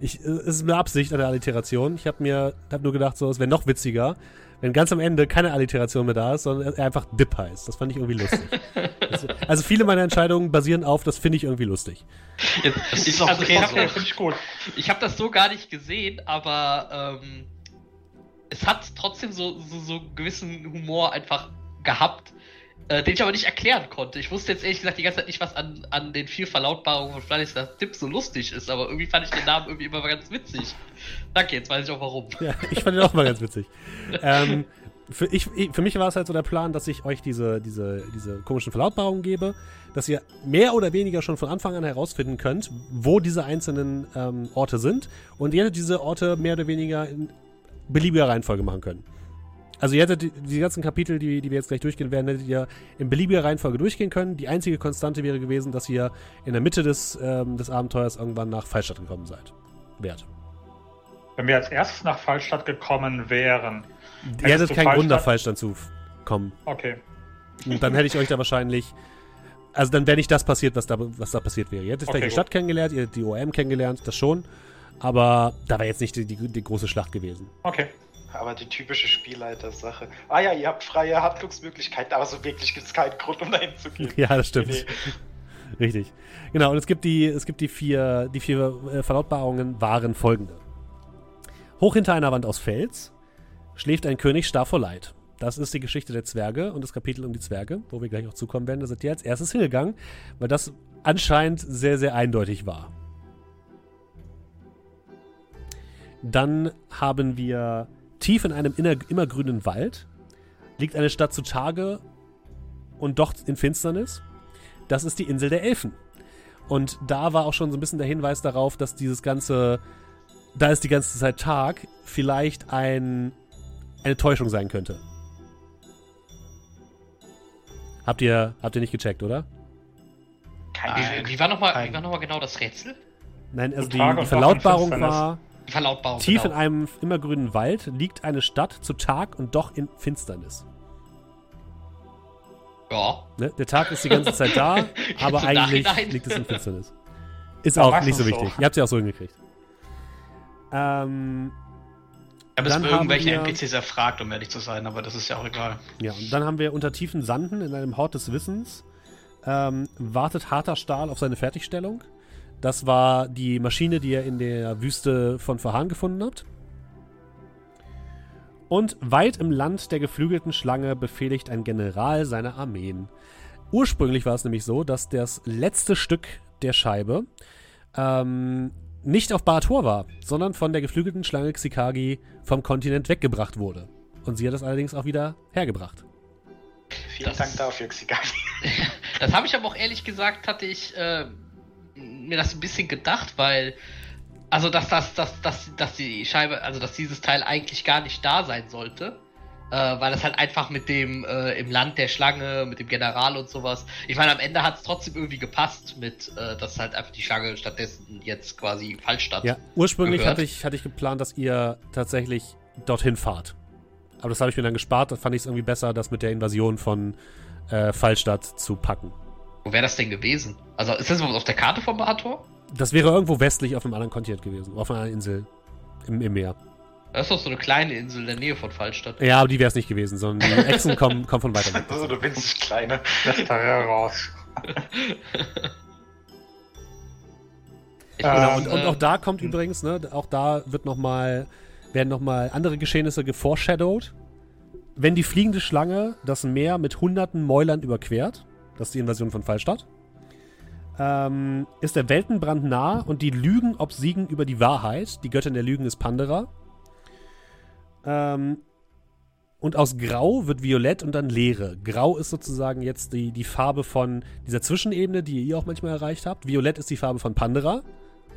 Ich, äh, es ist eine Absicht an der Alliteration. Ich habe mir hab nur gedacht, so, es wäre noch witziger, wenn ganz am Ende keine Alliteration mehr da ist, sondern er einfach Dipp heißt. Das fand ich irgendwie lustig. Das- also viele meiner Entscheidungen basieren auf, das finde ich irgendwie lustig. Jetzt, Das ich, ist auch also, okay, habe finde ich gut. ich hab das so gar nicht gesehen, aber ähm, es hat trotzdem so, so, so gewissen Humor einfach gehabt, äh, den ich aber nicht erklären konnte. Ich wusste jetzt ehrlich gesagt die ganze Zeit nicht, was an, an den vier Verlautbarungen von Vladislav Tipp so lustig ist, aber irgendwie fand ich den Namen irgendwie immer ganz witzig. Danke, jetzt weiß ich auch warum. Ja, ich fand den auch mal ganz witzig. ähm, für, ich, für mich war es halt so der Plan, dass ich euch diese, diese, diese komischen Verlautbarungen gebe, dass ihr mehr oder weniger schon von Anfang an herausfinden könnt, wo diese einzelnen ähm, Orte sind und ihr diese Orte mehr oder weniger in beliebiger Reihenfolge machen können. Also ihr hättet die, die ganzen Kapitel, die, die wir jetzt gleich durchgehen werden, hättet ihr in beliebiger Reihenfolge durchgehen können. Die einzige Konstante wäre gewesen, dass ihr in der Mitte des, ähm, des Abenteuers irgendwann nach Fallstadt gekommen seid. Wert. Wenn wir als erstes nach Fallstadt gekommen wären. Ihr hättet keinen Grund, nach Fallstadt- zu kommen. Okay. Und dann hätte ich euch da wahrscheinlich. Also dann wäre nicht das passiert, was da, was da passiert wäre. Ihr hättet Okay, vielleicht die. Stadt kennengelernt, ihr hättet die OM kennengelernt, das schon. Aber da wäre jetzt nicht die, die, die große Schlacht gewesen. Okay. Aber die typische Spielleiter-Sache. Ah ja, ihr habt freie Handlungsmöglichkeiten, aber so wirklich gibt es keinen Grund, um dahin zu gehen. Ja, das stimmt. Nee, Richtig. Genau, und es gibt die, es gibt die vier, die vier äh, Verlautbarungen waren folgende. Hoch hinter einer Wand aus Fels schläft ein König starr vor Leid. Das ist die Geschichte der Zwerge und das Kapitel um die Zwerge, wo wir gleich auch zukommen werden. Da seid ihr als erstes hingegangen, weil das anscheinend sehr, sehr eindeutig war. Dann haben wir tief in einem inner, immergrünen Wald liegt eine Stadt zu Tage und doch in Finsternis. Das ist die Insel der Elfen. Und da war auch schon so ein bisschen der Hinweis darauf, dass dieses ganze, da ist die ganze Zeit Tag, vielleicht ein, eine Täuschung sein könnte. Habt ihr, habt ihr nicht gecheckt, oder? kein Wie, wie war nochmal Kein- noch mal genau das Rätsel? Nein, also die, die Verlautbarung war, Verlautbarung. tief in genau. einem immergrünen Wald liegt eine Stadt zu Tag und doch in Finsternis. Ja. Ne? Der Tag ist die ganze Zeit da, aber eigentlich Nachhinein. liegt es in Finsternis. Ist auch nicht so so. wichtig. Ihr habt sie auch so hingekriegt. Ähm, Ich habe es bei irgendwelchen wir- NPCs erfragt, um ehrlich zu sein, aber das ist ja auch egal. Ja, und dann haben wir unter tiefen Sanden in einem Hort des Wissens ähm, wartet harter Stahl auf seine Fertigstellung. Das war die Maschine, die ihr in der Wüste von Verhan gefunden habt. Und weit im Land der geflügelten Schlange befehligt ein General seine Armeen. Ursprünglich war es nämlich so, dass das letzte Stück der Scheibe ähm, nicht auf Barator war, sondern von der geflügelten Schlange Xikagi vom Kontinent weggebracht wurde. Und sie hat es allerdings auch wieder hergebracht. Vielen Das- Dank dafür, Xigami. Das habe ich aber auch ehrlich gesagt, hatte ich äh, mir das ein bisschen gedacht, weil also dass das, dass, dass, dass die Scheibe, also dass dieses Teil eigentlich gar nicht da sein sollte. Äh, weil das halt einfach mit dem äh, im Land der Schlange, mit dem General und sowas. Ich meine, am Ende hat es trotzdem irgendwie gepasst, mit äh, dass halt einfach die Schlange stattdessen jetzt quasi falsch stand. Ja, ursprünglich hatte ich, hatte ich geplant, dass ihr tatsächlich dorthin fahrt. Aber das habe ich mir dann gespart. Da fand ich es irgendwie besser, das mit der Invasion von äh, Fallstadt zu packen. Wo wäre das denn gewesen? Also ist das auf der Karte vom Bator? Das wäre irgendwo westlich auf einem anderen Kontinent gewesen. Auf einer Insel im, im Meer. Das ist doch so eine kleine Insel in der Nähe von Fallstadt. Ja, aber die wäre es nicht gewesen, sondern die Echsen kommen, kommen von weiter weg. So eine winzig kleine. Das da raus. Genau, und, und auch da kommt übrigens, ne, auch da wird noch mal, werden nochmal andere Geschehnisse geforeshadowed. Wenn die fliegende Schlange das Meer mit hunderten Mäulern überquert, das ist die Invasion von Fallstadt, ähm, ist der Weltenbrand nah und die Lügen obsiegen über die Wahrheit. Die Göttin der Lügen ist Pandera. Ähm, und aus Grau wird Violett und dann Leere. Grau ist sozusagen jetzt die, die Farbe von dieser Zwischenebene, die ihr auch manchmal erreicht habt. Violett ist die Farbe von Pandera.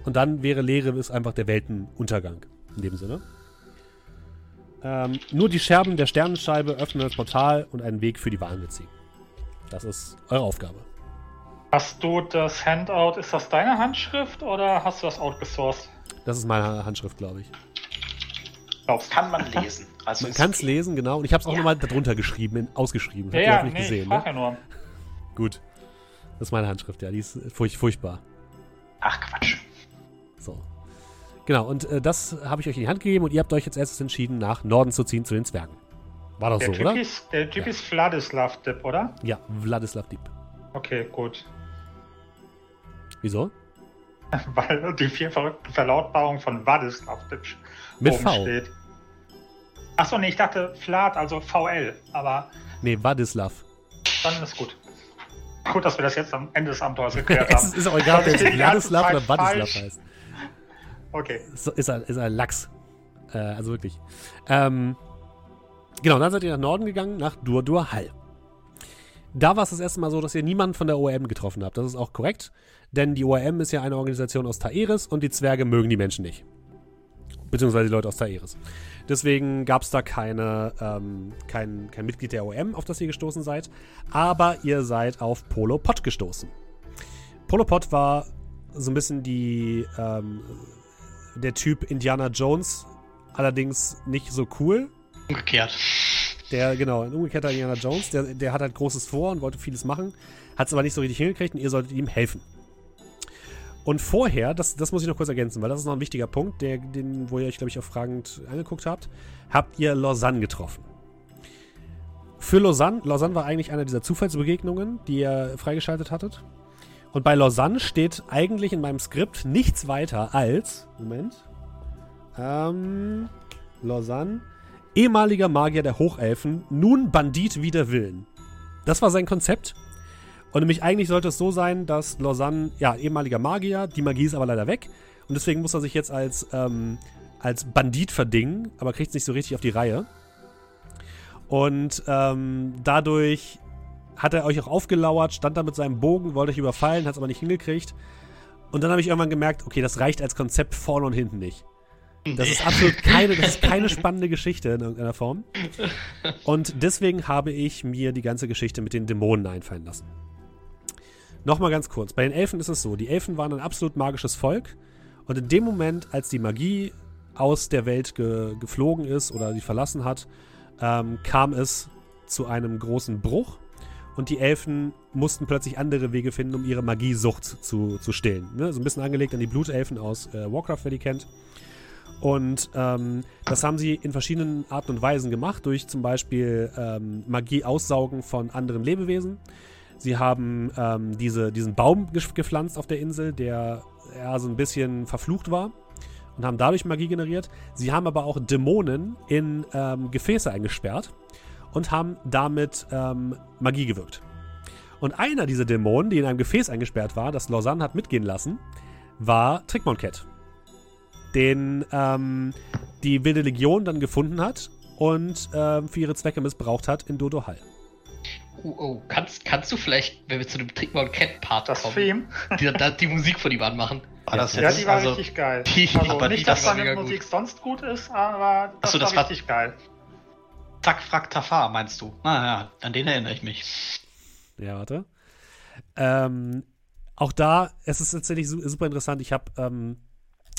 Und dann wäre Leere ist einfach der Weltenuntergang. In dem Sinne. Ähm, nur die Scherben der Sternenscheibe öffnen das Portal und einen Weg für die Wahlen ziehen. Das ist eure Aufgabe. Hast du das Handout, ist das deine Handschrift oder hast du das outgesourced? Das ist meine Handschrift, glaube ich. Glaubst? Kann man lesen. Also Man kann es okay. lesen, genau. Und ich habe es auch Ja. nochmal darunter geschrieben, in, ausgeschrieben. Ja, ja, hoffentlich nee, ich gesehen, frag ne? ja nur. Gut. Das ist meine Handschrift, ja. Die ist furch furchtbar. Ach Quatsch. So. Genau, und äh, das habe ich euch in die Hand gegeben und ihr habt euch jetzt erstes entschieden, nach Norden zu ziehen zu den Zwergen. War das Der so, Typ, oder? ist, der typ Ja. ist Vladislav Dip, oder? Ja, Wladislav Diep. Okay, gut. Wieso? Weil die vier verrückten Verlautbarungen von Vladislav Dip Mit oben V. steht. Achso, nee, ich dachte Vlad, also VL, aber Nee, Wladislav. dann ist gut. Gut, dass wir das jetzt am Ende des Abenteuers geklärt es haben. ist, ist auch egal, ob der Wladislav oder falsch. heißt. Okay. So, ist, er, ist er Lachs. Äh, also wirklich. Ähm, genau, dann seid ihr nach Norden gegangen, nach Dur-Dur Hall. Da war es das erste Mal so, dass ihr niemanden von der ORM getroffen habt. Das ist auch korrekt, denn die ORM ist ja eine Organisation aus Taeris und die Zwerge mögen die Menschen nicht. Beziehungsweise die Leute aus Taeris. Deswegen gab es da keine, ähm, kein, kein Mitglied der OM, auf das ihr gestoßen seid. Aber ihr seid auf Polo Pot gestoßen. Polo Pot war so ein bisschen die, ähm, der Typ Indiana Jones, allerdings nicht so cool. Umgekehrt. Der, genau, ein umgekehrter Indiana Jones, der, der hat halt Großes vor und wollte vieles machen, hat es aber nicht so richtig hingekriegt und ihr solltet ihm helfen. Und vorher, das, das muss ich noch kurz ergänzen, weil das ist noch ein wichtiger Punkt, der, den, wo ihr euch, glaube ich, auch fragend angeguckt habt, habt ihr Lausanne getroffen. Für Lausanne, Lausanne war eigentlich eine dieser Zufallsbegegnungen, die ihr freigeschaltet hattet. Und bei Lausanne steht eigentlich in meinem Skript nichts weiter als, Moment, ähm, Lausanne, ehemaliger Magier der Hochelfen, nun Bandit wider Willen. Das war sein Konzept. Und nämlich eigentlich sollte es so sein, dass Lausanne, ja, ehemaliger Magier, die Magie ist aber leider weg. Und deswegen muss er sich jetzt als, ähm, als Bandit verdingen, aber kriegt es nicht so richtig auf die Reihe. Und ähm, dadurch hat er euch auch aufgelauert, stand da mit seinem Bogen, wollte euch überfallen, hat es aber nicht hingekriegt. Und dann habe ich irgendwann gemerkt, okay, das reicht als Konzept vorne und hinten nicht. Das ist absolut keine, das ist keine spannende Geschichte in irgendeiner Form. Und deswegen habe ich mir die ganze Geschichte mit den Dämonen einfallen lassen. Nochmal ganz kurz. Bei den Elfen ist es so, die Elfen waren ein absolut magisches Volk. Und in dem Moment, als die Magie aus der Welt ge geflogen ist oder sie verlassen hat, ähm, kam es zu einem großen Bruch. Und die Elfen mussten plötzlich andere Wege finden, um ihre Magiesucht zu, zu stillen. Ne? So ein bisschen angelegt an die Blutelfen aus äh, Warcraft, wer die kennt. Und ähm, das haben sie in verschiedenen Arten und Weisen gemacht, durch zum Beispiel ähm, Magie aussaugen von anderen Lebewesen. Sie haben ähm, diese, diesen Baum gepflanzt auf der Insel, der ja so ein bisschen verflucht war und haben dadurch Magie generiert. Sie haben aber auch Dämonen in ähm, Gefäße eingesperrt und haben damit ähm, Magie gewirkt. Und einer dieser Dämonen, die in einem Gefäß eingesperrt war, das Lausanne hat mitgehen lassen, war Trickmonket den ähm, die Wilde Legion dann gefunden hat und ähm, für ihre Zwecke missbraucht hat in Dodo Hall. Oh, oh, kannst, kannst du vielleicht, wenn wir zu dem Trickmon Cat Part Das kommen, Theme. die, da, die Musik von ihm anmachen? War das Ja, jetzt? die war also, richtig geil. die- also aber nicht, die- dass das war seine Musik gut. sonst gut ist, aber das, Ach so, war das war- richtig geil. Zack, Frack, Tafar, meinst du? Ah ja, an den erinnere ich mich. Ja, warte. Ähm, auch da, es ist tatsächlich su super interessant. Ich habe, ähm,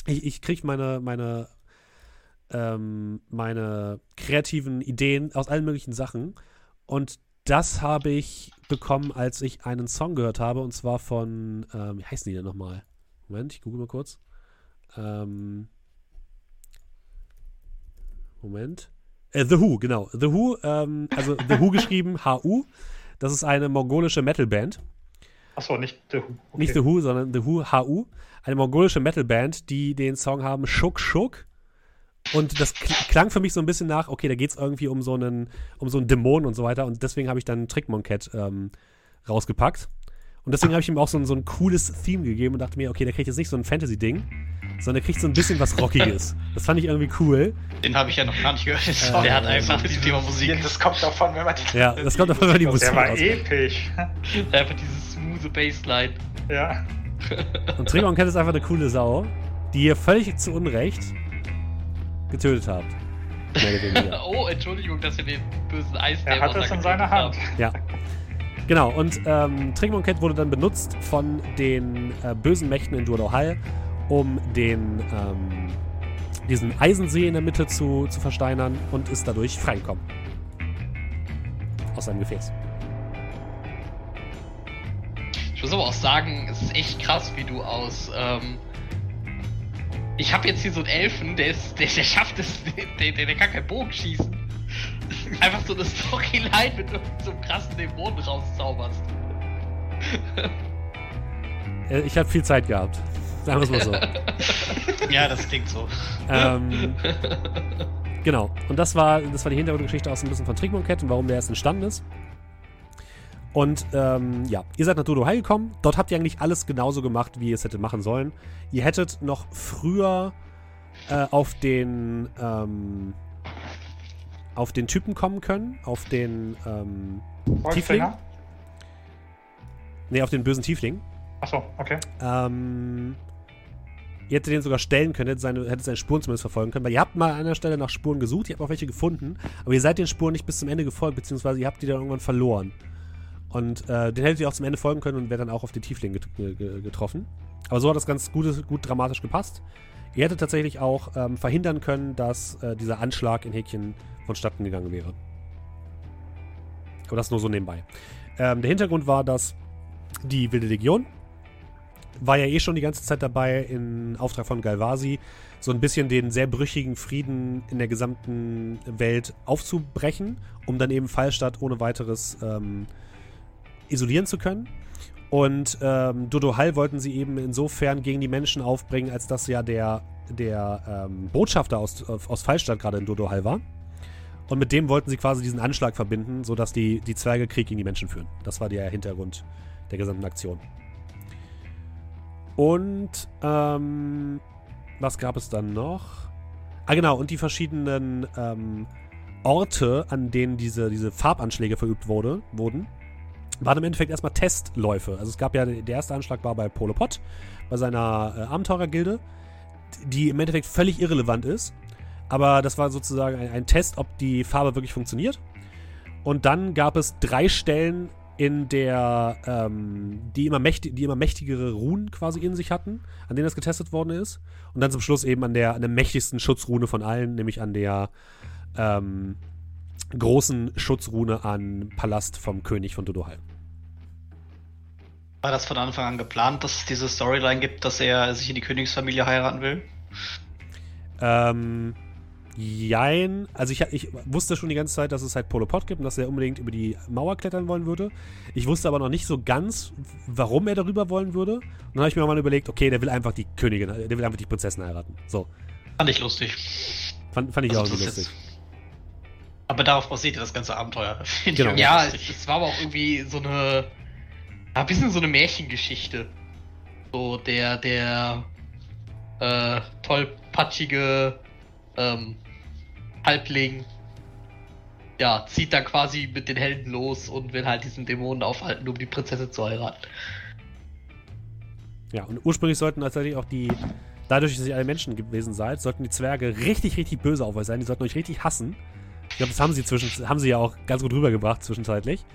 ich, ich kriege meine, meine, ähm, meine kreativen Ideen aus allen möglichen Sachen. Und das habe ich bekommen, als ich einen Song gehört habe, und zwar von, ähm, wie heißen die denn nochmal? Moment, ich google mal kurz. Ähm, Moment. Äh, The Who, genau. The Who, ähm, also The Who geschrieben, H-U. Das ist eine mongolische Metalband. Achso, nicht The Who. Okay. Nicht The Who, sondern The Who, H-U. Eine mongolische Metalband, die den Song haben Schuck Schuck. Und das kl- klang für mich so ein bisschen nach, okay, da geht es irgendwie um so einen, um so einen Dämon und so weiter. Und deswegen habe ich dann Trickmon Cat ähm, rausgepackt. Und deswegen habe ich ihm auch so ein, so ein cooles Theme gegeben und dachte mir, okay, der kriegt jetzt nicht so ein Fantasy-Ding, sondern der kriegt so ein bisschen was Rockiges. Das fand ich irgendwie cool. Den habe ich ja noch gar nicht gehört. Song. der hat einfach das dieses- Thema Musik. Das kommt davon, wenn man die. Ja, das kommt auf einmal die Musik Der war raus. episch. Einfach diese smooth Bassline. ja. Und Trigon Cat ist einfach eine coole Sau, die ihr völlig zu Unrecht getötet habt. Oh, Entschuldigung, dass wir den bösen Eis Er hat es in seiner Hand. Ja. Genau, und ähm, Trickmon Cat wurde dann benutzt von den äh, bösen Mächten in Duodohal, um den, ähm, diesen Eisensee in der Mitte zu, zu versteinern und ist dadurch freigekommen. Aus seinem Gefäß. Ich muss aber auch sagen, es ist echt krass, wie du aus. Ähm, ich habe jetzt hier so einen Elfen, der ist, der, der schafft es, der, der, der kann keinen Bogen schießen. Einfach so eine Storyline mit so einem krassen Dämonen rauszauberst. Äh, ich habe viel Zeit gehabt. Sagen wir es mal so. Ja, das klingt so. ähm, genau. Und das war, das war die Hintergrundgeschichte auch so ein bisschen von Trickmon Cat und warum der erst entstanden ist. Und ähm, ja, ihr seid nach Dodo High gekommen. Dort habt ihr eigentlich alles genauso gemacht, wie ihr es hättet machen sollen. Ihr hättet noch früher äh, auf den ähm, auf den Typen kommen können, auf den ähm, Tiefling. Nee, auf den bösen Tiefling. Achso, okay. Ähm, ihr hättet den sogar stellen können, hättet seine, hättet seine Spuren zumindest verfolgen können, weil ihr habt mal an einer Stelle nach Spuren gesucht, ihr habt auch welche gefunden, aber ihr seid den Spuren nicht bis zum Ende gefolgt, beziehungsweise ihr habt die dann irgendwann verloren. Und äh, den hättet ihr auch zum Ende folgen können und wäre dann auch auf den Tiefling get ge ge getroffen. Aber so hat das ganz gut, gut dramatisch gepasst. Ihr hättet tatsächlich auch ähm, verhindern können, dass äh, dieser Anschlag in Häkchen vonstatten gegangen wäre. Aber das nur so nebenbei. Ähm, der Hintergrund war, dass die Wilde Legion war ja eh schon die ganze Zeit dabei, in Auftrag von Galvasi so ein bisschen den sehr brüchigen Frieden in der gesamten Welt aufzubrechen, um dann eben Fallstadt ohne weiteres ähm, isolieren zu können. Und ähm, Dodo Hall wollten sie eben insofern gegen die Menschen aufbringen, als dass ja der, der ähm, Botschafter aus, aus Fallstadt gerade in Dodo Hall war. Und mit dem wollten sie quasi diesen Anschlag verbinden, sodass die, die Zwerge Krieg gegen die Menschen führen. Das war der Hintergrund der gesamten Aktion. Und ähm, was gab es dann noch? Ah genau, und die verschiedenen ähm, Orte, an denen diese, diese Farbanschläge verübt wurde, wurden, waren im Endeffekt erstmal Testläufe. Also es gab ja, der erste Anschlag war bei Polopod, bei seiner äh, Abenteurergilde, die im Endeffekt völlig irrelevant ist. Aber das war sozusagen ein, ein Test, ob die Farbe wirklich funktioniert. Und dann gab es drei Stellen, in der ähm, die, immer mächtig, die immer mächtigere Runen quasi in sich hatten, an denen das getestet worden ist. Und dann zum Schluss eben an der, an der mächtigsten Schutzrune von allen, nämlich an der ähm, großen Schutzrune an Palast vom König von Dodohal. War das von Anfang an geplant, dass es diese Storyline gibt, dass er sich in die Königsfamilie heiraten will? Ähm, jein. Also ich, ich wusste schon die ganze Zeit, dass es halt Polopod gibt und dass er unbedingt über die Mauer klettern wollen würde. Ich wusste aber noch nicht so ganz, warum er darüber wollen würde. Und dann habe ich mir mal überlegt, okay, der will einfach die Königin, der will einfach die Prinzessin heiraten. So. Fand ich lustig. Fand, fand ich Also auch das lustig. Aber darauf basiert ja das ganze Abenteuer. Genau. Ja, es, es war aber auch irgendwie so eine. Ein bisschen so eine Märchengeschichte. So der, der äh, tollpatschige ähm, Halbling, ja, zieht dann quasi mit den Helden los und will halt diesen Dämonen aufhalten, um die Prinzessin zu heiraten. Ja, und ursprünglich sollten tatsächlich auch die, dadurch, dass ihr alle Menschen gewesen seid, sollten die Zwerge richtig, richtig böse auf euch sein. Die sollten euch richtig hassen. Ich glaube, das haben sie, zwischen, haben sie ja auch ganz gut rübergebracht zwischenzeitlich.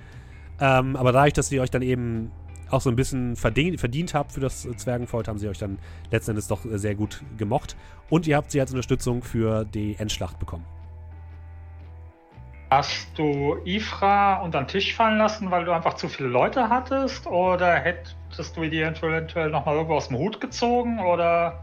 Ähm, aber dadurch, dass sie euch dann eben auch so ein bisschen verdient, verdient habt für das Zwergenvolk, haben sie euch dann letzten Endes doch sehr gut gemocht. Und ihr habt sie als Unterstützung für die Endschlacht bekommen. Hast du Ifra unter den Tisch fallen lassen, weil du einfach zu viele Leute hattest? Oder hättest du die eventuell nochmal irgendwo aus dem Hut gezogen? Oder?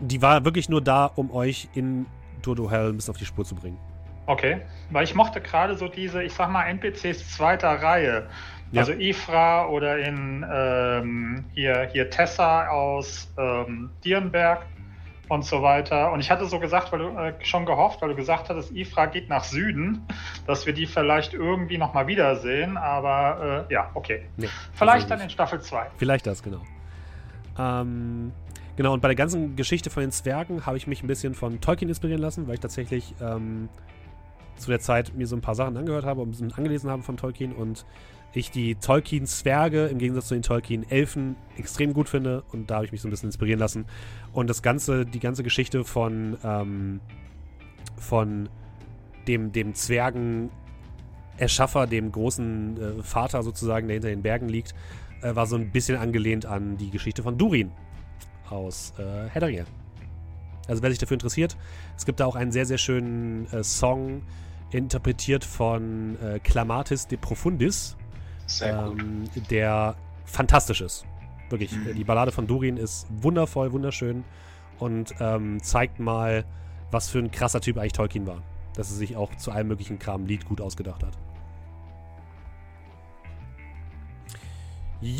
Die war wirklich nur da, um euch in Dodo Hell bis auf die Spur zu bringen. Okay, weil ich mochte gerade so diese, ich sag mal, NPCs zweiter Reihe. Ja. Also Ifra oder in ähm, hier, hier Tessa aus ähm, Dierenberg und so weiter. Und ich hatte so gesagt, weil du äh, schon gehofft, weil du gesagt hattest, Ifra geht nach Süden, dass wir die vielleicht irgendwie nochmal wiedersehen. Aber äh, ja, okay. Nee, vielleicht dann in Staffel 2. Vielleicht das, genau. Ähm, genau, und bei der ganzen Geschichte von den Zwergen habe ich mich ein bisschen von Tolkien inspirieren lassen, weil ich tatsächlich ähm, zu der Zeit mir so ein paar Sachen angehört habe und ein bisschen angelesen habe von Tolkien und ich die Tolkien-Zwerge im Gegensatz zu den Tolkien-Elfen extrem gut finde und da habe ich mich so ein bisschen inspirieren lassen. Und das ganze, die ganze Geschichte von, ähm, von dem, dem Zwergen-Erschaffer, dem großen äh, Vater sozusagen, der hinter den Bergen liegt, äh, war so ein bisschen angelehnt an die Geschichte von Durin aus äh, Herr der Ringe. Also wer sich dafür interessiert, es gibt da auch einen sehr, sehr schönen äh, Song, interpretiert von äh, Clamatis de Profundis, ähm, der fantastisch ist. Wirklich. Mhm. Die Ballade von Durin ist wundervoll, wunderschön und ähm, zeigt mal, was für ein krasser Typ eigentlich Tolkien war. Dass er sich auch zu allem möglichen Kram Lied gut ausgedacht hat.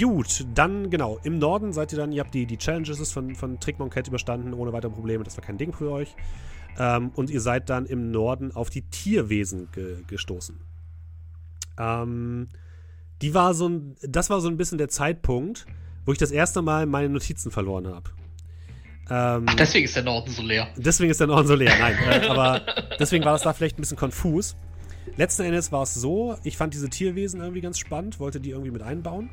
Gut, dann genau, im Norden seid ihr dann, ihr habt die, die Challenges von, von Trickmonket überstanden, ohne weitere Probleme, das war kein Ding für euch. Ähm, und ihr seid dann im Norden auf die Tierwesen ge gestoßen. Ähm, die war so ein, das war so ein bisschen der Zeitpunkt, wo ich das erste Mal meine Notizen verloren habe. Ähm, Ach, deswegen ist der Norden so leer. Deswegen ist der Norden so leer, nein. äh, aber deswegen war das da vielleicht ein bisschen konfus. Letzten Endes war es so, ich fand diese Tierwesen irgendwie ganz spannend, wollte die irgendwie mit einbauen.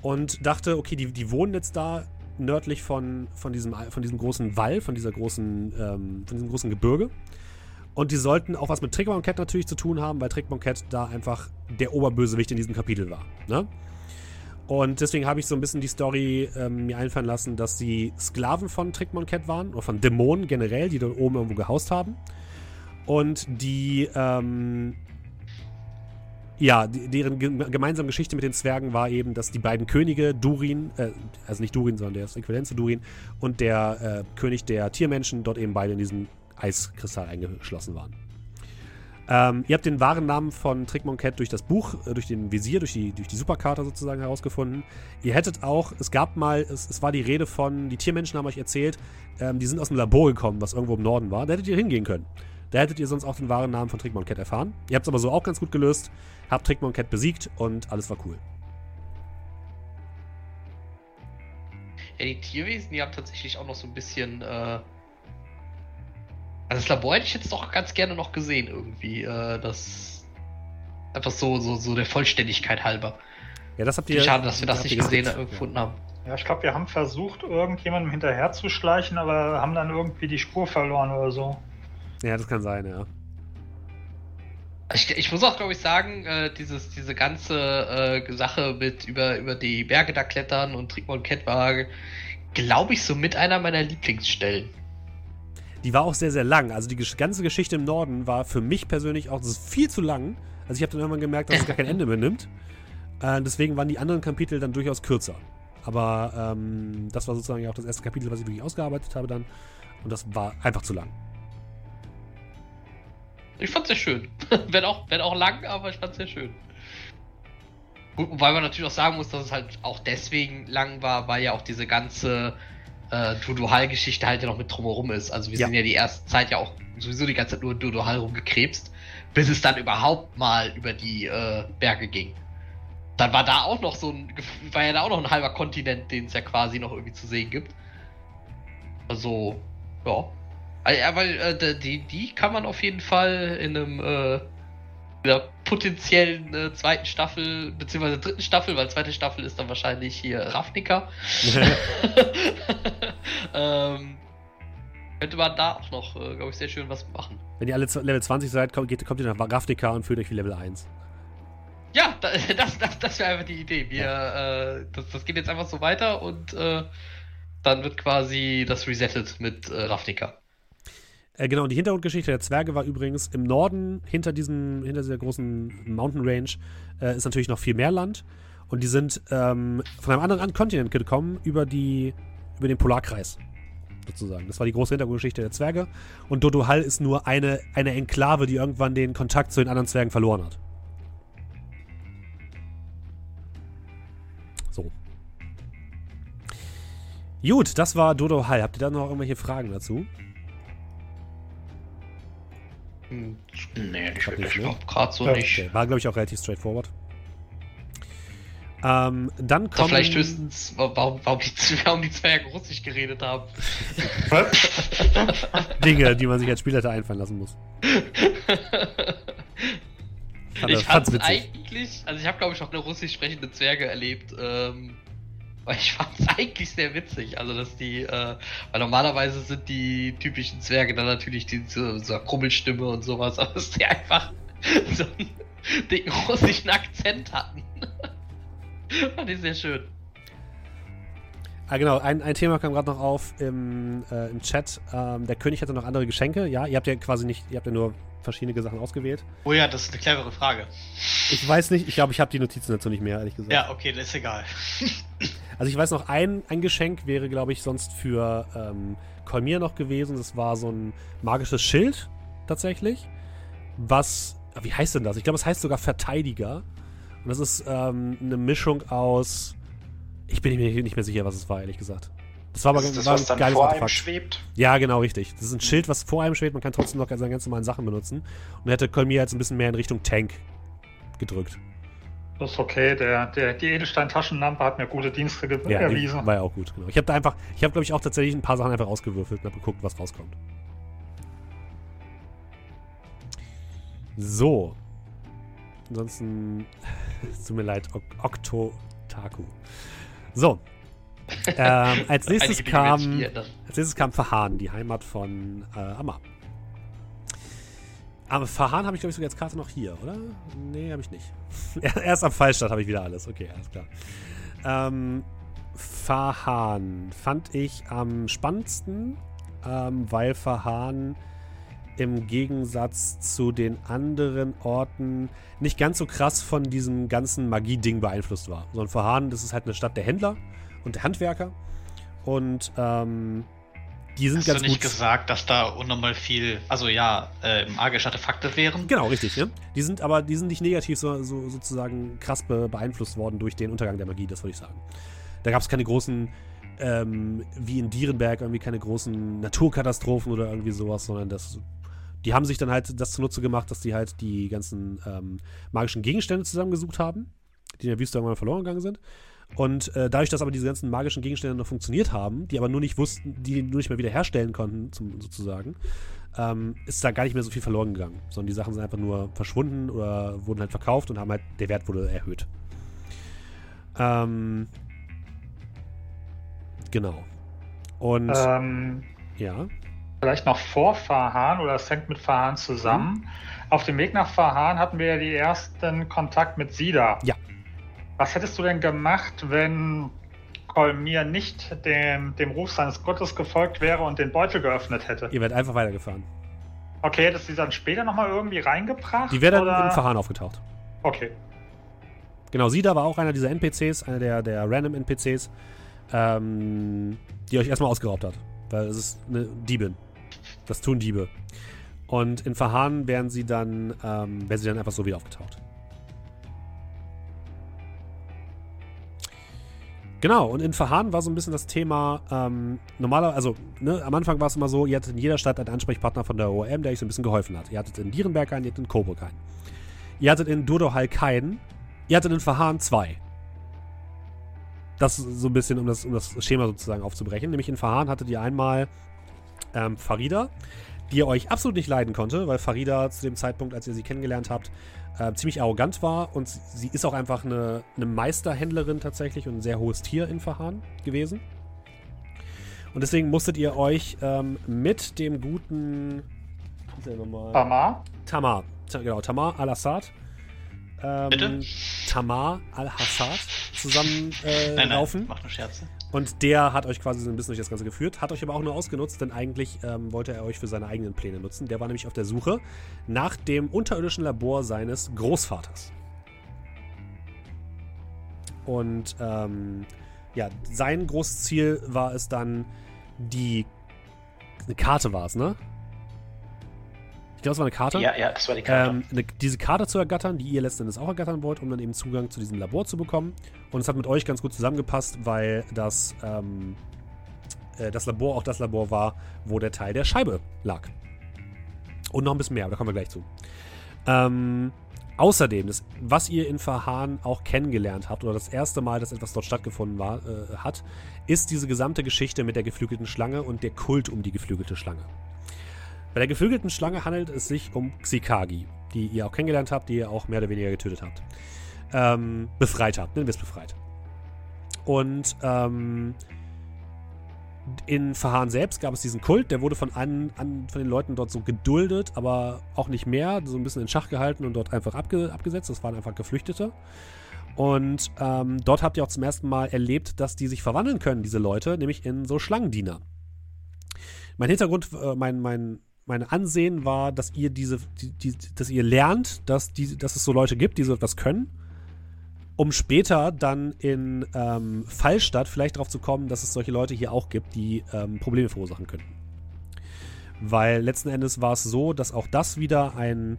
Und dachte, okay, die, die wohnen jetzt da nördlich von, von, diesem, von diesem großen Wall, von dieser großen, ähm, von diesem großen Gebirge. Und die sollten auch was mit Cat natürlich zu tun haben, weil Cat da einfach der Oberbösewicht in diesem Kapitel war. Ne? Und deswegen habe ich so ein bisschen die Story ähm, mir einfallen lassen, dass sie Sklaven von Cat waren, oder von Dämonen generell, die dort oben irgendwo gehaust haben. Und die, ähm, ja, deren gemeinsame Geschichte mit den Zwergen war eben, dass die beiden Könige, Durin, äh, also nicht Durin, sondern der ist äquivalent zu Durin, und der äh, König der Tiermenschen dort eben beide in diesem Eiskristall eingeschlossen waren. Ähm, ihr habt den wahren Namen von Trickmon Cat durch das Buch, äh, durch den Visier, durch die, durch die Superkarte sozusagen herausgefunden. Ihr hättet auch, es gab mal, es, es war die Rede von, die Tiermenschen haben euch erzählt, ähm, die sind aus dem Labor gekommen, was irgendwo im Norden war. Da hättet ihr hingehen können. Da hättet ihr sonst auch den wahren Namen von Trickmon Cat erfahren. Ihr habt es aber so auch ganz gut gelöst, habt Trickmon Cat besiegt und alles war cool. Ja, die Tierwesen, die haben tatsächlich auch noch so ein bisschen äh, also das Labor hätte ich jetzt doch ganz gerne noch gesehen, irgendwie. Äh, das. Einfach so, so, so der Vollständigkeit halber. Ja, das habt ihr. Schade, dass wir das nicht gesehen ja. gefunden haben. Ja, ich glaube, wir haben versucht, irgendjemandem hinterherzuschleichen, aber haben dann irgendwie die Spur verloren oder so. Ja, das kann sein, ja. Ich, ich muss auch, glaube ich, sagen, äh, dieses, diese ganze äh, Sache mit über, über die Berge da klettern und Trickmon Cat war, glaube ich, so mit einer meiner Lieblingsstellen. Die war auch sehr, sehr lang. Also die ganze Geschichte im Norden war für mich persönlich auch viel zu lang. Also ich habe dann irgendwann gemerkt, dass es gar kein Ende mehr nimmt. Äh, deswegen waren die anderen Kapitel dann durchaus kürzer. Aber ähm, das war sozusagen auch das erste Kapitel, was ich wirklich ausgearbeitet habe dann. Und das war einfach zu lang. Ich fand's sehr schön. wenn, auch, wenn auch lang, aber ich fand's sehr schön. Gut, weil man natürlich auch sagen muss, dass es halt auch deswegen lang war, weil ja auch diese ganze äh, Duduhal-Geschichte halt ja noch mit drumherum ist. Also wir ja. sind ja die erste Zeit ja auch sowieso die ganze Zeit nur Duduhal rumgekrebst, bis es dann überhaupt mal über die äh, Berge ging. Dann war da auch noch so ein, war ja da auch noch ein halber Kontinent, den es ja quasi noch irgendwie zu sehen gibt. Also, ja. Ah, Ja, weil äh, die, die kann man auf jeden Fall in einem äh, in einer potenziellen äh, zweiten Staffel, beziehungsweise dritten Staffel, weil zweite Staffel ist dann wahrscheinlich hier Ravnica. ähm, könnte man da auch noch, äh, glaube ich, sehr schön was machen. Wenn ihr alle Level 20 seid, kommt, geht, kommt ihr nach Ravnica und fühlt euch wie Level 1. Ja, da, das, das, das wäre einfach die Idee. Wir, äh, das, das geht jetzt einfach so weiter und äh, dann wird quasi das resettet mit äh, Ravnica. Äh, genau, und die Hintergrundgeschichte der Zwerge war übrigens im Norden, hinter, diesem, hinter dieser großen Mountain Range, äh, ist natürlich noch viel mehr Land. Und die sind ähm, von einem anderen Kontinent gekommen über, die, über den Polarkreis. Sozusagen. Das war die große Hintergrundgeschichte der Zwerge. Und Dodo Hall ist nur eine, eine Enklave, die irgendwann den Kontakt zu den anderen Zwergen verloren hat. So. Gut, das war Dodo Hall. Habt ihr da noch irgendwelche Fragen dazu? Hm, Nee, nicht Hab wirklich. ich, ne? Gerade so Ja, nicht. Okay, war, glaube ich, auch relativ straightforward. Ähm, dann Doch kommen... vielleicht höchstens, wa- warum, warum, die, warum die Zwerge Russisch geredet haben. Dinge, die man sich als Spielleiter einfallen lassen muss. Fand ich witzig. eigentlich, also ich habe glaube ich auch eine russisch sprechende Zwerge erlebt, ähm, weil ich fand's eigentlich sehr witzig, also dass die, äh, weil normalerweise sind die typischen Zwerge dann natürlich diese so eine Krummelstimme und sowas, aber dass die einfach so einen dicken russischen Akzent hatten. Fand ich sehr schön. Ah, genau, ein, ein Thema kam gerade noch auf im, äh, im Chat. Ähm, der König hatte noch andere Geschenke. Ja, ihr habt ja quasi nicht, ihr habt ja nur verschiedene Sachen ausgewählt. Oh ja, das ist eine clevere Frage. Ich weiß nicht, ich glaube, ich habe die Notizen dazu nicht mehr, ehrlich gesagt. Ja, okay, das ist egal. Also ich weiß noch, ein, ein Geschenk wäre, glaube ich, sonst für ähm, Kolmir noch gewesen. Das war so ein magisches Schild tatsächlich. Was, ah, wie heißt denn das? Ich glaube, es heißt sogar Verteidiger. Und das ist ähm, eine Mischung aus. Ich bin mir nicht mehr sicher, was es war, ehrlich gesagt. Das war aber Das ist das, war was dann geiles vor einem Artefakt. schwebt. Ja, genau, richtig. Das ist ein Schild, was vor einem schwebt. Man kann trotzdem noch seine ganz normalen Sachen benutzen. Und hätte Kolmir jetzt ein bisschen mehr in Richtung Tank gedrückt. Das ist okay, der, der, die Edelstein-Taschenlampe hat mir gute Dienste ge- Ja, erwiesen. war ja auch gut. Genau. Ich habe da einfach, ich habe glaube ich auch tatsächlich ein paar Sachen einfach ausgewürfelt und habe geguckt, was rauskommt. So. Ansonsten, es tut mir leid, ok Oktotaku. So. ähm, als nächstes kam, als nächstes kam Fahan, die Heimat von äh, Amma. Aber Fahan habe ich, glaube ich, sogar als Karte noch hier, oder? Nee, habe ich nicht. Erst am Fallstadt habe ich wieder alles. Okay, alles klar. Ähm, Fahan fand ich am spannendsten, ähm, weil Fahan im Gegensatz zu den anderen Orten nicht ganz so krass von diesem ganzen Magie-Ding beeinflusst war. Sondern Fahan, das ist halt eine Stadt der Händler und der Handwerker. Und ähm, die sind Hast ganz du nicht gut. gesagt, dass da unnormal viel, also ja, äh, magische Artefakte wären? Genau, richtig. Ne? Die sind aber die sind nicht negativ so, so, sozusagen krass be beeinflusst worden durch den Untergang der Magie, das würde ich sagen. Da gab es keine großen, ähm, wie in Dierenberg, irgendwie keine großen Naturkatastrophen oder irgendwie sowas, sondern das. Die haben sich dann halt das zunutze gemacht, dass die halt die ganzen ähm, magischen Gegenstände zusammengesucht haben, die in der Wüste irgendwann verloren gegangen sind. Und äh, dadurch, dass aber diese ganzen magischen Gegenstände noch funktioniert haben, die aber nur nicht wussten, die nur nicht mehr wiederherstellen konnten, zum, sozusagen, ähm, ist da gar nicht mehr so viel verloren gegangen. Sondern die Sachen sind einfach nur verschwunden oder wurden halt verkauft und haben halt, der Wert wurde erhöht. Ähm, genau. Und Ähm, ja, vielleicht noch vor Fahan oder es hängt mit Fahan zusammen. Auf dem Weg nach Fahan hatten wir ja die ersten Kontakt mit Sida. Ja. Was hättest du denn gemacht, wenn Kolmir nicht dem, dem Ruf seines Gottes gefolgt wäre und den Beutel geöffnet hätte? ihr werdet einfach weitergefahren. Okay, hättest du die dann später nochmal irgendwie reingebracht? Die wäre dann oder? im Verhahn aufgetaucht. Okay. Genau, Sida war auch einer dieser NPCs, einer der, der random NPCs, ähm, die euch erstmal ausgeraubt hat. Weil es ist eine Diebin. Das tun Diebe. Und in Verhahn wären sie dann, ähm, wäre sie dann einfach so wieder aufgetaucht. Genau, und in Verhahn war so ein bisschen das Thema, ähm, normaler, also ne, am Anfang war es immer so, ihr hattet in jeder Stadt einen Ansprechpartner von der OM, der euch so ein bisschen geholfen hat. Ihr hattet in Dierenberg einen, ihr hattet in Coburg einen. Ihr hattet in Durdohal keinen, ihr hattet in Verhahn zwei. Das so ein bisschen, um das, um das Schema sozusagen aufzubrechen. Nämlich in Verhahn hattet ihr einmal ähm, Farida, die ihr euch absolut nicht leiden konnte, weil Farida zu dem Zeitpunkt, als ihr sie kennengelernt habt, äh, ziemlich arrogant war und sie ist auch einfach eine, eine Meisterhändlerin tatsächlich und ein sehr hohes Tier in Verhan gewesen. Und deswegen musstet ihr euch ähm, mit dem guten. Ist der nochmal? Tamar? Tamar. Ta- Genau, Tamar al-Assad. Ähm, Bitte? Tamar al-Hassad zusammen äh, Nein, nein, laufen. macht nur Scherze. Und der hat euch quasi so ein bisschen durch das Ganze geführt, hat euch aber auch nur ausgenutzt, denn eigentlich ähm, wollte er euch für seine eigenen Pläne nutzen. Der war nämlich auf der Suche nach dem unterirdischen Labor seines Großvaters. Und ähm, ja, sein großes Ziel war es dann, die. Eine Karte war es, ne? Ich glaube, es war eine Karte. Ja, ja, das war die Karte. Ähm, eine, diese Karte zu ergattern, die ihr letzten Endes auch ergattern wollt, um dann eben Zugang zu diesem Labor zu bekommen. Und es hat mit euch ganz gut zusammengepasst, weil das, ähm, äh, das Labor auch das Labor war, wo der Teil der Scheibe lag. Und noch ein bisschen mehr, aber da kommen wir gleich zu. Ähm, außerdem, das, was ihr in Verhahn auch kennengelernt habt, oder das erste Mal, dass etwas dort stattgefunden war, äh, hat, ist diese gesamte Geschichte mit der geflügelten Schlange und der Kult um die geflügelte Schlange. Bei der geflügelten Schlange handelt es sich um Xikagi, die ihr auch kennengelernt habt, die ihr auch mehr oder weniger getötet habt. Ähm, befreit habt, nennen wir es befreit. Und ähm, in Verhahn selbst gab es diesen Kult, der wurde von, an, an, von den Leuten dort so geduldet, aber auch nicht mehr, so ein bisschen in Schach gehalten und dort einfach abge, abgesetzt. Das waren einfach Geflüchtete. Und ähm, dort habt ihr auch zum ersten Mal erlebt, dass die sich verwandeln können, diese Leute, nämlich in so Schlangendiener. Mein Hintergrund, äh, mein, mein, mein Ansehen war, dass ihr diese, die, die, dass ihr lernt, dass, die, dass es so Leute gibt, die so etwas können, um später dann in ähm, Fallstadt vielleicht darauf zu kommen, dass es solche Leute hier auch gibt, die ähm, Probleme verursachen könnten. Weil letzten Endes war es so, dass auch das wieder ein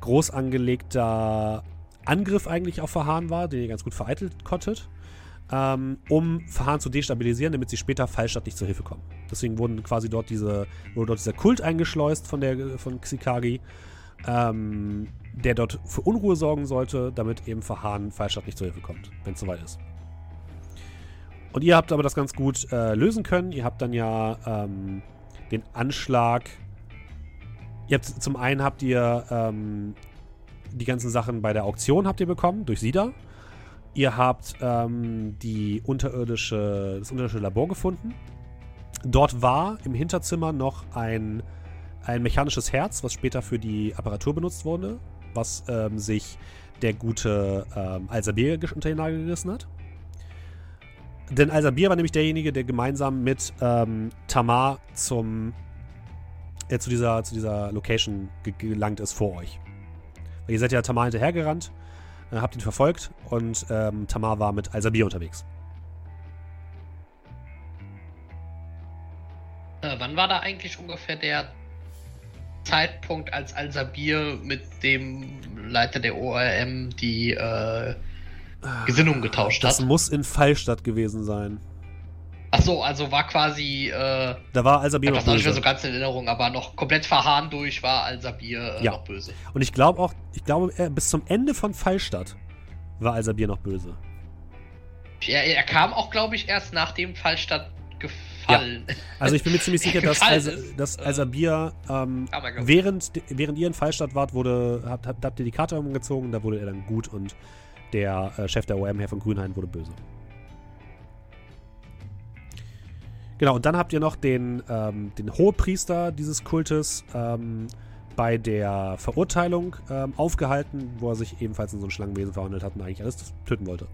groß angelegter Angriff eigentlich auf Verhahn war, den ihr ganz gut vereitelt konntet, ähm, um Verhahn zu destabilisieren, damit sie später Fallstadt nicht zur Hilfe kommen. Deswegen wurden quasi dort diese, wurde dort dieser Kult eingeschleust von der von Xikagi, ähm, der dort für Unruhe sorgen sollte, damit eben Verhahn Fallstadt nicht zur Hilfe kommt, wenn es soweit ist. Und ihr habt aber das ganz gut äh, lösen können. Ihr habt dann ja ähm, den Anschlag. Ihr habt zum einen habt ihr ähm, die ganzen Sachen bei der Auktion habt ihr bekommen durch Sida. Ihr habt ähm, die unterirdische, das unterirdische Labor gefunden. Dort war im Hinterzimmer noch ein, ein mechanisches Herz, was später für die Apparatur benutzt wurde, was ähm, sich der gute ähm, Al-Sabir unter den Nagel gerissen hat. Denn Al-Sabir war nämlich derjenige, der gemeinsam mit ähm, Tamar zum, äh, zu, dieser, zu dieser Location ge gelangt ist vor euch. Ihr seid ja Tamar hinterhergerannt, äh, habt ihn verfolgt und ähm, Tamar war mit Al-Sabir unterwegs. Äh, wann war da eigentlich ungefähr der Zeitpunkt, als Al-Sabir mit dem Leiter der ORM die äh, Gesinnung getauscht Das hat? muss in Fallstadt gewesen sein. Ach so, also war quasi, äh, Da war Al-Sabir noch noch nicht mehr böse. so ganz in Erinnerung, aber noch komplett verharren durch war Al-Sabir äh, Ja. noch böse. Und ich glaube auch, ich glaube, er, bis zum Ende von Fallstadt war Al-Sabir noch böse. Er, er kam auch, glaube ich, erst nach dem Fallstadt gefallen. Also ich bin mir ziemlich sicher, dass, Al dass äh, Al-Sabir, ähm, glaub- während, während ihr in Fallstadt wart, wurde, habt, habt, habt ihr die Karte umgezogen, da wurde er dann gut und der äh, Chef der OM, Herr von Grünhain, wurde böse. Genau, und dann habt ihr noch den, ähm, den Hohepriester dieses Kultes ähm, bei der Verurteilung ähm, aufgehalten, wo er sich ebenfalls in so ein Schlangenwesen verwandelt hat und eigentlich alles töten wollte.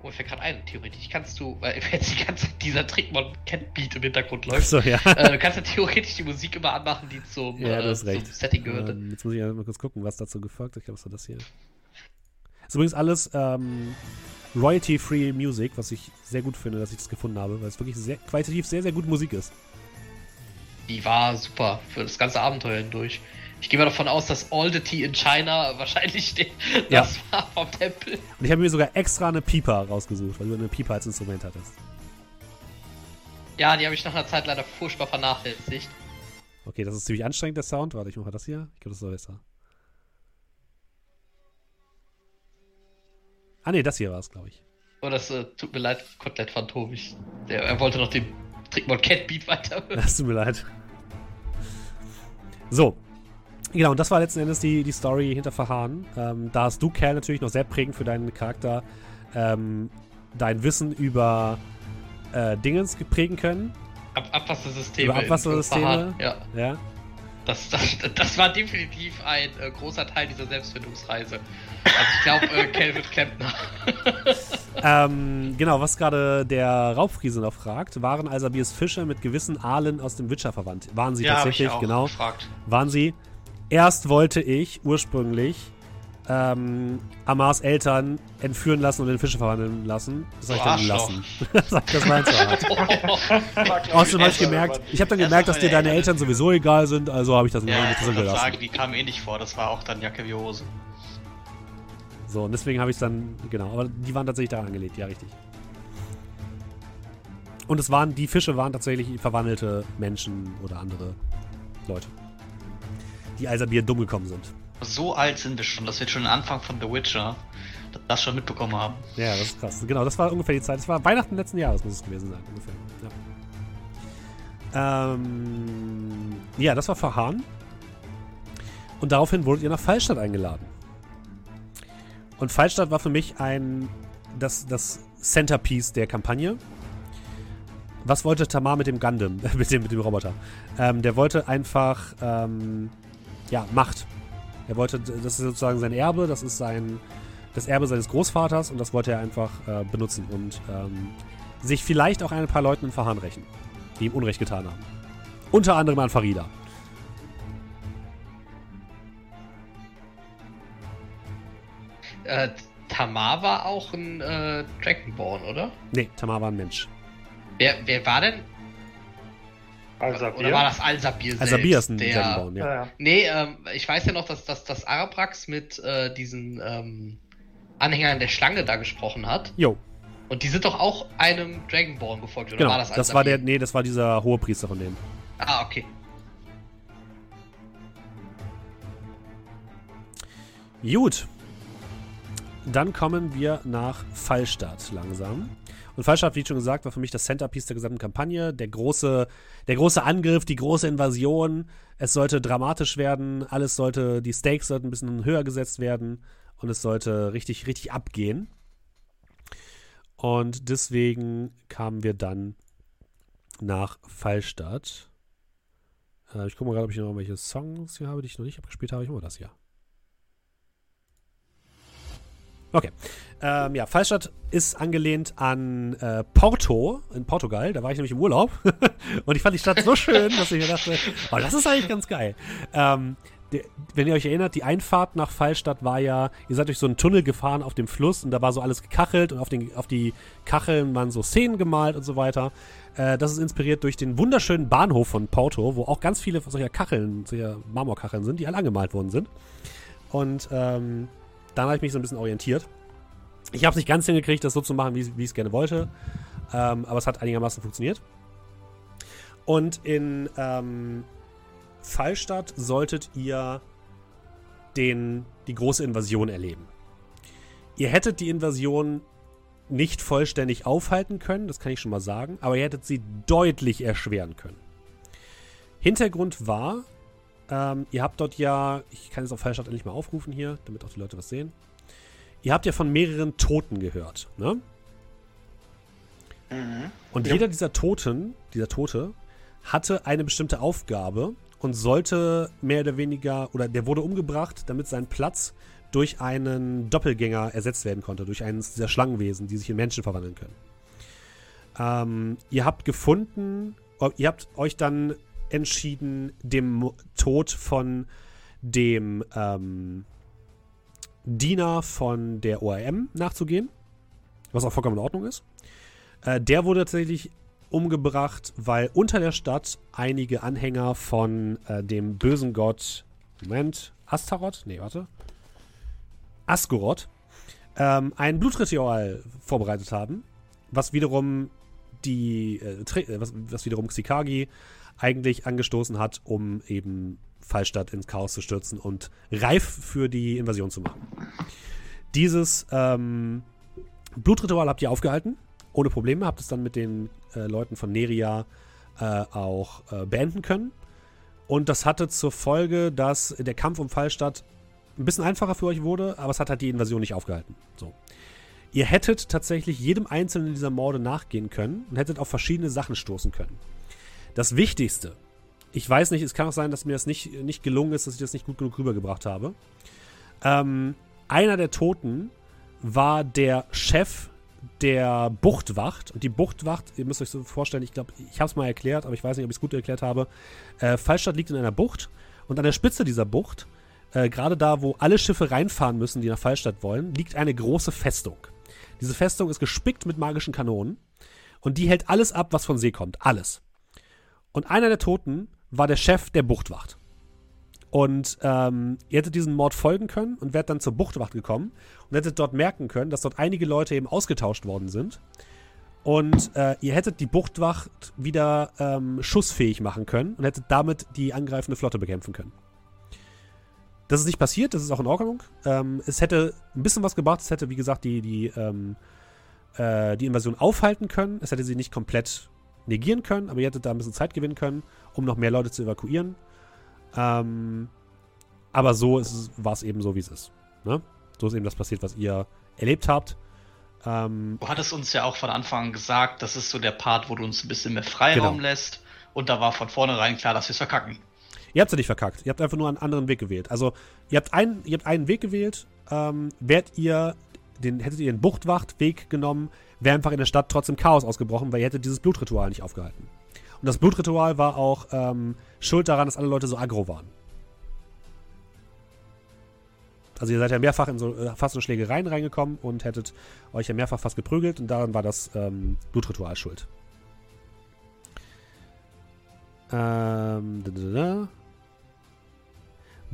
Oh, mir fällt gerade ein, theoretisch kannst du, weil jetzt die ganze dieser Trickmon Cat Beat im Hintergrund läuft, Achso, ja. äh, du kannst ja theoretisch die Musik immer anmachen, die zum, Ja, äh, zum. Setting gehört. Ähm, jetzt muss ich ja mal kurz gucken, was dazu gefolgt ist. Ich glaube, es war das hier. Ist übrigens alles ähm, Royalty-Free Music, was ich sehr gut finde, dass ich das gefunden habe, weil es wirklich sehr, qualitativ sehr, sehr gute Musik ist. Die war super für das ganze Abenteuer hindurch. Ich gehe mal davon aus, dass All the Tea in China wahrscheinlich den, Ja. das war vom Tempel. Und ich habe mir sogar extra eine Piper rausgesucht, weil du eine Piper als Instrument hattest. Ja, die habe ich nach einer Zeit leider furchtbar vernachlässigt. Okay, das ist ziemlich anstrengend, der Sound. Warte, ich mache das hier. Ich glaube, das ist besser. Ah, nee, das hier war es, glaube ich. Oh, das äh, tut mir leid, Kotelett Phantom. Ich, der, er wollte noch den Trickmon Cat Beat weiter. Das tut mir leid. So. Genau, und das war letzten Endes die, die Story hinter Verharren. Ähm, da hast du, Kerl, natürlich noch sehr prägend für deinen Charakter ähm, dein Wissen über äh, Dingens prägen können. Ab Abwassersysteme. Über Abwassersysteme. Ja. Ja. Das, das, das war definitiv ein äh, großer Teil dieser Selbstfindungsreise. Also ich glaube, äh, Klempner. ähm, genau, was gerade der Raubfriese noch fragt, waren Alsabirs Fische mit gewissen Aalen aus dem Witcher verwandt? Waren sie Ja, hab ich tatsächlich, auch genau. gefragt. Waren sie. Erst wollte ich ursprünglich ähm, Amars Eltern entführen lassen und in Fische verwandeln lassen. Das habe ich dann gelassen. das war zu hart. War, glaub Außerdem habe ich gemerkt, ich habe dann gemerkt, dass dir deine Eltern- sowieso egal sind, also habe ich das Ja, nicht ich drin gelassen. sagen, die kamen eh nicht vor. Das war auch dann Jacke wie Hose. So, und deswegen habe ich es dann, genau, aber die waren tatsächlich daran angelegt, ja, richtig. Und es waren, die Fische waren tatsächlich verwandelte Menschen oder andere Leute. Die Alsabir dumm gekommen sind. So alt sind wir schon, dass wir schon den Anfang von The Witcher das schon mitbekommen haben. Ja, das ist krass. Genau, das war ungefähr die Zeit. Das war Weihnachten letzten Jahres, muss es gewesen sein, ungefähr. Ja, ähm, ja das war Verhahn. Und daraufhin wurdet ihr nach Fallstadt eingeladen. Und Fallstadt war für mich ein das, das Centerpiece der Kampagne. Was wollte Tamar mit dem Gundam, mit dem, mit dem Roboter? Ähm, der wollte einfach, ähm, ja, Macht. Er wollte, das ist sozusagen sein Erbe, das ist sein, das Erbe seines Großvaters und das wollte er einfach äh, benutzen und ähm, sich vielleicht auch ein paar Leuten in Verhahn rächen, die ihm Unrecht getan haben. Unter anderem an Farida. äh, Tamar war auch ein äh, Dragonborn, oder? Nee, Tamar war ein Mensch. Wer, wer war denn? Also, Oder war das Alsabir selbst? Alsabir ist ein der, Dragonborn, ja. Ja, ja. Nee, ähm, ich weiß ja noch, dass, dass, dass Araprax mit äh, diesen ähm, Anhängern der Schlange da gesprochen hat. Jo, Und die sind doch auch einem Dragonborn gefolgt, oder genau. war Das, das war der, Alsabir? nee, das war dieser hohe Priester von denen. Ah, okay. Gut. Dann kommen wir nach Fallstadt langsam. Und Fallstadt, wie schon gesagt, war für mich das Centerpiece der gesamten Kampagne. Der große, der große Angriff, die große Invasion. Es sollte dramatisch werden. Alles sollte, die Stakes sollten ein bisschen höher gesetzt werden. Und es sollte richtig, richtig abgehen. Und deswegen kamen wir dann nach Fallstadt. Äh, ich gucke mal gerade, ob ich noch irgendwelche Songs hier habe, die ich noch nicht abgespielt habe. Ich mache das hier. Okay. Ähm, ja, Fallstadt ist angelehnt an äh, Porto in Portugal. Da war ich nämlich im Urlaub. und ich fand die Stadt so schön, dass ich mir dachte, oh, das ist eigentlich ganz geil. Ähm, wenn ihr euch erinnert, die Einfahrt nach Fallstadt war ja, ihr seid durch so einen Tunnel gefahren auf dem Fluss und da war so alles gekachelt und auf, den, auf die Kacheln waren so Szenen gemalt und so weiter. Äh, das ist inspiriert durch den wunderschönen Bahnhof von Porto, wo auch ganz viele solcher Kacheln, solcher Marmorkacheln sind, die alle angemalt worden sind. Und ähm, dann habe ich mich so ein bisschen orientiert. Ich habe es nicht ganz hingekriegt, das so zu machen, wie, wie ich es gerne wollte. Ähm, aber es hat einigermaßen funktioniert. Und in ähm, Fallstadt solltet ihr den, die große Invasion erleben. Ihr hättet die Invasion nicht vollständig aufhalten können, das kann ich schon mal sagen, aber ihr hättet sie deutlich erschweren können. Hintergrund war, ähm, ihr habt dort ja, ich kann jetzt auf Fallstadt endlich mal aufrufen hier, damit auch die Leute was sehen. Ihr habt ja von mehreren Toten gehört, ne? Mhm. Und Ja. jeder dieser Toten, dieser Tote, hatte eine bestimmte Aufgabe und sollte mehr oder weniger, oder der wurde umgebracht, damit sein Platz durch einen Doppelgänger ersetzt werden konnte, durch eines dieser Schlangenwesen, die sich in Menschen verwandeln können. Ähm, ihr habt gefunden, ihr habt euch dann entschieden, dem Tod von dem ähm, Diener von der ORM nachzugehen, was auch vollkommen in Ordnung ist. Äh, der wurde tatsächlich umgebracht, weil unter der Stadt einige Anhänger von äh, dem bösen Gott, Moment, Astaroth? Nee, warte. Asgoroth, ähm, ein Blutritual vorbereitet haben, was wiederum die, äh, äh, was, was wiederum Xikagi eigentlich angestoßen hat, um eben Fallstadt ins Chaos zu stürzen und reif für die Invasion zu machen. Dieses, ähm, Blutritual habt ihr aufgehalten, ohne Probleme, habt es dann mit den äh, Leuten von Neria äh, auch äh, beenden können. Und das hatte zur Folge, dass der Kampf um Fallstadt ein bisschen einfacher für euch wurde, aber es hat halt die Invasion nicht aufgehalten. So. Ihr hättet tatsächlich jedem einzelnen dieser Morde nachgehen können und hättet auf verschiedene Sachen stoßen können. Das Wichtigste, ich weiß nicht, es kann auch sein, dass mir das nicht, nicht gelungen ist, dass ich das nicht gut genug rübergebracht habe. Ähm, einer der Toten war der Chef der Buchtwacht. Und die Buchtwacht, ihr müsst euch so vorstellen, ich glaube, ich habe es mal erklärt, aber ich weiß nicht, ob ich es gut erklärt habe. Äh, Fallstadt liegt in einer Bucht und an der Spitze dieser Bucht, äh, gerade da, wo alle Schiffe reinfahren müssen, die nach Fallstadt wollen, liegt eine große Festung. Diese Festung ist gespickt mit magischen Kanonen und die hält alles ab, was von See kommt. Alles. Und einer der Toten war der Chef der Buchtwacht. Und ähm, ihr hättet diesen Mord folgen können und wärt dann zur Buchtwacht gekommen und hättet dort merken können, dass dort einige Leute eben ausgetauscht worden sind. Und äh, ihr hättet die Buchtwacht wieder ähm, schussfähig machen können und hättet damit die angreifende Flotte bekämpfen können. Das ist nicht passiert, das ist auch in Ordnung. Ähm, es hätte ein bisschen was gebracht, es hätte, wie gesagt, die, die, ähm, äh, die Invasion aufhalten können. Es hätte sie nicht komplett negieren können, aber ihr hättet da ein bisschen Zeit gewinnen können, um noch mehr Leute zu evakuieren. Ähm, aber so war es eben so, wie es ist. Ne? So ist eben das passiert, was ihr erlebt habt. Ähm, du hattest uns ja auch von Anfang an gesagt, das ist so der Part, wo du uns ein bisschen mehr Freiraum genau. lässt. Und da war von vornherein klar, dass wir es verkacken. Ihr habt es ja nicht verkackt. Ihr habt einfach nur einen anderen Weg gewählt. Also, ihr habt, ein, ihr habt einen Weg gewählt. Ähm, wärt ihr, den, hättet ihr den Buchtwachtweg genommen, wäre einfach in der Stadt trotzdem Chaos ausgebrochen, weil ihr hättet dieses Blutritual nicht aufgehalten. Und das Blutritual war auch ähm, schuld daran, dass alle Leute so aggro waren. Also ihr seid ja mehrfach in so äh, fast in Schlägereien reingekommen und hättet euch ja mehrfach fast geprügelt und daran war das ähm, Blutritual schuld. Ähm, da, da, da.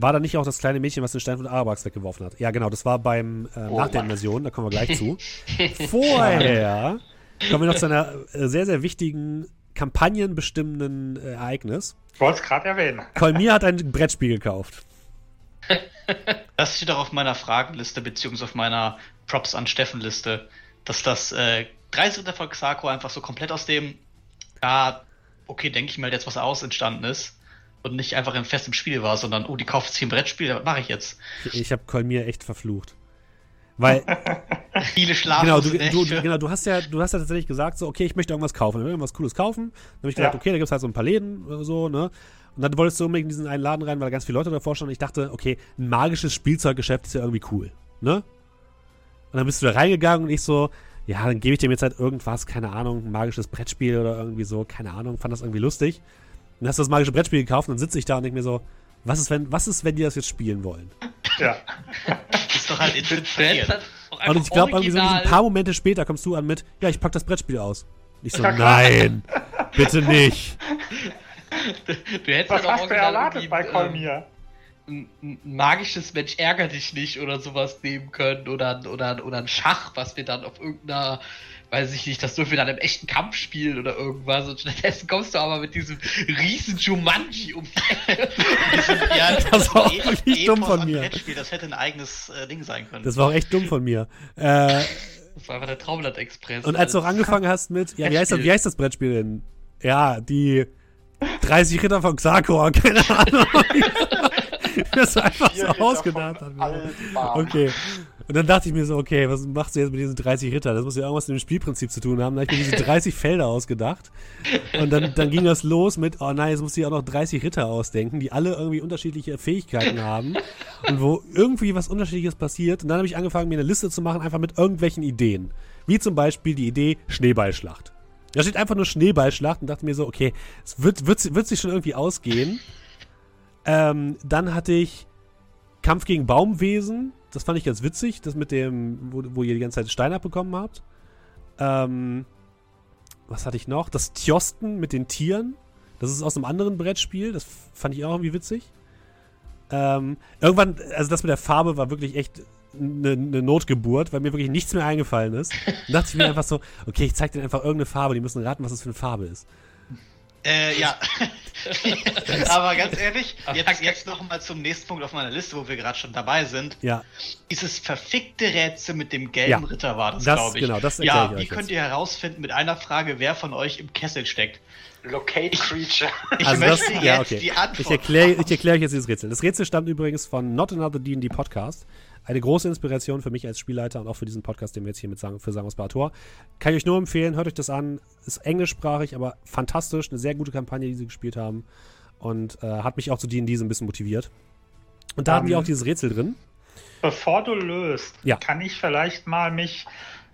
War da nicht auch das kleine Mädchen, was den Stein von Arabax weggeworfen hat? Ja, genau, das war beim äh, oh, nach der Invasion, da kommen wir gleich zu. Vorher kommen wir noch zu einer äh, sehr, sehr wichtigen kampagnenbestimmenden äh, Ereignis. Ich wollte es gerade erwähnen. Kolmir hat ein Brettspiel gekauft. Das steht auch auf meiner Fragenliste, beziehungsweise auf meiner Props an Steffen-Liste, dass das äh, Dreisritter von Xako einfach so komplett aus dem, ja, okay, denke ich mal jetzt was aus entstanden ist und nicht einfach in festem Spiel war, sondern, oh, die kauft sich ein Brettspiel, was mache ich jetzt? Ich, habe Kolmir echt verflucht. Weil. Viele schlafen. Genau du, du, genau, du hast ja, du hast ja tatsächlich gesagt, so, okay, ich möchte irgendwas kaufen. Ich will irgendwas Cooles kaufen. Dann habe ich gesagt, ja. okay, da gibt es halt so ein paar Läden oder so, ne? Und dann wolltest du unbedingt in diesen einen Laden rein, weil da ganz viele Leute davor standen. Und ich dachte, okay, ein magisches Spielzeuggeschäft ist ja irgendwie cool, ne? Und dann bist du da reingegangen und ich so, ja, dann gebe ich dem jetzt halt irgendwas, keine Ahnung, ein magisches Brettspiel oder irgendwie so, keine Ahnung, fand das irgendwie lustig. Dann hast du das magische Brettspiel gekauft und dann sitze ich da und denke mir so, was ist, wenn, was ist, wenn die das jetzt spielen wollen? Ja. ist doch halt infiltriert. Und ich glaube, irgendwie so ein paar Momente später kommst du an mit, ja, ich pack das Brettspiel aus. Ich so, nein, bitte nicht. Du, du hättest Was hast du erwartet bei Kolmir? Ein, ein magisches Mensch ärger dich nicht oder sowas nehmen können oder, oder, oder ein Schach, was wir dann auf irgendeiner weiß ich nicht, das dürfen wir dann im echten Kampf spielen oder irgendwas. Und stattdessen kommst du aber mit diesem riesen Jumanji um die Ecke. ja, das war auch wirklich dumm von mir. Das hätte ein eigenes äh, Ding sein können. Das war auch echt dumm von mir. Äh, das war einfach der Traumland-Express. Und als du auch angefangen hast mit, ja, wie heißt, das, wie heißt das Brettspiel denn? Ja, die 30 Ritter von Xakor, keine Ahnung. das einfach so ausgedacht hat. Okay. Und dann dachte ich mir so, okay, was machst du jetzt mit diesen 30 Ritter? Das muss ja irgendwas mit dem Spielprinzip zu tun haben. Da habe ich mir diese 30 Felder ausgedacht. Und dann, dann ging das los mit, oh nein, jetzt muss ich auch noch 30 Ritter ausdenken, die alle irgendwie unterschiedliche Fähigkeiten haben. Und wo irgendwie was Unterschiedliches passiert. Und dann habe ich angefangen, mir eine Liste zu machen, einfach mit irgendwelchen Ideen. Wie zum Beispiel die Idee Schneeballschlacht. Da steht einfach nur Schneeballschlacht und dachte mir so, okay, es wird, wird, wird sich schon irgendwie ausgehen. Ähm, dann hatte ich Kampf gegen Baumwesen das fand ich ganz witzig, das mit dem, wo, wo ihr die ganze Zeit Stein abbekommen habt. Ähm, was hatte ich noch? Das Tjosten mit den Tieren. Das ist aus einem anderen Brettspiel. Das fand ich auch irgendwie witzig. Ähm, irgendwann, also das mit der Farbe war wirklich echt eine, eine Notgeburt, weil mir wirklich nichts mehr eingefallen ist. Dann dachte ich mir einfach so, okay, ich zeig dir einfach irgendeine Farbe, die müssen raten, was das für eine Farbe ist. Äh, ja. Aber ganz ehrlich, jetzt, jetzt noch mal zum nächsten Punkt auf meiner Liste, wo wir gerade schon dabei sind. Ja. Dieses verfickte Rätsel mit dem gelben Ja. Ritter war das, Das- glaube ich. genau, das ja, ich wie könnt jetzt. ihr herausfinden mit einer Frage, wer von euch im Kessel steckt? Locate Creature. Ich Also das, möchte ja, jetzt okay. die Antwort. Ich erkläre ich erklär euch jetzt dieses Rätsel. Das Rätsel stammt übrigens von Not Another D&D Podcast. Eine große Inspiration für mich als Spielleiter und auch für diesen Podcast, den wir jetzt hier mit sagen, für Sagen aus Tor. Kann ich euch nur empfehlen, hört euch das an. Ist englischsprachig, aber fantastisch. Eine sehr gute Kampagne, die sie gespielt haben. Und äh, hat mich auch zu D&D so ein bisschen motiviert. Und da haben die Ähm, auch dieses Rätsel drin. Bevor du löst, Ja. kann ich vielleicht mal mich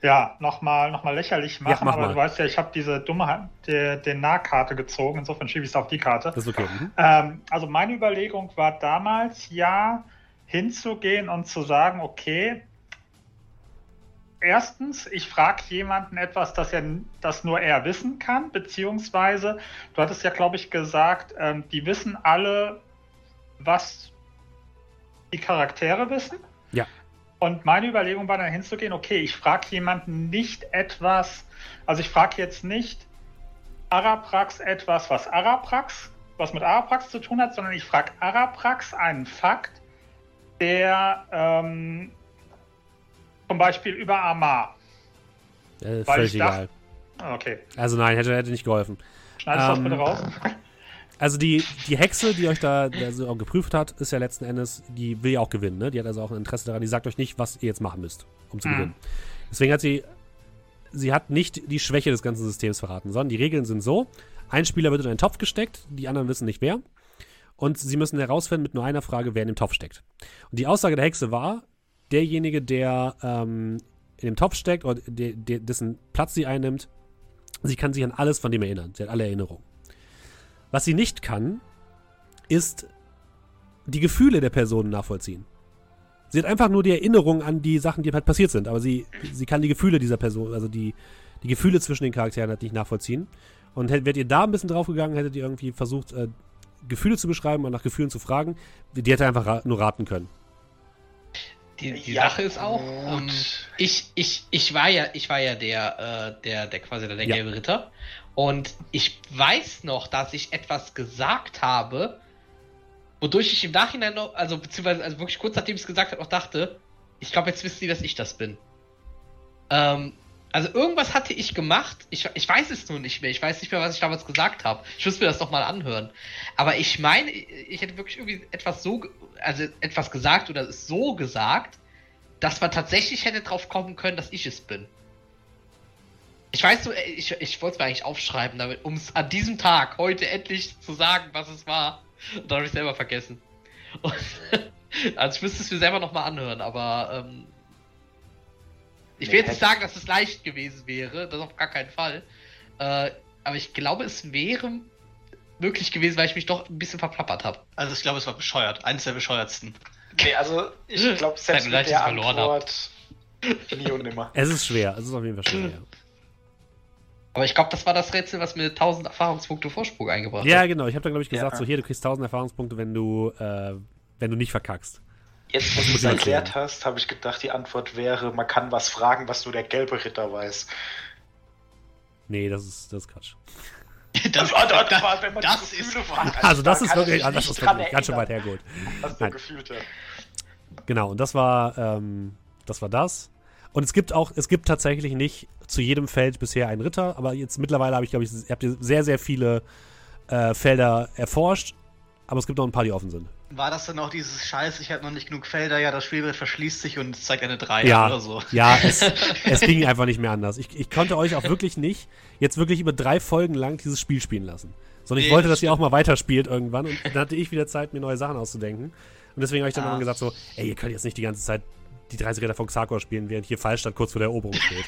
ja nochmal noch mal lächerlich machen, mach aber mal. du weißt ja, ich habe diese dumme Hand- die, die Nahkarte gezogen, insofern schiebe ich es auf die Karte. Das ist okay. Mhm. Ähm, also meine Überlegung war damals ja hinzugehen und zu sagen, okay, erstens, ich frage jemanden etwas, das, er, das nur er wissen kann, beziehungsweise, du hattest ja, glaube ich, gesagt, ähm, die wissen alle, was die Charaktere wissen. Ja. Und meine Überlegung war dann hinzugehen, okay, ich frage jemanden nicht etwas, also ich frage jetzt nicht Araprax etwas, was Araprax, was mit Araprax zu tun hat, sondern ich frage Araprax einen Fakt, der ähm, zum Beispiel über Amar. Äh, völlig dachte- egal. Ah, Okay, Also nein, hätte, hätte nicht geholfen. schneidest Ähm, das bitte raus? Also die, die Hexe, die euch da also geprüft hat, ist ja letzten Endes, die will ja auch gewinnen, ne? Die hat also auch ein Interesse daran, die sagt euch nicht, was ihr jetzt machen müsst, um zu Mhm. gewinnen. Deswegen hat sie, sie hat nicht die Schwäche des ganzen Systems verraten, sondern die Regeln sind so, ein Spieler wird in einen Topf gesteckt, die anderen wissen nicht wer. Und sie müssen herausfinden mit nur einer Frage, wer in dem Topf steckt. Und die Aussage der Hexe war, derjenige, der ähm, in dem Topf steckt oder de, de, dessen Platz sie einnimmt, sie kann sich an alles von dem erinnern. Sie hat alle Erinnerungen. Was sie nicht kann, ist die Gefühle der Personen nachvollziehen. Sie hat einfach nur die Erinnerung an die Sachen, die halt passiert sind, aber sie, sie kann die Gefühle dieser Person, also die, die Gefühle zwischen den Charakteren halt nicht nachvollziehen. Und hätt- wärt ihr da ein bisschen draufgegangen, hättet ihr irgendwie versucht, äh, Gefühle zu beschreiben und nach Gefühlen zu fragen, die hätte einfach ra nur raten können. Die, die Ja, Sache ist auch, ähm, ich, ich, ich war ja, ich war ja der, äh, der, der quasi der, der Ja. gelbe Ritter. Und ich weiß noch, dass ich etwas gesagt habe, wodurch ich im Nachhinein noch, also beziehungsweise also wirklich kurz nachdem ich es gesagt habe, noch dachte, ich glaube, jetzt wissen die, dass ich das bin. Ähm, also irgendwas hatte ich gemacht, ich, ich weiß es nur nicht mehr, ich weiß nicht mehr, was ich damals gesagt habe. Ich muss mir das nochmal anhören. Aber ich meine, ich hätte wirklich irgendwie etwas so, also etwas gesagt oder es so gesagt, dass man tatsächlich hätte drauf kommen können, dass ich es bin. Ich weiß so, äh, ich, ich wollte es mir eigentlich aufschreiben, damit, um es an diesem Tag heute endlich zu sagen, was es war. Und dann habe ich selber vergessen. Und, also ich müsste es mir selber nochmal anhören, aber ähm, ich will jetzt nicht sagen, dass es leicht gewesen wäre, das auf gar keinen Fall. Äh, aber ich glaube, es wäre möglich gewesen, weil ich mich doch ein bisschen verplappert habe. Also ich glaube, es war bescheuert. Eines der bescheuertsten. Nee, also ich glaube, selbst mit der dass ich verloren hab. Antwort nie und nimmer. Es ist schwer, es ist auf jeden Fall schwer. Ja, Aber ich glaube, das war das Rätsel, was mir 1000 Erfahrungspunkte Vorsprung eingebracht ja hat. genau. Ich habe dann, glaube ich, gesagt, Ja. so hier, du kriegst 1000 Erfahrungspunkte, wenn du, äh, wenn du nicht verkackst. Jetzt, wo Das du es erklärt hast, habe ich gedacht, die Antwort wäre, man kann was fragen, was nur der gelbe Ritter weiß. Nee, das ist, das ist Quatsch. Das, Also, das, das, wenn man das ist fragt, Also das da ist wirklich, also das ist wirklich ganz schön weit hergeholt. Was du Nein. gefühlt hast. Genau, und das war, ähm, das war das. Und es gibt auch, es gibt tatsächlich nicht zu jedem Feld bisher einen Ritter, aber jetzt mittlerweile habe ich, glaube ich, habt ihr sehr, sehr viele äh, Felder erforscht, aber es gibt noch ein paar, die offen sind. war das dann auch dieses Scheiß, ich habe noch nicht genug Felder, ja, das Spielbrett verschließt sich und es zeigt eine 3 Ja, oder so. ja, es, es ging einfach nicht mehr anders. Ich, ich konnte euch auch wirklich nicht jetzt wirklich über drei Folgen lang dieses Spiel spielen lassen. Sondern ich Nee, wollte, das dass ihr auch mal weiterspielt irgendwann und dann hatte ich wieder Zeit, mir neue Sachen auszudenken. Und deswegen habe ich dann Ah. immer gesagt so, ey, ihr könnt jetzt nicht die ganze Zeit die 30 Räder von Xarkor spielen, während hier Fallstadt kurz vor der Eroberung steht.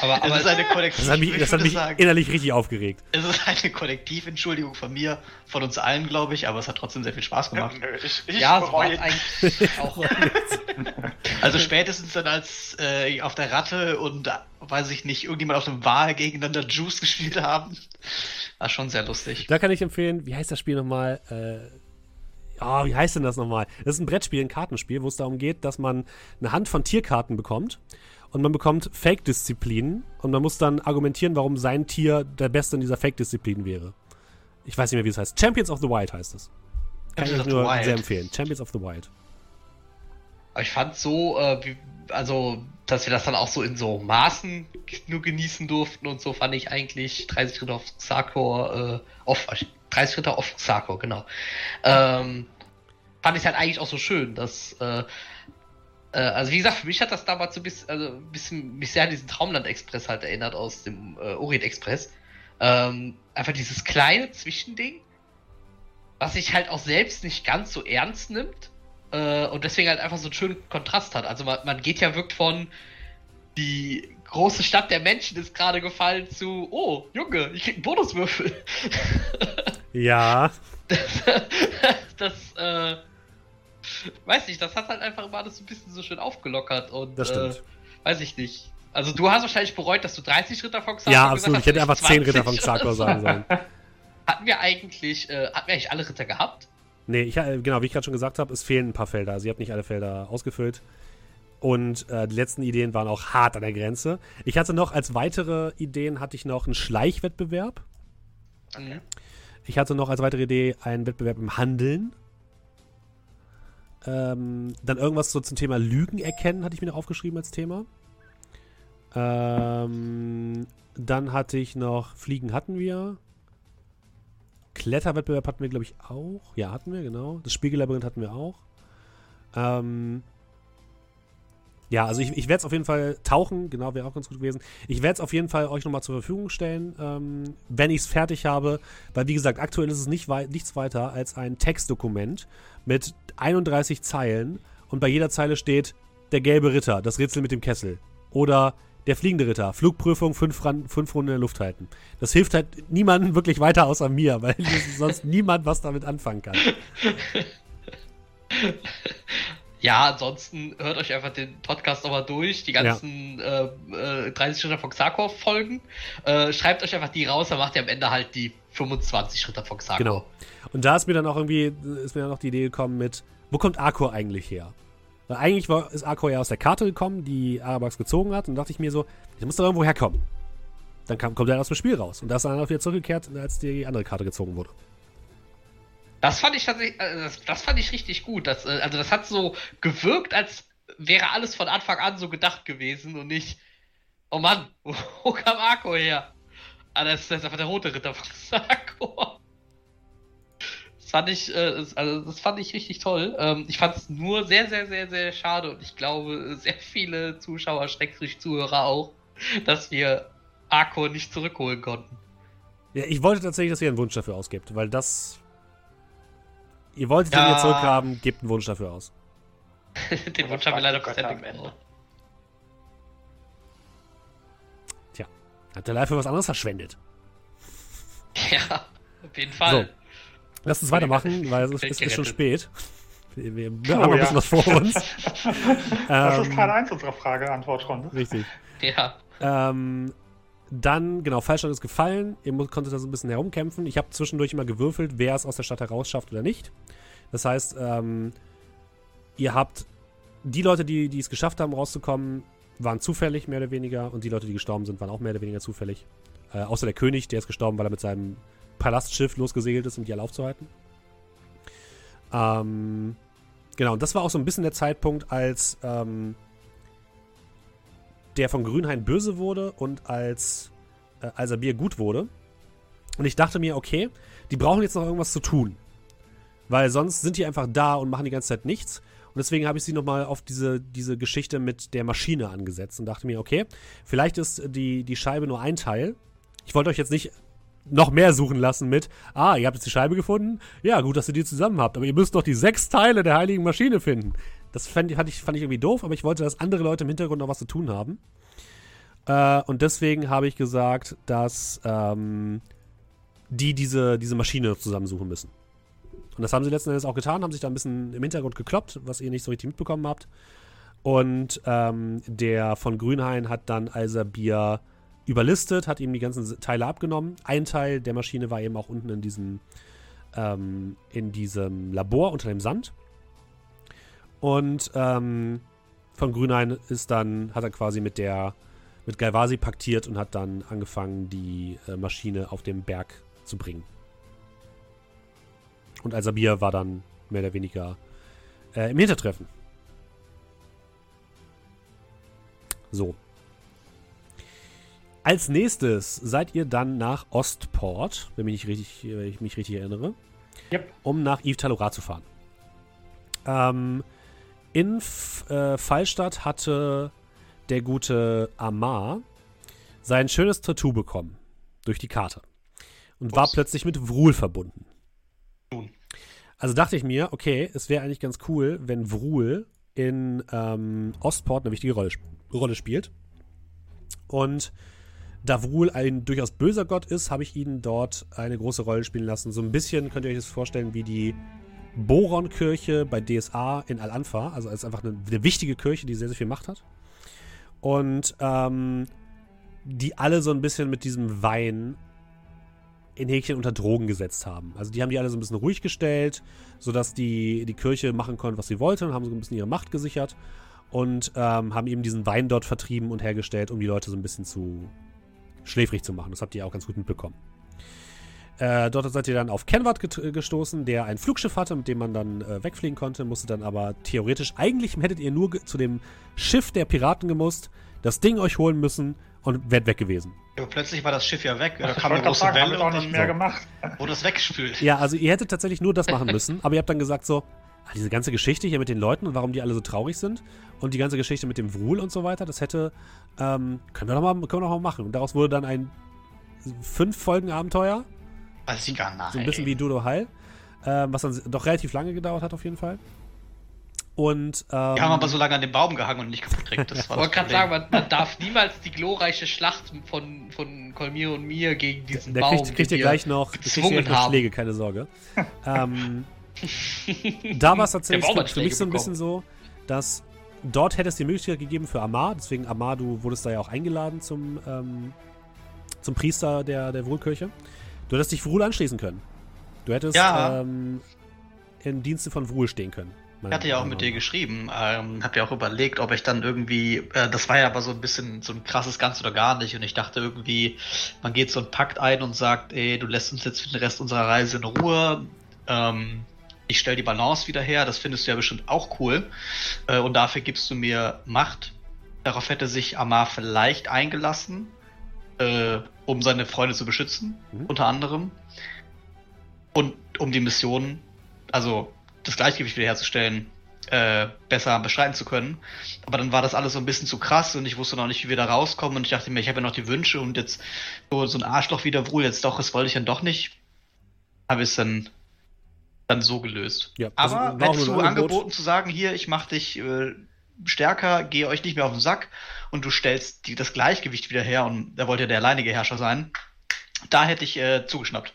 Aber, aber es ist eine Kollektiv, Das hat mich, ich das hat mich sagen, innerlich richtig aufgeregt. es ist eine Kollektiventschuldigung von mir, von uns allen, glaube ich, aber es hat trotzdem sehr viel Spaß gemacht. Nö, ich, ich ja, so war es eigentlich auch. Also spätestens dann als äh, auf der Ratte und, weiß ich nicht, irgendjemand auf dem Wal gegeneinander Juice gespielt haben. War schon sehr lustig. Da kann ich empfehlen, wie heißt das Spiel nochmal? Äh, oh, wie heißt denn das nochmal? Das ist ein Brettspiel, ein Kartenspiel, wo es darum geht, dass man eine Hand von Tierkarten bekommt und man bekommt Fake-Disziplinen und man muss dann argumentieren, warum sein Tier der Beste in dieser Fake-Disziplin wäre. Ich weiß nicht mehr, wie es heißt. Champions of the Wild heißt es. Kann Champions ich nur sehr empfehlen. Champions of the Wild. Aber ich fand so, äh, wie, also, dass wir das dann auch so in so Maßen nur genießen durften und so, fand ich eigentlich 30 Ritter auf Xakor, äh, auf, 30 Ritter auf Xakor, genau. Ähm, fand ich halt eigentlich auch so schön, dass, äh, äh, also wie gesagt, für mich hat das damals so ein bisschen, also ein bisschen mich sehr an diesen Traumland-Express halt erinnert aus dem äh, Orient-Express. Ähm, einfach dieses kleine Zwischending, was sich halt auch selbst nicht ganz so ernst nimmt äh, und deswegen halt einfach so einen schönen Kontrast hat. Also man, man geht ja wirklich von die große Stadt der Menschen ist gerade gefallen zu, oh, Junge, ich krieg einen Bonuswürfel. Ja, das, äh, weiß nicht, das hat halt einfach immer alles so ein bisschen so schön aufgelockert und, das stimmt. Äh, weiß ich nicht. Also du hast wahrscheinlich bereut, dass du 30 Ritter von Xakor ja, absolut. hast Ich hätte einfach nicht 10 Ritter 20 von so. sagen sollen. Hatten wir eigentlich, äh, hatten wir eigentlich alle Ritter gehabt? Nee, ich, äh, genau, wie ich gerade schon gesagt habe, es fehlen ein paar Felder. Also ihr habt nicht alle Felder ausgefüllt. Und äh, die letzten Ideen waren auch hart an der Grenze. Ich hatte noch als weitere Ideen hatte ich noch einen Schleichwettbewerb. Mhm. Ich hatte noch als weitere Idee einen Wettbewerb im Handeln. Ähm, dann irgendwas so zum Thema Lügen erkennen, hatte ich mir noch aufgeschrieben als Thema. Ähm, dann hatte ich noch Fliegen hatten wir. Kletterwettbewerb hatten wir, glaube ich, auch. Ja, hatten wir, genau. Das Spiegellabyrinth hatten wir auch. Ähm, ja, also ich, ich werde es auf jeden Fall tauchen, genau, wäre auch ganz gut gewesen. Ich werde es auf jeden Fall euch nochmal zur Verfügung stellen, ähm, wenn ich es fertig habe, weil wie gesagt, aktuell ist es nicht wei nichts weiter als ein Textdokument mit 31 Zeilen und bei jeder Zeile steht der gelbe Ritter, das Rätsel mit dem Kessel. Oder der fliegende Ritter, Flugprüfung, fünf, fünf Runden in der Luft halten. Das hilft halt niemandem wirklich weiter außer mir, weil sonst niemand was damit anfangen kann. Ja, ansonsten hört euch einfach den Podcast nochmal durch, die ganzen äh, äh, 30 Schritte von Xakor folgen. Äh, schreibt euch einfach die raus, dann macht ihr am Ende halt die 25 Schritte von Xakor. Genau. Und da ist mir dann auch irgendwie, ist mir dann noch die Idee gekommen mit, wo kommt Arcor eigentlich her? Weil eigentlich war, ist Arcor ja aus der Karte gekommen, die Arabax gezogen hat, und dachte ich mir so, der muss doch irgendwo herkommen. Dann kam, kommt er aus dem Spiel raus. Und da ist er dann auch wieder zurückgekehrt, als die andere Karte gezogen wurde. Das fand ich tatsächlich, äh, das, das fand ich richtig gut. Das, äh, also das hat so gewirkt, als wäre alles von Anfang an so gedacht gewesen und nicht, oh Mann, wo, wo kam Arko her? Ah, das ist einfach der rote Ritter von Sarko. Das fand ich, äh, also das fand ich richtig toll. Ähm, ich fand es nur sehr, sehr, sehr, sehr schade und ich glaube, sehr viele Zuschauer, Schrägstrich Zuhörer auch, dass wir Arko nicht zurückholen konnten. Ja, ich wollte tatsächlich, dass ihr einen Wunsch dafür ausgibt, weil das. Ihr wolltet ihn Ja. zurückhaben, gebt einen Wunsch dafür aus. Den Wunsch haben wir leider am Ende. bekommen. Hat der live für was anderes verschwendet. Ja, auf jeden Fall. Lasst uns weitermachen, weil es ist, ist schon spät. Wir, wir, Oh, haben noch ein ja. bisschen was vor uns. Das ist Ähm, Teil 1 unserer Frage-Antwort-Runde. Richtig. Ja. Ähm, dann, genau, Fallstand ist gefallen. Ihr konntet da so ein bisschen herumkämpfen. Ich habe zwischendurch immer gewürfelt, wer es aus der Stadt heraus schafft oder nicht. Das heißt, ähm, ihr habt die Leute, die, die es geschafft haben, rauszukommen, waren zufällig, mehr oder weniger. Und die Leute, die gestorben sind, waren auch mehr oder weniger zufällig. Äh, außer der König, der ist gestorben, weil er mit seinem Palastschiff losgesegelt ist, um die alle aufzuhalten. Ähm, genau, und das war auch so ein bisschen der Zeitpunkt, als ähm, der von Grünhain böse wurde und als äh, Alsabir gut wurde. Und ich dachte mir, okay, die brauchen jetzt noch irgendwas zu tun. Weil sonst sind die einfach da und machen die ganze Zeit nichts. Und deswegen habe ich sie nochmal auf diese, diese Geschichte mit der Maschine angesetzt und dachte mir, okay, vielleicht ist die, die Scheibe nur ein Teil. Ich wollte euch jetzt nicht noch mehr suchen lassen mit, ah, ihr habt jetzt die Scheibe gefunden? Ja, gut, dass ihr die zusammen habt, aber ihr müsst doch die sechs Teile der heiligen Maschine finden. Das fand, ich, fand ich irgendwie doof, aber ich wollte, dass andere Leute im Hintergrund noch was zu tun haben. Äh, und deswegen habe ich gesagt, dass ähm, die diese, diese Maschine zusammensuchen müssen. Und das haben sie letzten Endes auch getan, haben sich da ein bisschen im Hintergrund gekloppt, was ihr nicht so richtig mitbekommen habt. Und ähm, der von Grünhain hat dann Alsabir überlistet, hat ihm die ganzen Teile abgenommen. Ein Teil der Maschine war eben auch unten in diesem, ähm, in diesem Labor unter dem Sand. Und ähm, von Grünhain ist dann, hat er quasi mit der, mit Galvasi paktiert und hat dann angefangen, die äh, Maschine auf dem Berg zu bringen. Und Al-Sabir war dann mehr oder weniger äh, im Hintertreffen. So. Als nächstes seid ihr dann nach Ostport, wenn, mich richtig, wenn ich mich richtig erinnere, Yep. um nach Yves Talora zu fahren. Ähm, in F äh, Fallstadt hatte der gute Amar sein schönes Tattoo bekommen durch die Karte und war Ups. plötzlich mit Vrul verbunden. Also dachte ich mir, okay, es wäre eigentlich ganz cool, wenn Vrul in ähm, Ostport eine wichtige Rolle, Rolle spielt. Und da Vrul ein durchaus böser Gott ist, habe ich ihn dort eine große Rolle spielen lassen. So ein bisschen könnt ihr euch das vorstellen wie die Boron-Kirche bei DSA in Al-Anfa. Also ist einfach eine, eine wichtige Kirche, die sehr, sehr viel Macht hat. Und ähm, die alle so ein bisschen mit diesem Wein in Häkchen unter Drogen gesetzt haben. Also die haben die alle so ein bisschen ruhig gestellt, sodass die, die Kirche machen konnte, was sie wollte und haben so ein bisschen ihre Macht gesichert und ähm, haben eben diesen Wein dort vertrieben und hergestellt, um die Leute so ein bisschen zu schläfrig zu machen. Das habt ihr auch ganz gut mitbekommen. Äh, dort seid ihr dann auf Kenward get- gestoßen, der ein Flugschiff hatte, mit dem man dann äh, wegfliegen konnte, musste dann aber theoretisch, eigentlich hättet ihr nur zu dem Schiff der Piraten gemusst, das Ding euch holen müssen und wärt weg gewesen. Aber plötzlich war das Schiff ja weg. Da Ich kam eine große sagen, haben Welle und nicht dann mehr gemacht. wurde es weggespült. Ja, also ihr hättet tatsächlich nur das machen müssen, aber ihr habt dann gesagt so, diese ganze Geschichte hier mit den Leuten und warum die alle so traurig sind und die ganze Geschichte mit dem Vrul und so weiter, das hätte, ähm, können wir doch mal, können wir doch mal machen. Und daraus wurde dann ein fünf Folgen Abenteuer, Weiß ich gar nicht. so ein bisschen wie Dodo Heil, ähm, was dann doch relativ lange gedauert hat auf jeden Fall. Und, ähm, Wir haben aber so lange an dem Baum gehangen und nicht kaputt gekriegt. Das Ich war wollte gerade sagen, man, man darf niemals die glorreiche Schlacht von, von Kolmir und mir gegen diesen der Baum. kriegt, kriegt ihr den gleich noch, kriegt ihr gezwungen gleich noch haben. Schläge, keine Sorge. ähm, da war es tatsächlich für, mich so ein Schläge bisschen so, dass dort hätte es die Möglichkeit gegeben für Amar, deswegen Amar, du wurdest da ja auch eingeladen zum, ähm, zum Priester der, der Vrul-Kirche. Du hättest dich Vrul anschließen können. Du hättest Ja. ähm, im Dienste von Vrul stehen können. Ich hatte ja auch mit dir geschrieben, ähm, hab ja auch überlegt, ob ich dann irgendwie, äh, das war ja aber so ein bisschen so ein krasses Ganz oder gar nicht und ich dachte irgendwie, man geht so einen Pakt ein und sagt, ey, du lässt uns jetzt für den Rest unserer Reise in Ruhe, ähm, ich stell die Balance wieder her, das findest du ja bestimmt auch cool äh, und dafür gibst du mir Macht. Darauf hätte sich Amar vielleicht eingelassen, äh, um seine Freunde zu beschützen, Mhm. unter anderem. Und um die Mission, also das Gleichgewicht wiederherzustellen, äh, besser beschreiten zu können. Aber dann war das alles so ein bisschen zu krass und ich wusste noch nicht, wie wir da rauskommen. Und ich dachte mir, ich habe ja noch die Wünsche und jetzt so, so ein Arschloch wieder wohl, jetzt doch, das wollte ich dann doch nicht. Habe ich es dann, dann so gelöst. Ja, Aber nur du Angebot. angeboten zu sagen, hier, ich mach dich äh, stärker, gehe euch nicht mehr auf den Sack und du stellst die, das Gleichgewicht wieder her und er wollte ja der alleinige Herrscher sein, da hätte ich äh, zugeschnappt.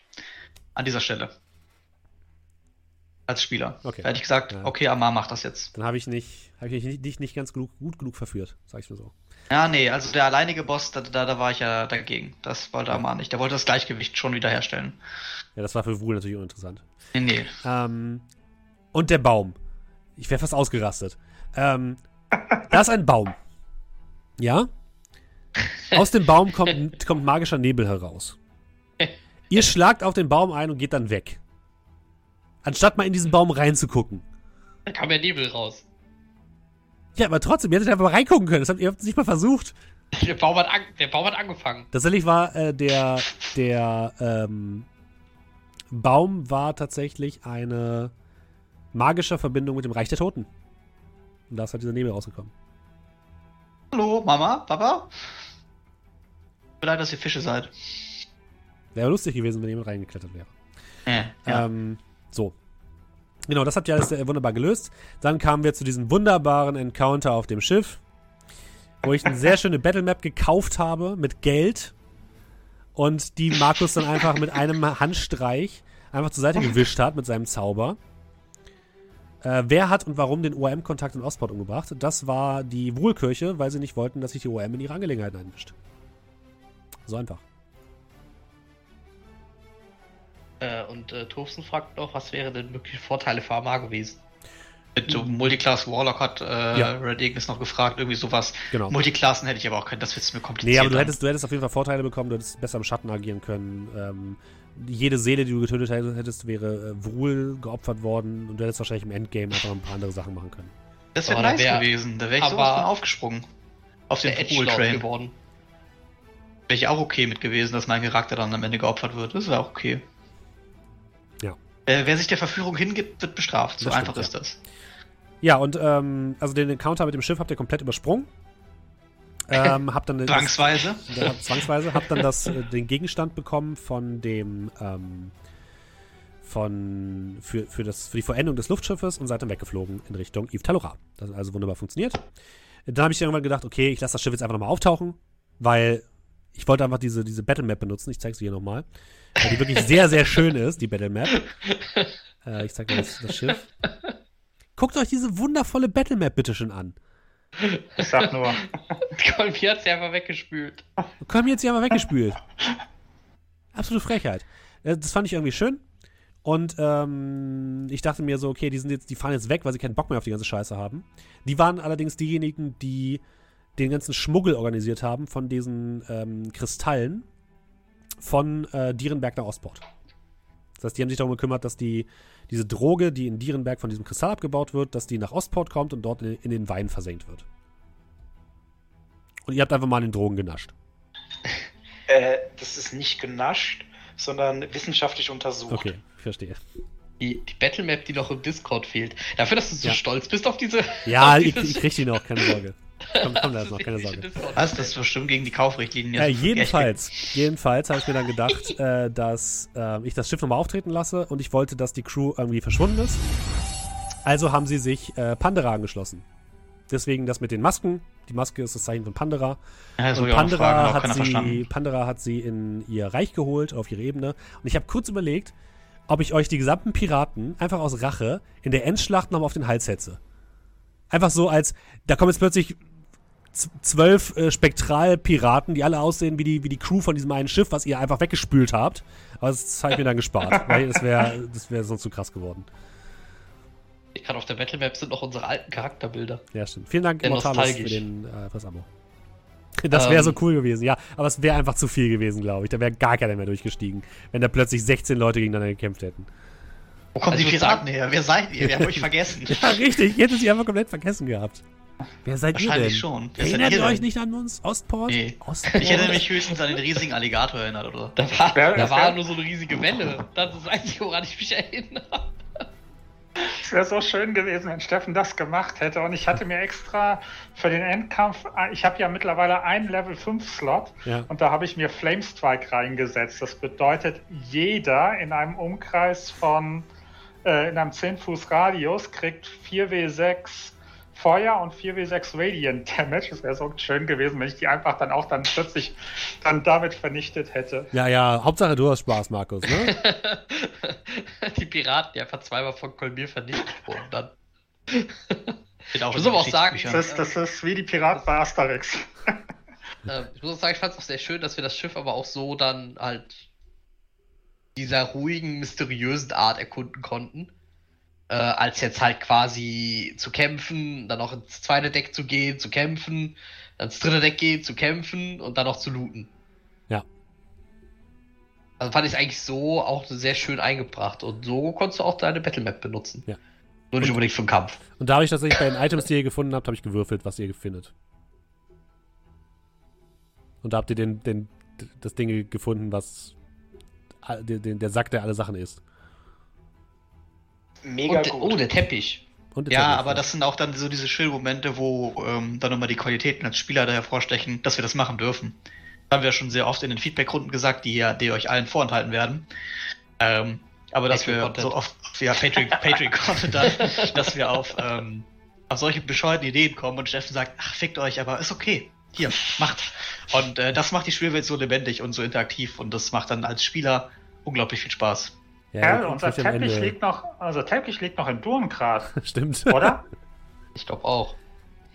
An dieser Stelle. Als Spieler. Okay. Da hätte ich gesagt, Ja. okay, Amar macht das jetzt. Dann habe ich nicht, habe ich nicht, nicht, nicht ganz genug, gut genug verführt, sag ich mal so. Ja, nee, also der alleinige Boss, da, da, da war ich ja dagegen. Das wollte Amar nicht. Der wollte das Gleichgewicht schon wieder herstellen. Ja, das war für Vrul natürlich uninteressant. Nee, nee. Ähm, und der Baum. Ich wäre fast ausgerastet. Ähm, da ist ein Baum. Ja? Aus dem Baum kommt, kommt magischer Nebel heraus. Ihr schlagt auf den Baum ein und geht dann weg. Anstatt mal in diesen Baum reinzugucken. Da kam ja Nebel raus. Ja, aber trotzdem, ihr hättet einfach mal reingucken können. Das habt ihr habt es nicht mal versucht. Der Baum hat, an, der Baum hat angefangen. Tatsächlich war äh, der, der ähm, Baum war tatsächlich eine magische Verbindung mit dem Reich der Toten. Und da ist halt dieser Nebel rausgekommen. Hallo, Mama, Papa? Tut mir leid, dass ihr Fische seid. Wäre lustig gewesen, wenn jemand reingeklettert wäre. Äh, ja. Ähm, so. Genau, das habt ihr alles äh, wunderbar gelöst. Dann kamen wir zu diesem wunderbaren Encounter auf dem Schiff, wo ich eine sehr schöne Battlemap gekauft habe mit Geld und die Markus dann einfach mit einem Handstreich einfach zur Seite gewischt hat mit seinem Zauber. Äh, wer hat und warum den OM-Kontakt in Ostport umgebracht? Das war die Wohlkirche, weil sie nicht wollten, dass sich die OM in ihre Angelegenheiten einmischt. So einfach. Äh, und äh, Thorsten fragt noch, was wären denn mögliche Vorteile für Amar gewesen? Mit so Multiclass Warlock hat äh, Ja. Red Ignis noch gefragt, irgendwie sowas. Genau. Multiklassen hätte ich aber auch können, das wird mir kompliziert. Nee, aber du hättest, du hättest auf jeden Fall Vorteile bekommen, du hättest besser im Schatten agieren können. Ähm, jede Seele, die du getötet hättest, wäre äh, Vrul geopfert worden und du hättest wahrscheinlich im Endgame einfach ein paar andere Sachen machen können. Das wäre nice wär- gewesen. Da wäre ich aber- sowas von aufgesprungen. Auf den Der Pool Edgelord Train. geworden. Wäre ich auch okay mit gewesen, dass mein Charakter dann am Ende geopfert wird. Das wäre auch okay. Ja. Äh, wer sich der Verführung hingibt, wird bestraft. So Das einfach stimmt, ist das. Ja, und ähm, also den Encounter mit dem Schiff habt ihr komplett übersprungen. Ähm, habt dann das, Zwangsweise. Ja, zwangsweise. Hab dann das, äh, den Gegenstand bekommen von dem, ähm, von, für, für, das, für die Vollendung des Luftschiffes und seid dann weggeflogen in Richtung Yves Talora. Das hat also wunderbar funktioniert. Dann habe ich irgendwann gedacht, okay, ich lasse das Schiff jetzt einfach nochmal auftauchen, weil ich wollte einfach diese, diese Battle Map benutzen. Ich zeige sie hier nochmal. Weil die wirklich sehr, sehr schön ist, die Battle Map. Äh, ich zeige mal das, das Schiff. Guckt euch diese wundervolle Battle Map bitte schon an. Ich sag nur, Colby hat sie einfach weggespült. Komm jetzt hier mal weggespült. Absolute Frechheit. Äh, Das fand ich irgendwie schön. Und ähm, ich dachte mir so, okay, die sind jetzt, die fahren jetzt weg, weil sie keinen Bock mehr auf die ganze Scheiße haben. Die waren allerdings diejenigen, die den ganzen Schmuggel organisiert haben von diesen ähm, Kristallen von äh, Dierenberg nach Ostport. Das heißt, die haben sich darum gekümmert, dass die, diese Droge, die in Dierenberg von diesem Kristall abgebaut wird, dass die nach Ostport kommt und dort in, in den Wein versenkt wird. Und ihr habt einfach mal den Drogen genascht. Äh, das ist nicht genascht, sondern wissenschaftlich untersucht. Okay, ich verstehe. Die, die Battlemap, die noch im Discord fehlt. Dafür, dass du so Ja. stolz bist auf diese. Ja, auf ich, ich krieg die noch, keine Sorge. Komm, komm, da ist noch, keine Sorge. Was? Das ist bestimmt gegen die Kaufrichtlinien. Äh, jetzt jedenfalls, jedenfalls habe ich mir dann gedacht, äh, dass äh, ich das Schiff nochmal auftreten lasse und ich wollte, dass die Crew irgendwie verschwunden ist. Also haben sie sich äh, Pandera angeschlossen. Deswegen das mit den Masken. Die Maske ist das Zeichen von Pandera. Ja, Und Pandera auch hat, sie. Pandera hat sie in ihr Reich geholt, auf ihre Ebene. Und ich habe kurz überlegt, ob ich euch die gesamten Piraten einfach aus Rache in der Endschlacht nochmal auf den Hals hetze. Einfach so als, da kommen jetzt plötzlich zwölf äh, Spektral-Piraten, die alle aussehen wie die, wie die Crew von diesem einen Schiff, was ihr einfach weggespült habt. Aber das habe ich mir dann gespart, weil das wäre das wär sonst zu krass geworden. Ich kann auf der Battlemap sind noch unsere alten Charakterbilder. Ja, stimmt. Vielen Dank, Immortalis, für den äh, fürs Abo. Das wäre Ähm. so cool gewesen, ja. Aber es wäre einfach zu viel gewesen, glaube ich. Da wäre gar keiner mehr durchgestiegen, wenn da plötzlich 16 Leute gegeneinander gekämpft hätten. Wo kommen Also die Piraten her? Wer seid ihr? Wir haben euch vergessen. Ja, richtig. Ich hätte sie einfach komplett vergessen gehabt. Wer seid ihr denn? Wahrscheinlich schon. Wer Erinnert ihr euch nicht an uns? Ostport? Nee. Ostport? Ich hätte mich höchstens an den riesigen Alligator erinnert, oder? Da war, da war nur so eine riesige Welle. Das ist das Einzige, woran ich mich erinnere. es wäre so schön gewesen, wenn Steffen das gemacht hätte. Und ich hatte mir extra für den Endkampf, ich habe ja mittlerweile einen Level 5 Slot Ja. und da habe ich mir Flamestrike reingesetzt. Das bedeutet, jeder in einem Umkreis von, äh, in einem 10 Fuß Radius kriegt 4W6 Feuer und 4W6 Radiant Damage. Es wäre so schön gewesen, wenn ich die einfach dann auch dann plötzlich dann damit vernichtet hätte. Ja, ja. Hauptsache, du hast Spaß, Markus, ne? Die Piraten, die einfach zweimal von Kolmir vernichtet wurden. Dann. Ich muss aber auch sagen. Das ist, das ist wie die Piraten bei Asterix. Ähm, ich muss auch sagen, ich fand es auch sehr schön, dass wir das Schiff aber auch so dann halt dieser ruhigen, mysteriösen Art erkunden konnten. Äh, als jetzt halt quasi zu kämpfen, dann noch ins zweite Deck zu gehen, zu kämpfen, dann ins dritte Deck gehen, zu kämpfen und dann noch zu looten. Ja. Also fand ich es eigentlich so auch sehr schön eingebracht und so konntest du auch deine Battlemap benutzen. Ja. Nur nicht unbedingt für den Kampf. Und dadurch, dass ich bei den Items, die ihr gefunden habt, habe ich gewürfelt, was ihr findet. Und da habt ihr den, den, das Ding gefunden, was den, der Sack, der alle Sachen ist. Mega Und, gut. oh, der Teppich. Und den Ja, Zettel. aber das sind auch dann so diese Schillmomente, wo ähm, dann nochmal die Qualitäten als Spieler da hervorstechen, dass wir das machen dürfen. Das haben wir schon sehr oft in den Feedback-Runden gesagt, die ja, die euch allen vorenthalten werden. Ähm, aber dass wir Patreon-Content. so oft, ja, Patreon, Patreon-Content dann, dass wir auf, ähm, auf solche bescheuerten Ideen kommen und Steffen sagt, ach, fickt euch, aber ist okay. Hier, macht. Und äh, das macht die Spielwelt so lebendig und so interaktiv und das macht dann als Spieler unglaublich viel Spaß. Ja, Ja, unser Teppich liegt noch, also Teppich liegt noch in Durmgrad, Stimmt. oder? Ich glaube auch.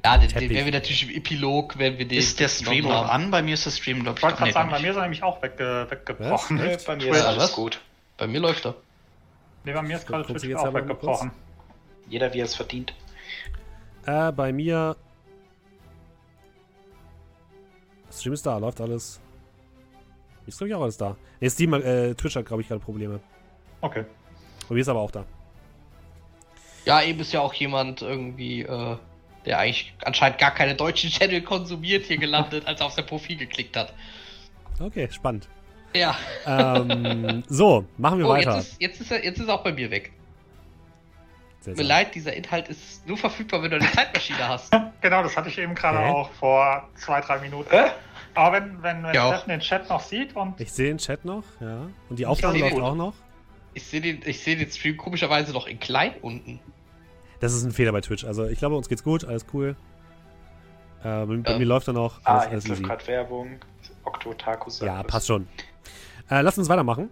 Ja, den, den Teppich. werden wir natürlich im Epilog, wenn wir den. Ist der Stream noch an? Bei mir ist der Stream, glaube Ich ich, wollte gerade nee, sagen, bei mir ist er nämlich auch wegge weggebrochen. Nö, bei mir ist alles gut. Bei mir läuft er. Nee, bei mir ist gerade Twitch auch weggebrochen. Jeder, wie er es verdient. Äh, bei mir. Stream ist da, läuft alles. Ist, glaube ich, auch alles da. Nee, Steam, äh, Twitch hat, glaube ich, gerade Probleme. Okay. Und wir ist aber auch da. Ja, eben ist ja auch jemand irgendwie, äh, der eigentlich anscheinend gar keine deutschen Channel konsumiert, hier gelandet, als er auf sein Profil geklickt hat. Okay, spannend. Ja. ähm, so, machen wir Oh, weiter. jetzt ist, jetzt, ist er, jetzt ist er auch bei mir weg. Tut mir leid, dieser Inhalt ist nur verfügbar, wenn du eine Zeitmaschine hast. Genau, das hatte ich eben gerade Hä? auch vor zwei, drei Minuten. Hä? Aber wenn, wenn, wenn. Steffen den Chat noch sieht und Ich sehe den Chat noch, ja. Und die Aufnahme läuft auch noch. Ich sehe den, ich seh den Stream komischerweise noch in klein unten. Das ist ein Fehler bei Twitch. Also ich glaube, uns geht's gut, alles cool. Äh, bei, Ja. mir läuft er noch. Ah, Alles, alles jetzt läuft gerade Werbung. Okto Taku sagt Ja, passt schon. Äh, lasst uns weitermachen.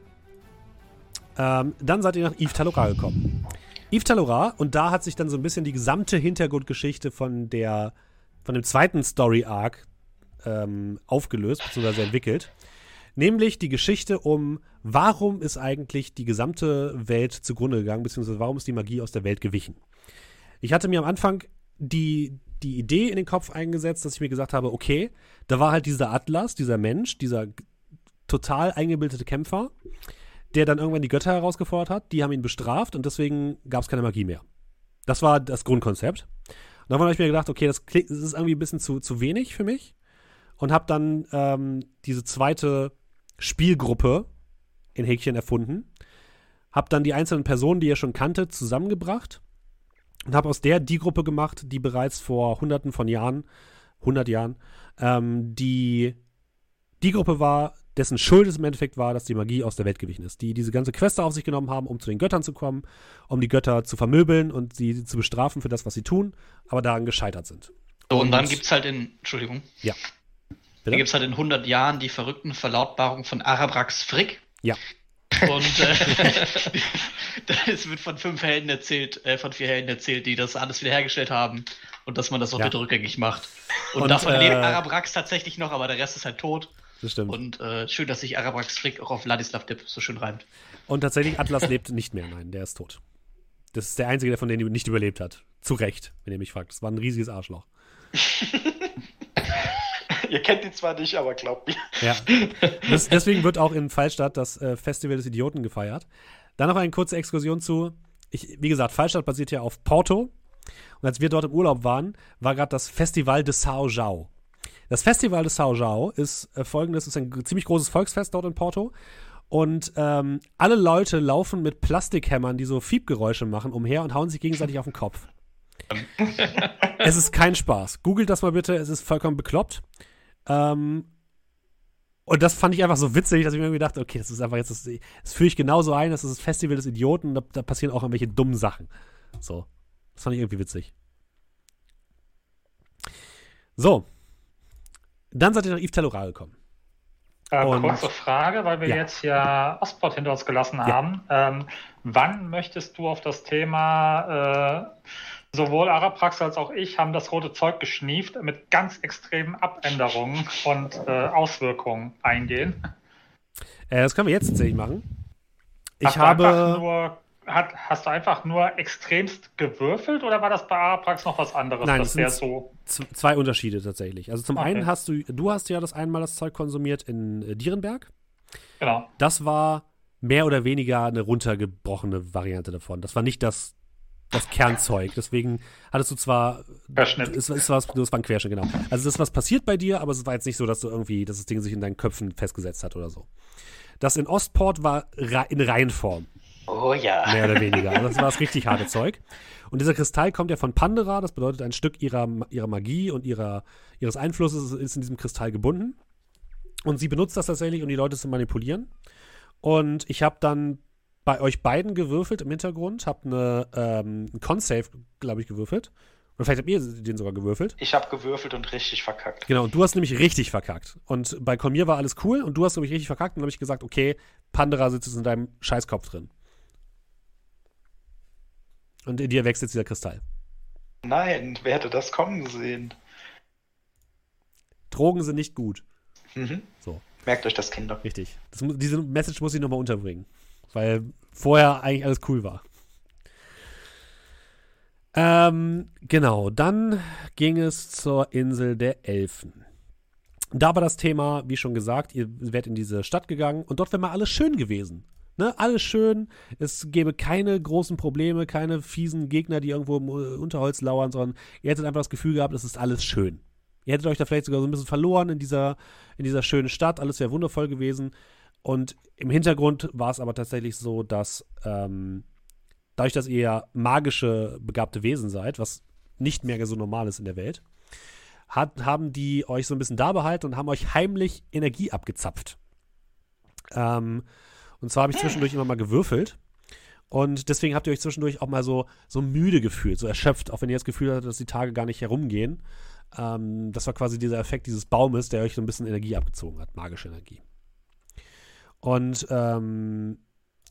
Ähm, dann seid ihr nach Yves Talora gekommen. Yves Talora, und da hat sich dann so ein bisschen die gesamte Hintergrundgeschichte von der, von dem zweiten Story-Arc ähm, aufgelöst, bzw. entwickelt. Nämlich die Geschichte um, warum ist eigentlich die gesamte Welt zugrunde gegangen, beziehungsweise warum ist die Magie aus der Welt gewichen. Ich hatte mir am Anfang die, die Idee in den Kopf eingesetzt, dass ich mir gesagt habe, okay, da war halt dieser Atlas, dieser Mensch, dieser total eingebildete Kämpfer, der dann irgendwann die Götter herausgefordert hat, die haben ihn bestraft und deswegen gab es keine Magie mehr. Das war das Grundkonzept. Und dann habe ich mir gedacht, okay, das, das ist irgendwie ein bisschen zu, zu wenig für mich und habe dann ähm, diese zweite Spielgruppe in Häkchen erfunden, habe dann die einzelnen Personen, die ihr schon kanntet, zusammengebracht und habe aus der die Gruppe gemacht, die bereits vor hunderten von Jahren, 100 Jahren, ähm, die die Gruppe war, dessen Schuld es im Endeffekt war, dass die Magie aus der Welt gewichen ist. Die diese ganze Queste auf sich genommen haben, um zu den Göttern zu kommen, um die Götter zu vermöbeln und sie zu bestrafen für das, was sie tun, aber daran gescheitert sind. So, und dann Und- gibt's halt in, Entschuldigung, Bitte? dann gibt's halt in 100 Jahren die verrückten Verlautbarungen von Arabrax Frick. Ja. Und äh, es wird von fünf Helden erzählt, äh, von vier Helden erzählt, die das alles wiederhergestellt haben und dass man das auch Ja. bitte rückgängig macht. Und, Und, davon äh, lebt Arabrax tatsächlich noch, aber der Rest ist halt tot. Das stimmt. Und, Und äh, schön, dass sich Arabrax Frick auch auf Ladislav Dipp so schön reimt. tatsächlich, Atlas lebt nicht mehr. Nein, der ist tot. Das ist der Einzige, der von denen nicht überlebt hat. Zu Recht, wenn ihr mich fragt. Das war ein riesiges Arschloch. Ihr kennt ihn zwar nicht, aber glaubt mir. Ja. Das, deswegen wird auch in Fallstadt das äh, Festival des Idioten gefeiert. Dann noch eine kurze Exkursion zu. Ich, wie gesagt, Fallstadt basiert ja auf Porto. Und als wir dort im Urlaub waren, war gerade das Festival de São João. Das Festival de São João ist äh, folgendes: ist ein ziemlich großes Volksfest dort in Porto. Und ähm, alle Leute laufen mit Plastikhämmern, die so Fiebgeräusche machen, umher und hauen sich gegenseitig auf den Kopf. es ist kein Spaß. Googelt das mal bitte, es ist vollkommen bekloppt. Ähm, und das fand ich einfach so witzig, dass ich mir irgendwie dachte, okay, das ist einfach jetzt, das, das führe ich genauso ein, das ist das Festival des Idioten, da, da passieren auch irgendwelche dummen Sachen. So. Das fand ich irgendwie witzig. So. Dann seid ihr nach Yves Talora gekommen. Äh, Und- kurze Frage, weil wir Ja. jetzt ja Ostport hinter uns gelassen haben. Ähm, wann möchtest du auf das Thema, äh, sowohl Araprax als auch ich haben das rote Zeug geschnieft, mit ganz extremen Abänderungen und äh, Auswirkungen eingehen? Äh, das können wir jetzt tatsächlich machen. Ich Hast du einfach habe. Nur, hat, hast du einfach nur extremst gewürfelt oder war das bei Araprax noch was anderes? Nein, der sind- so. zwei Unterschiede tatsächlich. Also zum Okay. einen hast du, du hast ja das einmal das Zeug konsumiert in äh, Dierenberg. Genau. Das war mehr oder weniger eine runtergebrochene Variante davon. Das war nicht das, das Kernzeug. Deswegen hattest du zwar. Verschnitt. Es, es war, das war ein Querschnitt, genau. Also, das ist was passiert bei dir, aber es war jetzt nicht so, dass du irgendwie, dass das Ding sich in deinen Köpfen festgesetzt hat oder so. Das in Ostport war in Reihenform, Oh ja. mehr oder weniger. Also das war das richtig harte Zeug. Und dieser Kristall kommt ja von Pandora, das bedeutet, ein Stück ihrer, ihrer Magie und ihrer, ihres Einflusses ist in diesem Kristall gebunden. Und sie benutzt das tatsächlich, um die Leute zu manipulieren. Und ich habe dann bei euch beiden gewürfelt im Hintergrund, habe eine ähm, einen Con-Save, glaube ich, gewürfelt. Oder vielleicht habt ihr den sogar gewürfelt. Ich habe gewürfelt und richtig verkackt. Genau, und du hast nämlich richtig verkackt. Und bei Colmir war alles cool und du hast, glaube ich, richtig verkackt. Und dann habe ich gesagt, okay, Pandora sitzt jetzt in deinem Scheißkopf drin. Und in dir wächst jetzt dieser Kristall. Nein, wer hätte das kommen sehen? Drogen sind nicht gut. Mhm. So. Merkt euch das, Kinder. Richtig. Das, diese Message muss ich nochmal unterbringen. Weil vorher eigentlich alles cool war. Ähm, genau, dann ging es zur Insel der Elfen. Da war das Thema, wie schon gesagt, ihr werdet in diese Stadt gegangen und dort wäre mal alles schön gewesen. Ne, alles schön, es gäbe keine großen Probleme, keine fiesen Gegner, die irgendwo im äh, Unterholz lauern, sondern ihr hättet einfach das Gefühl gehabt, es ist alles schön. Ihr hättet euch da vielleicht sogar so ein bisschen verloren in dieser, in dieser schönen Stadt, alles wäre wundervoll gewesen. Und im Hintergrund war es aber tatsächlich so, dass ähm, dadurch, dass ihr ja magische, begabte Wesen seid, was nicht mehr so normal ist in der Welt, hat, haben die euch so ein bisschen da behalten und haben euch heimlich Energie abgezapft. Ähm, und zwar habe ich zwischendurch immer mal gewürfelt. Und deswegen habt ihr euch zwischendurch auch mal so, so müde gefühlt, so erschöpft, auch wenn ihr das Gefühl hattet, dass die Tage gar nicht herumgehen. Ähm, das war quasi dieser Effekt dieses Baumes, der euch so ein bisschen Energie abgezogen hat, magische Energie. Und ähm,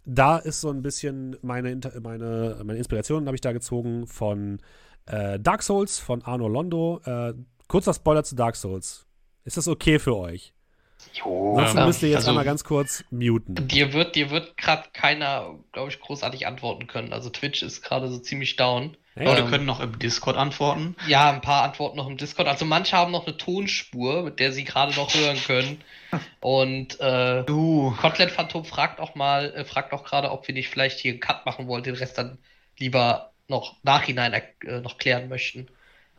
da ist so ein bisschen meine, meine, meine Inspiration, habe ich da gezogen von äh, Dark Souls, von Arno Londo. Äh, kurzer Spoiler zu Dark Souls. Ist das okay für euch? Jo. Ja, müsst ihr jetzt also- einmal ganz kurz muten. Dir wird, dir wird gerade keiner, glaube ich, großartig antworten können. Also Twitch ist gerade so ziemlich down. Hey, Leute können noch im Discord antworten. Ja, ein paar Antworten noch im Discord. Also manche haben noch eine Tonspur, mit der sie gerade noch hören können. Und äh, Du. Kotelett Phantom fragt auch mal, äh, fragt auch gerade, ob wir nicht vielleicht hier einen Cut machen wollen, den Rest dann lieber noch nachhinein äh, noch klären möchten.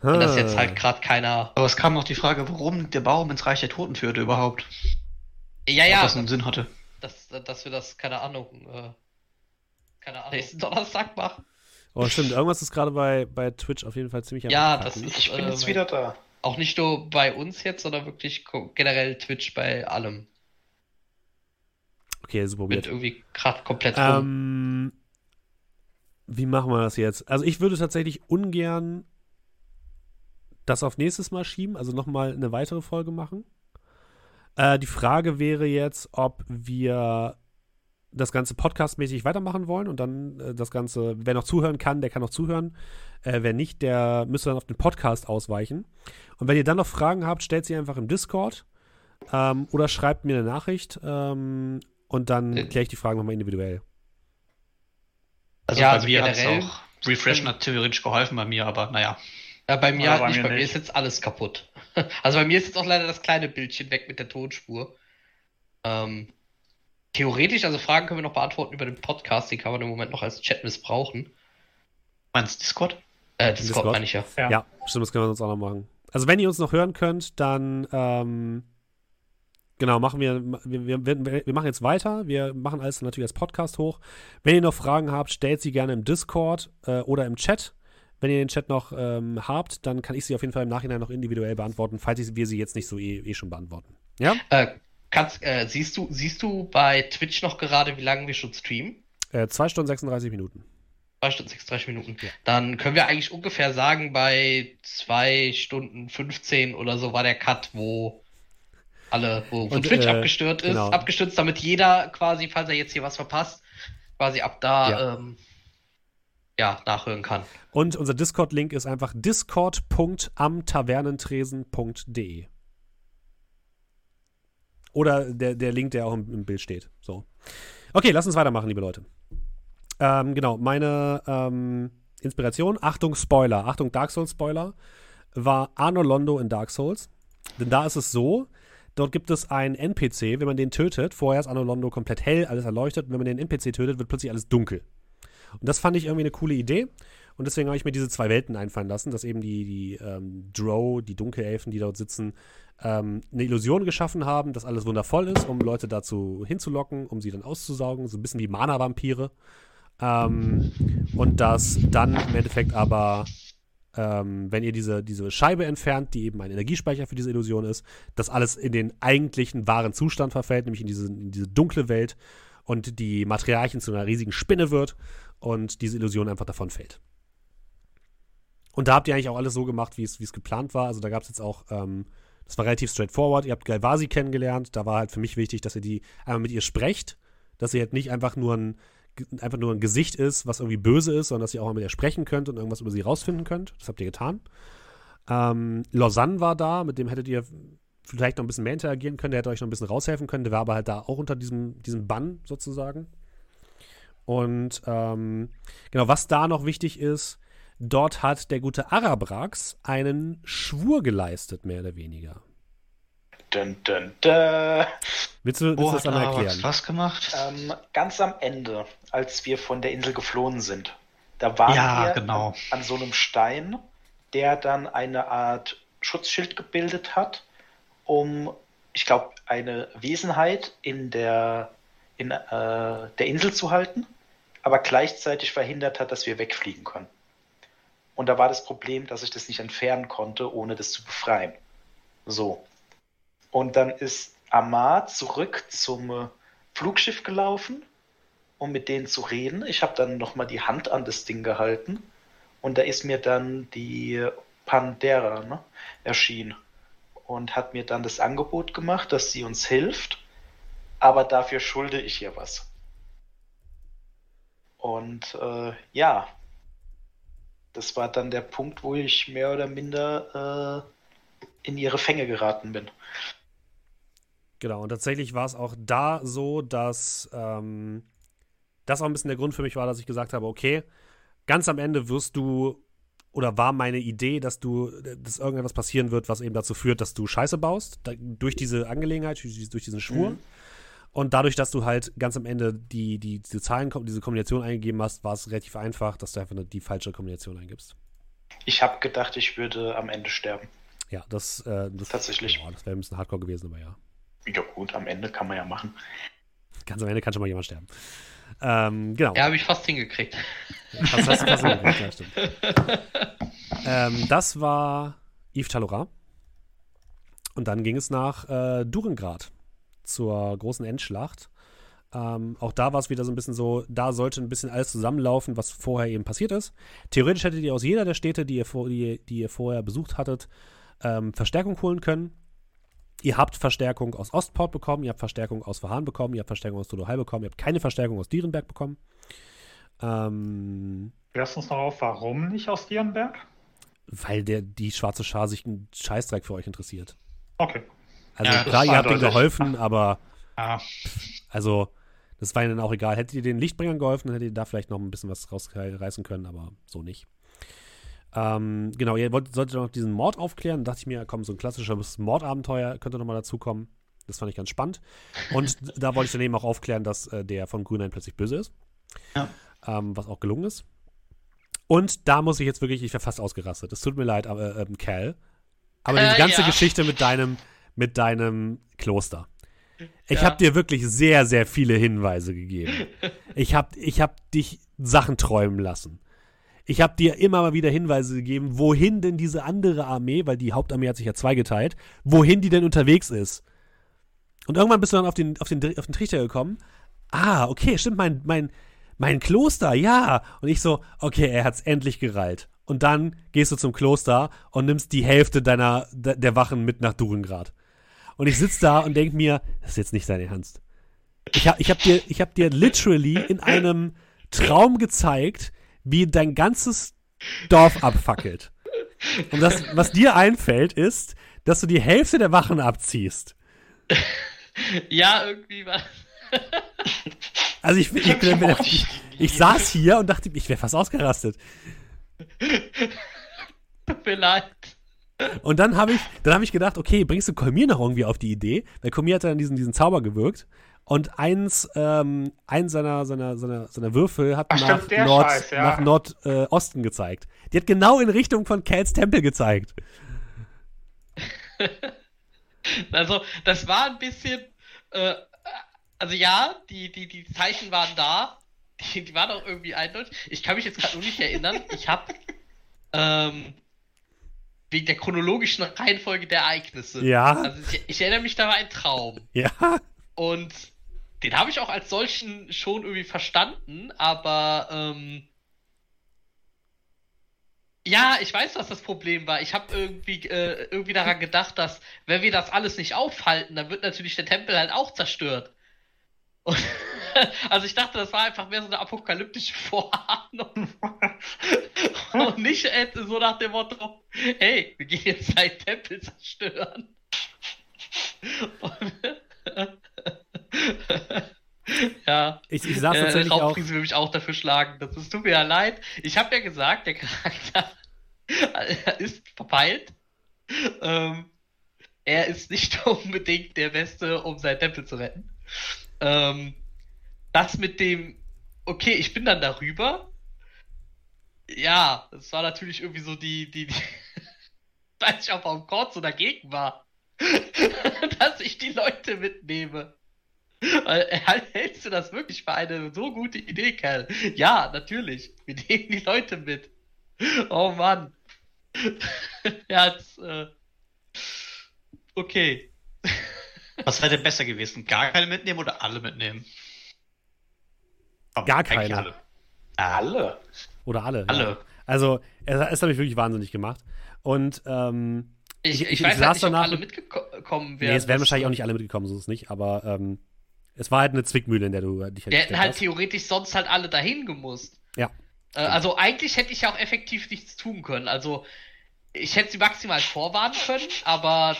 Wenn das jetzt halt gerade keiner. Aber es kam noch die Frage, warum der Baum ins Reich der Toten führte überhaupt. Ja, Ob ja, das einen Sinn hatte. dass, dass wir das, keine Ahnung, äh, keine Ahnung, nächsten Donnerstag machen. Oh, stimmt. Irgendwas ist gerade bei, bei Twitch auf jeden Fall ziemlich am Ja, das ist- Ich bin äh, jetzt wieder da. Auch nicht nur bei uns jetzt, sondern wirklich generell Twitch bei allem. Okay, super Wird weird. irgendwie gerade komplett rum. Ähm, wie machen wir das jetzt? Also ich würde tatsächlich ungern das auf nächstes Mal schieben, also nochmal eine weitere Folge machen. Äh, die Frage wäre jetzt, ob wir das Ganze podcastmäßig weitermachen wollen und dann äh, das Ganze, wer noch zuhören kann, der kann noch zuhören. Äh, wer nicht, der müsste dann auf den Podcast ausweichen. Und wenn ihr dann noch Fragen habt, stellt sie einfach im Discord ähm, oder schreibt mir eine Nachricht ähm, und dann Äh. kläre ich die Fragen nochmal individuell. Also Ja, bei also mir hat es auch Refreshen hat theoretisch geholfen bei mir, aber naja. Ja, bei mir halt bei nicht, mir bei mir ist jetzt alles kaputt. Also bei mir ist jetzt auch leider das kleine Bildchen weg mit der Tonspur. Ähm, theoretisch, also Fragen können wir noch beantworten über den Podcast, den kann man im Moment noch als Chat missbrauchen. Meinst du Discord? Äh, Discord, Discord? meine ich ja. Ja. Ja, stimmt, das können wir sonst auch noch machen. Also wenn ihr uns noch hören könnt, dann ähm, genau, machen wir, wir, wir, wir machen jetzt weiter. Wir machen alles natürlich als Podcast hoch. Wenn ihr noch Fragen habt, stellt sie gerne im Discord äh, oder im Chat. Wenn ihr den Chat noch ähm, habt, dann kann ich sie auf jeden Fall im Nachhinein noch individuell beantworten, falls wir sie jetzt nicht so eh, eh schon beantworten. Ja? Äh, kannst, äh, siehst du, siehst du bei Twitch noch gerade, wie lange wir schon streamen? Äh, 2 Stunden 36 Minuten. 2 Stunden 36 Minuten. Ja. Dann können wir eigentlich ungefähr sagen, bei 2 Stunden 15 oder so war der Cut, wo alle, wo, wo Und, Twitch äh, abgestürzt ist, genau. abgestürzt, damit jeder quasi, falls er jetzt hier was verpasst, quasi ab da Ja. ähm, ja, nachhören kann. Und unser Discord-Link ist einfach discord.amtavernentresen.de. Oder der, der Link, der auch im, im Bild steht. So. Okay, lass uns weitermachen, liebe Leute. Ähm, genau, meine ähm, Inspiration, Achtung, Spoiler, Achtung, Dark Souls-Spoiler, war Arno Londo in Dark Souls. Denn da ist es so, dort gibt es einen NPC, wenn man den tötet, vorher ist Arno Londo komplett hell, alles erleuchtet, und wenn man den NPC tötet, wird plötzlich alles dunkel. Und das fand ich irgendwie eine coole Idee. Und deswegen habe ich mir diese zwei Welten einfallen lassen, dass eben die, die ähm, Drow, die Dunkelelfen, die dort sitzen, ähm, eine Illusion geschaffen haben, dass alles wundervoll ist, um Leute dazu hinzulocken, um sie dann auszusaugen, so ein bisschen wie Mana-Vampire. Ähm, und dass dann im Endeffekt aber, ähm, wenn ihr diese, diese Scheibe entfernt, die eben ein Energiespeicher für diese Illusion ist, dass alles in den eigentlichen wahren Zustand verfällt, nämlich in diese, in diese dunkle Welt und die Matriarchin zu einer riesigen Spinne wird und diese Illusion einfach davon fällt. Und da habt ihr eigentlich auch alles so gemacht, wie es, wie es geplant war. Also da gab es jetzt auch, ähm, das war relativ straightforward. Ihr habt Galvasi kennengelernt. Da war halt für mich wichtig, dass ihr die einmal mit ihr sprecht, dass sie halt nicht einfach nur ein, einfach nur ein Gesicht ist, was irgendwie böse ist, sondern dass ihr auch mal mit ihr sprechen könnt und irgendwas über sie rausfinden könnt. Das habt ihr getan. Ähm, Lausanne war da, mit dem hättet ihr vielleicht noch ein bisschen mehr interagieren können, der hätte euch noch ein bisschen raushelfen können. Der war aber halt da auch unter diesem, diesem Bann sozusagen. Und ähm, genau, was da noch wichtig ist, dort hat der gute Arabrax einen Schwur geleistet, mehr oder weniger. dun, dun, dun. Willst du, willst du Wo das hat einmal erklären? was gemacht? Ähm, ganz am Ende, als wir von der Insel geflohen sind, da waren Ja, wir genau. an, an so einem Stein, der dann eine Art Schutzschild gebildet hat, um, ich glaube, eine Wesenheit in der, in, äh, der Insel zu halten, aber gleichzeitig verhindert hat, dass wir wegfliegen können. Und da war das Problem, dass ich das nicht entfernen konnte, ohne das zu befreien. So. Und dann ist Amar zurück zum äh, Flugschiff gelaufen, um mit denen zu reden. Ich habe dann nochmal die Hand an das Ding gehalten und da ist mir dann die Pandera ne, erschienen und hat mir dann das Angebot gemacht, dass sie uns hilft, aber dafür schulde ich ihr was. Und äh, ja, das war dann der Punkt, wo ich mehr oder minder äh, in ihre Fänge geraten bin. Genau, und tatsächlich war es auch da so, dass ähm, das auch ein bisschen der Grund für mich war, dass ich gesagt habe, okay, ganz am Ende wirst du, oder war meine Idee, dass du, dass irgendetwas passieren wird, was eben dazu führt, dass du Scheiße baust, da, durch diese Angelegenheit, durch, diesen Schwur. Mhm. Und dadurch, dass du halt ganz am Ende die, die, diese Zahlen, diese Kombination eingegeben hast, war es relativ einfach, dass du einfach eine, die falsche Kombination eingibst. Ich habe gedacht, ich würde am Ende sterben. Ja, das, äh, das Tatsächlich. Ja, das wäre ein bisschen hardcore gewesen, aber ja. Ja gut, am Ende kann man ja machen. Ganz am Ende kann schon mal jemand sterben. Ähm, genau. Ja, habe ich fast hingekriegt. Hast du fast hingekriegt, ja, stimmt. ähm, das war Yves Talora. Und dann ging es nach äh, Durengrad zur großen Endschlacht. Ähm, auch da war es wieder so ein bisschen so, da sollte ein bisschen alles zusammenlaufen, was vorher eben passiert ist. Theoretisch hättet ihr aus jeder der Städte, die ihr, vor, die, die ihr vorher besucht hattet, ähm, Verstärkung holen können. Ihr habt Verstärkung aus Ostport bekommen, ihr habt Verstärkung aus Verhahn bekommen, ihr habt Verstärkung aus Dolohai bekommen, ihr habt keine Verstärkung aus Dierenberg bekommen. Ähm, Klärst uns noch auf, warum nicht aus Dierenberg? weil der, die schwarze Schar sich einen Scheißdreck für euch interessiert. Okay. Also Ja, klar, das ihr habt eindeutig. geholfen, aber Ah, also das war ihnen auch egal. Hättet ihr den Lichtbringern geholfen, dann hättet ihr da vielleicht noch ein bisschen was rausreißen können, aber so nicht. Ähm, genau, ihr wollt, solltet noch diesen Mord aufklären. Da dachte ich mir, komm, so ein klassisches Mordabenteuer könnte nochmal dazukommen. Das fand ich ganz spannend. Und da wollte ich dann eben auch aufklären, dass äh, der von Grünheim plötzlich böse ist. Ja. Ähm, was auch gelungen ist. Und da muss ich jetzt wirklich, ich wäre fast ausgerastet. Es tut mir leid, aber, ähm, Cal. Aber Äh, diese ganze ja. Geschichte mit deinem, mit deinem Kloster. Ich Ja. habe dir wirklich sehr, sehr viele Hinweise gegeben. Ich habe ich hab dich Sachen träumen lassen. Ich habe dir immer mal wieder Hinweise gegeben, wohin denn diese andere Armee, weil die Hauptarmee hat sich ja zweigeteilt, wohin die denn unterwegs ist. Und irgendwann bist du dann auf den, auf den, auf den Trichter gekommen. Ah, okay, stimmt, mein, mein, mein Kloster, ja. Und ich so, okay, er hat's endlich gereilt. Und dann gehst du zum Kloster und nimmst die Hälfte deiner, de- der Wachen mit nach Durengrad. Und ich sitz da und denk mir, das ist jetzt nicht dein Ernst. Ich hab, ich hab dir, ich hab dir literally in einem Traum gezeigt, wie dein ganzes Dorf abfackelt. Und das, was dir einfällt, ist, dass du die Hälfte der Wachen abziehst. Ja, irgendwie war. Also ich, ich, ich, ich saß hier und dachte, ich wäre fast ausgerastet. Tut mir leid. Und dann habe ich, dann habe ich gedacht, okay, bringst du Kolmir noch irgendwie auf die Idee? Weil Kolmir hat dann diesen, diesen Zauber gewirkt. Und eins, ähm, ein seiner, seiner, seiner, seiner Würfel hat Ach, nach, stimmt, Nord, Scheiß, ja. nach Nordosten gezeigt. Die hat genau in Richtung von Cats Tempel gezeigt. Also, das war ein bisschen. Äh, also, ja, die, die, die Zeichen waren da. Die, die waren auch irgendwie eindeutig. Ich kann mich jetzt gerade nur nicht erinnern. Ich habe. Ähm, wegen der chronologischen Reihenfolge der Ereignisse. Ja. Also, ich, ich erinnere mich, da war ein Traum. Ja. Und den habe ich auch als solchen schon irgendwie verstanden, aber ähm, ja, ich weiß, was das Problem war. Ich habe irgendwie äh, irgendwie daran gedacht, dass wenn wir das alles nicht aufhalten, dann wird natürlich der Tempel halt auch zerstört. Und, also ich dachte, das war einfach mehr so eine apokalyptische Vorahnung. Und nicht äh, so nach dem Motto, hey, wir gehen jetzt einen Tempel zerstören. Und, ja. Ich, ich saß Äh, tatsächlich auch. Raubprise will mich auch dafür schlagen. Das ist, tut mir ja leid. Ich habe ja gesagt, der Charakter ist verpeilt. Ähm, er ist nicht unbedingt der Beste, um seinen Tempel zu retten. Ähm, das mit dem, okay, ich bin dann darüber. Ja, das war natürlich irgendwie so die, die, die weiß ich auch, warum Kord so dagegen war. dass ich die Leute mitnehme. Hältst du das wirklich für eine so gute Idee, Kerl? Ja, natürlich. Wir nehmen die Leute mit. Oh Mann. ja, jetzt, äh... Okay. Was wäre denn besser gewesen? Gar keine mitnehmen oder alle mitnehmen? Gar keine. Alle. Alle. Oder alle. Alle. Ja. Also, es hat mich wirklich wahnsinnig gemacht. Und ähm, ich, ich, ich weiß saß halt nicht, ob danach- alle mitgekommen wären. nee, es wären wahrscheinlich auch nicht alle mitgekommen, so ist es nicht, aber ähm, es war halt eine Zwickmühle, in der du dich halt Wir hätten halt hast. theoretisch sonst halt alle dahin gemusst. Ja. Äh, also eigentlich hätte ich ja auch effektiv nichts tun können. Also ich hätte sie maximal vorwarnen können, aber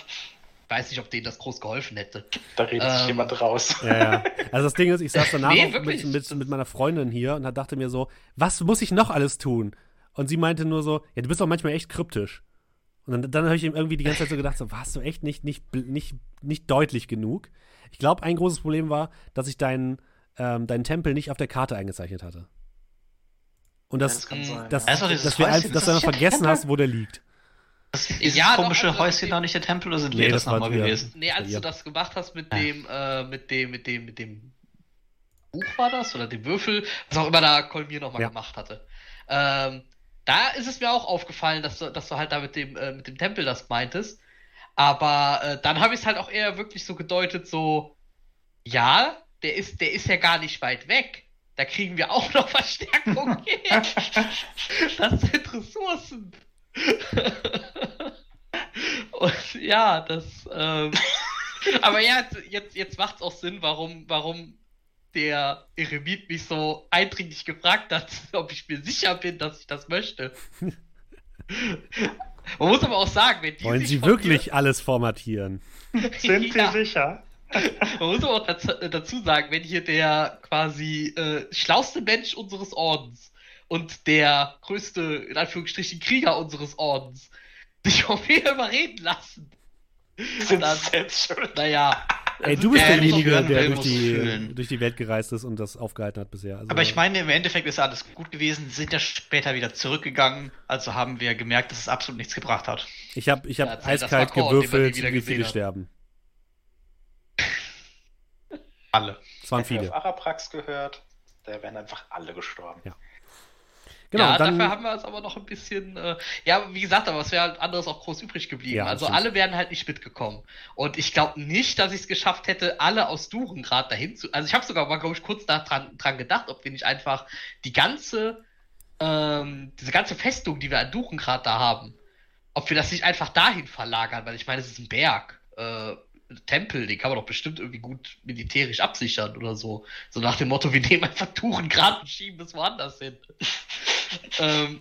weiß nicht, ob denen das groß geholfen hätte. Da redet sich Ähm. jemand raus. Ja, ja. Also das Ding ist, ich saß danach Nee, mit, mit, mit meiner Freundin hier und dachte mir so, was muss ich noch alles tun? Und sie meinte nur so, ja, du bist auch manchmal echt kryptisch. Und dann, dann habe ich ihm irgendwie die ganze Zeit so gedacht, so, warst du echt nicht, nicht, nicht, nicht deutlich genug? Ich glaube, ein großes Problem war, dass ich deinen, ähm, deinen Tempel nicht auf der Karte eingezeichnet hatte. Und Ja, das, das sein. das, Ja, doch dieses dass, wir, das dass du einfach vergessen hast, wo der liegt. Das ist Ja, dieses doch, komische also Häuschen da nicht der Tempel oder sind Nee, wir das das nochmal gewesen? Nee, als Ja. du das gemacht hast mit Ja. dem, äh, mit dem, mit dem, mit dem Buch war das oder dem Würfel, was auch immer da Kolmir nochmal Ja. gemacht hatte. Ähm, da ist es mir auch aufgefallen, dass du, dass du halt da mit dem, äh, mit dem Tempel das meintest. Aber äh, dann habe ich es halt auch eher wirklich so gedeutet, so, ja, der ist, der ist ja gar nicht weit weg. Da kriegen wir auch noch Verstärkung her. Das sind Ressourcen. Und ja, das. Ähm, aber ja, jetzt- jetzt, jetzt macht es auch Sinn, warum, warum der Eremit mich so eindringlich gefragt hat, ob ich mir sicher bin, dass ich das möchte. Man muss aber auch sagen, wenn die Wollen sich sie wirklich alles formatieren? Sind Ja. Sie sicher? Man muss aber auch dazu, äh, dazu sagen, wenn hier der quasi äh, schlauste Mensch unseres Ordens und der größte, in Anführungsstrichen, Krieger unseres Ordens sich auf mich überreden lassen, Sind dann, selbst schuld. naja. Ey, das du ist bist der derjenige, der will, durch die, fühlen. durch die Welt gereist ist und das aufgehalten hat bisher. Also, Aber ich meine, im Endeffekt ist alles gut gewesen, sind ja später wieder zurückgegangen, also haben wir gemerkt, dass es absolut nichts gebracht hat. Ich habe ich hab Ja, eiskalt gewürfelt, wie viele sterben. Alle. Es waren viele. auf Araprax gehört, da wären einfach alle gestorben. Ja. Genau, ja, dann, dafür haben wir es aber noch ein bisschen. Äh, ja, wie gesagt, aber es wäre halt anderes auch groß übrig geblieben. Ja, also alle wären halt nicht mitgekommen. Und ich glaube nicht, dass ich es geschafft hätte, alle aus Durengrad dahin zu. Also ich habe sogar mal, glaube ich, kurz da dran, gedacht, ob wir nicht einfach die ganze, ähm, diese ganze Festung, die wir an Durengrad da haben, ob wir das nicht einfach dahin verlagern, weil ich meine, es ist ein Berg. Äh, Tempel, den kann man doch bestimmt irgendwie gut militärisch absichern oder so. So nach dem Motto, wir nehmen einfach Durengrad und schieben es woanders hin. ähm,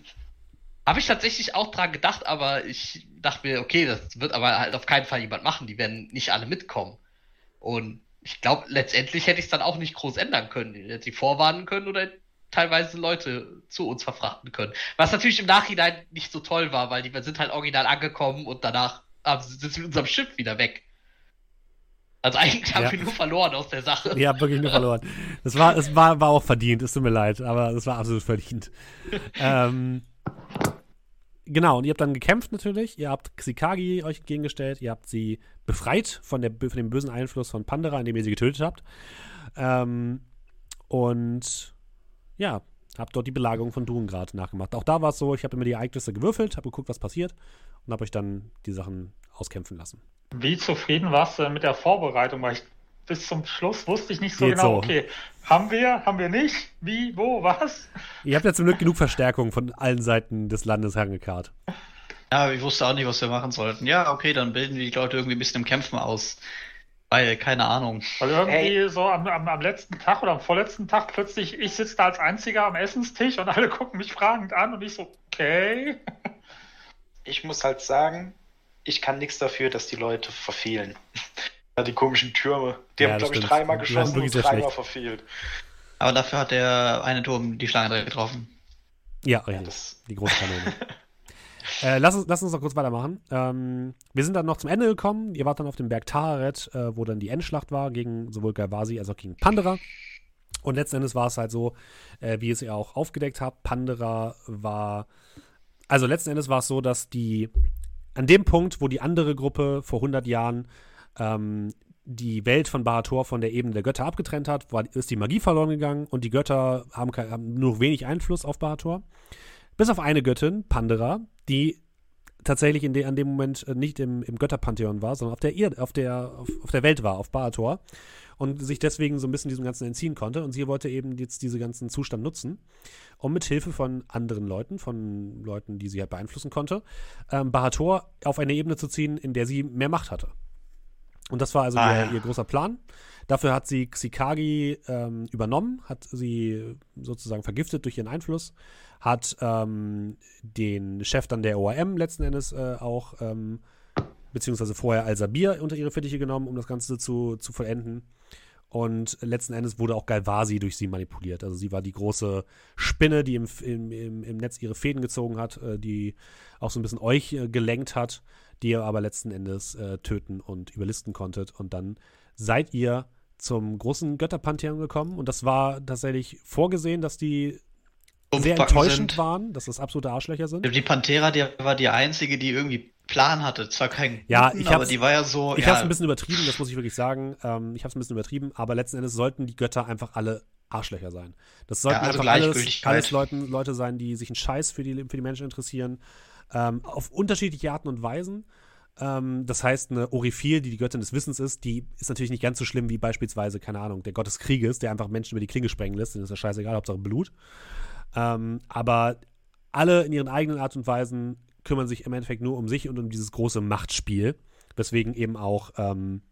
habe ich tatsächlich auch dran gedacht, aber ich dachte mir, okay, das wird aber halt auf keinen Fall jemand machen. Die werden nicht alle mitkommen. Und ich glaube, letztendlich hätte ich es dann auch nicht groß ändern können. Ich hätte sie vorwarnen können oder teilweise Leute zu uns verfrachten können. Was natürlich im Nachhinein nicht so toll war, weil die sind halt original angekommen und danach sind sie mit unserem Schiff wieder weg. Also eigentlich haben Ja. wir nur verloren aus der Sache. Ihr habt wirklich nur verloren. Das war, es war, war auch verdient, es tut mir leid, aber es war absolut verdient. ähm, genau, und ihr habt dann gekämpft natürlich. Ihr habt Xikagi euch entgegengestellt. Ihr habt sie befreit von, der, von dem bösen Einfluss von Pandora, indem ihr sie getötet habt. Ähm, und ja, habt dort die Belagerung von Durengrad nachgemacht. Auch da war es so, ich habe immer die Ereignisse gewürfelt, habe geguckt, was passiert und habe euch dann die Sachen auskämpfen lassen. Wie zufrieden warst du mit der Vorbereitung? Weil ich bis zum Schluss wusste ich nicht so Geht genau, so. okay, haben wir, haben wir nicht? Wie, wo, was? Ihr habt ja zum Glück genug Verstärkung von allen Seiten des Landes herangekarrt. Ja, ich wusste auch nicht, was wir machen sollten. Ja, okay, dann bilden wir die Leute irgendwie ein bisschen im Kämpfen aus. Weil, keine Ahnung. Weil irgendwie Hey. so am, am, am letzten Tag oder am vorletzten Tag plötzlich, ich sitze da als Einziger am Essenstisch und alle gucken mich fragend an und ich so, okay. Ich muss halt sagen, ich kann nichts dafür, dass die Leute verfehlen. Ja, die komischen Türme. Die Ja, haben, glaube ich, dreimal geschossen und dreimal schlecht. verfehlt. Aber dafür hat der eine Turm die Schlange direkt getroffen. Ja, Ja, das, die große Kanone. Äh, lass, uns, lass uns noch kurz weitermachen. Ähm, wir sind dann noch zum Ende gekommen. Ihr wart dann auf dem Berg Tararet, äh, wo dann die Endschlacht war, gegen sowohl Galvasi als auch gegen Pandera. Und letzten Endes war es halt so, äh, wie es ihr auch aufgedeckt habt. Pandera war. Also letzten Endes war es so, dass die. An dem Punkt, wo die andere Gruppe vor 100 Jahren ähm, die Welt von Barator von der Ebene der Götter abgetrennt hat, war, ist die Magie verloren gegangen und die Götter haben, haben nur wenig Einfluss auf Barator. Bis auf eine Göttin, Pandera, die tatsächlich in de, an dem Moment äh, nicht im, im Götterpantheon war, sondern auf der, Erde, auf, der, auf, auf der Welt war, auf Barator. Und sich deswegen so ein bisschen diesem Ganzen entziehen konnte. Und sie wollte eben jetzt diesen ganzen Zustand nutzen, um mit Hilfe von anderen Leuten, von Leuten, die sie halt beeinflussen konnte, ähm, Bahator auf eine Ebene zu ziehen, in der sie mehr Macht hatte. Und das war also ah, ihr, ja. ihr, großer Plan. Dafür hat sie Xikagi ähm, übernommen, hat sie sozusagen vergiftet durch ihren Einfluss, hat ähm, den Chef dann der ORM letzten Endes äh, auch, ähm, beziehungsweise vorher Al-Sabir unter ihre Fittiche genommen, um das Ganze zu, zu vollenden. Und letzten Endes wurde auch Galvasi durch sie manipuliert. Also sie war die große Spinne, die im, im, im, Netz ihre Fäden gezogen hat, äh, die auch so ein bisschen euch äh, gelenkt hat die ihr aber letzten Endes äh, töten und überlisten konntet. Und dann seid ihr zum großen Götterpantheon gekommen. Und das war tatsächlich vorgesehen, dass die sehr enttäuschend sind. waren, dass das absolute Arschlöcher sind. Die Panthera, die war die einzige, die irgendwie Plan hatte. Zwar kein ja, guten, ich aber die war ja so. Ich ja. hab's ein bisschen übertrieben, das muss ich wirklich sagen. Ähm, ich hab's ein bisschen übertrieben, aber letzten Endes sollten die Götter einfach alle Arschlöcher sein. Das sollten ja, also einfach alles, alles Leuten, Leute sein, die sich einen Scheiß für die, für die Menschen interessieren ähm, auf unterschiedliche Arten und Weisen. Ähm, das heißt, eine Orifil, die die Göttin des Wissens ist, die ist natürlich nicht ganz so schlimm wie beispielsweise, keine Ahnung, der Gott des Krieges, der einfach Menschen über die Klinge sprengen lässt. Dann ist ja scheißegal, Hauptsache Blut. Ähm, aber alle in ihren eigenen Art und Weisen kümmern sich im Endeffekt nur um sich und um dieses große Machtspiel. Weswegen eben auch ähm,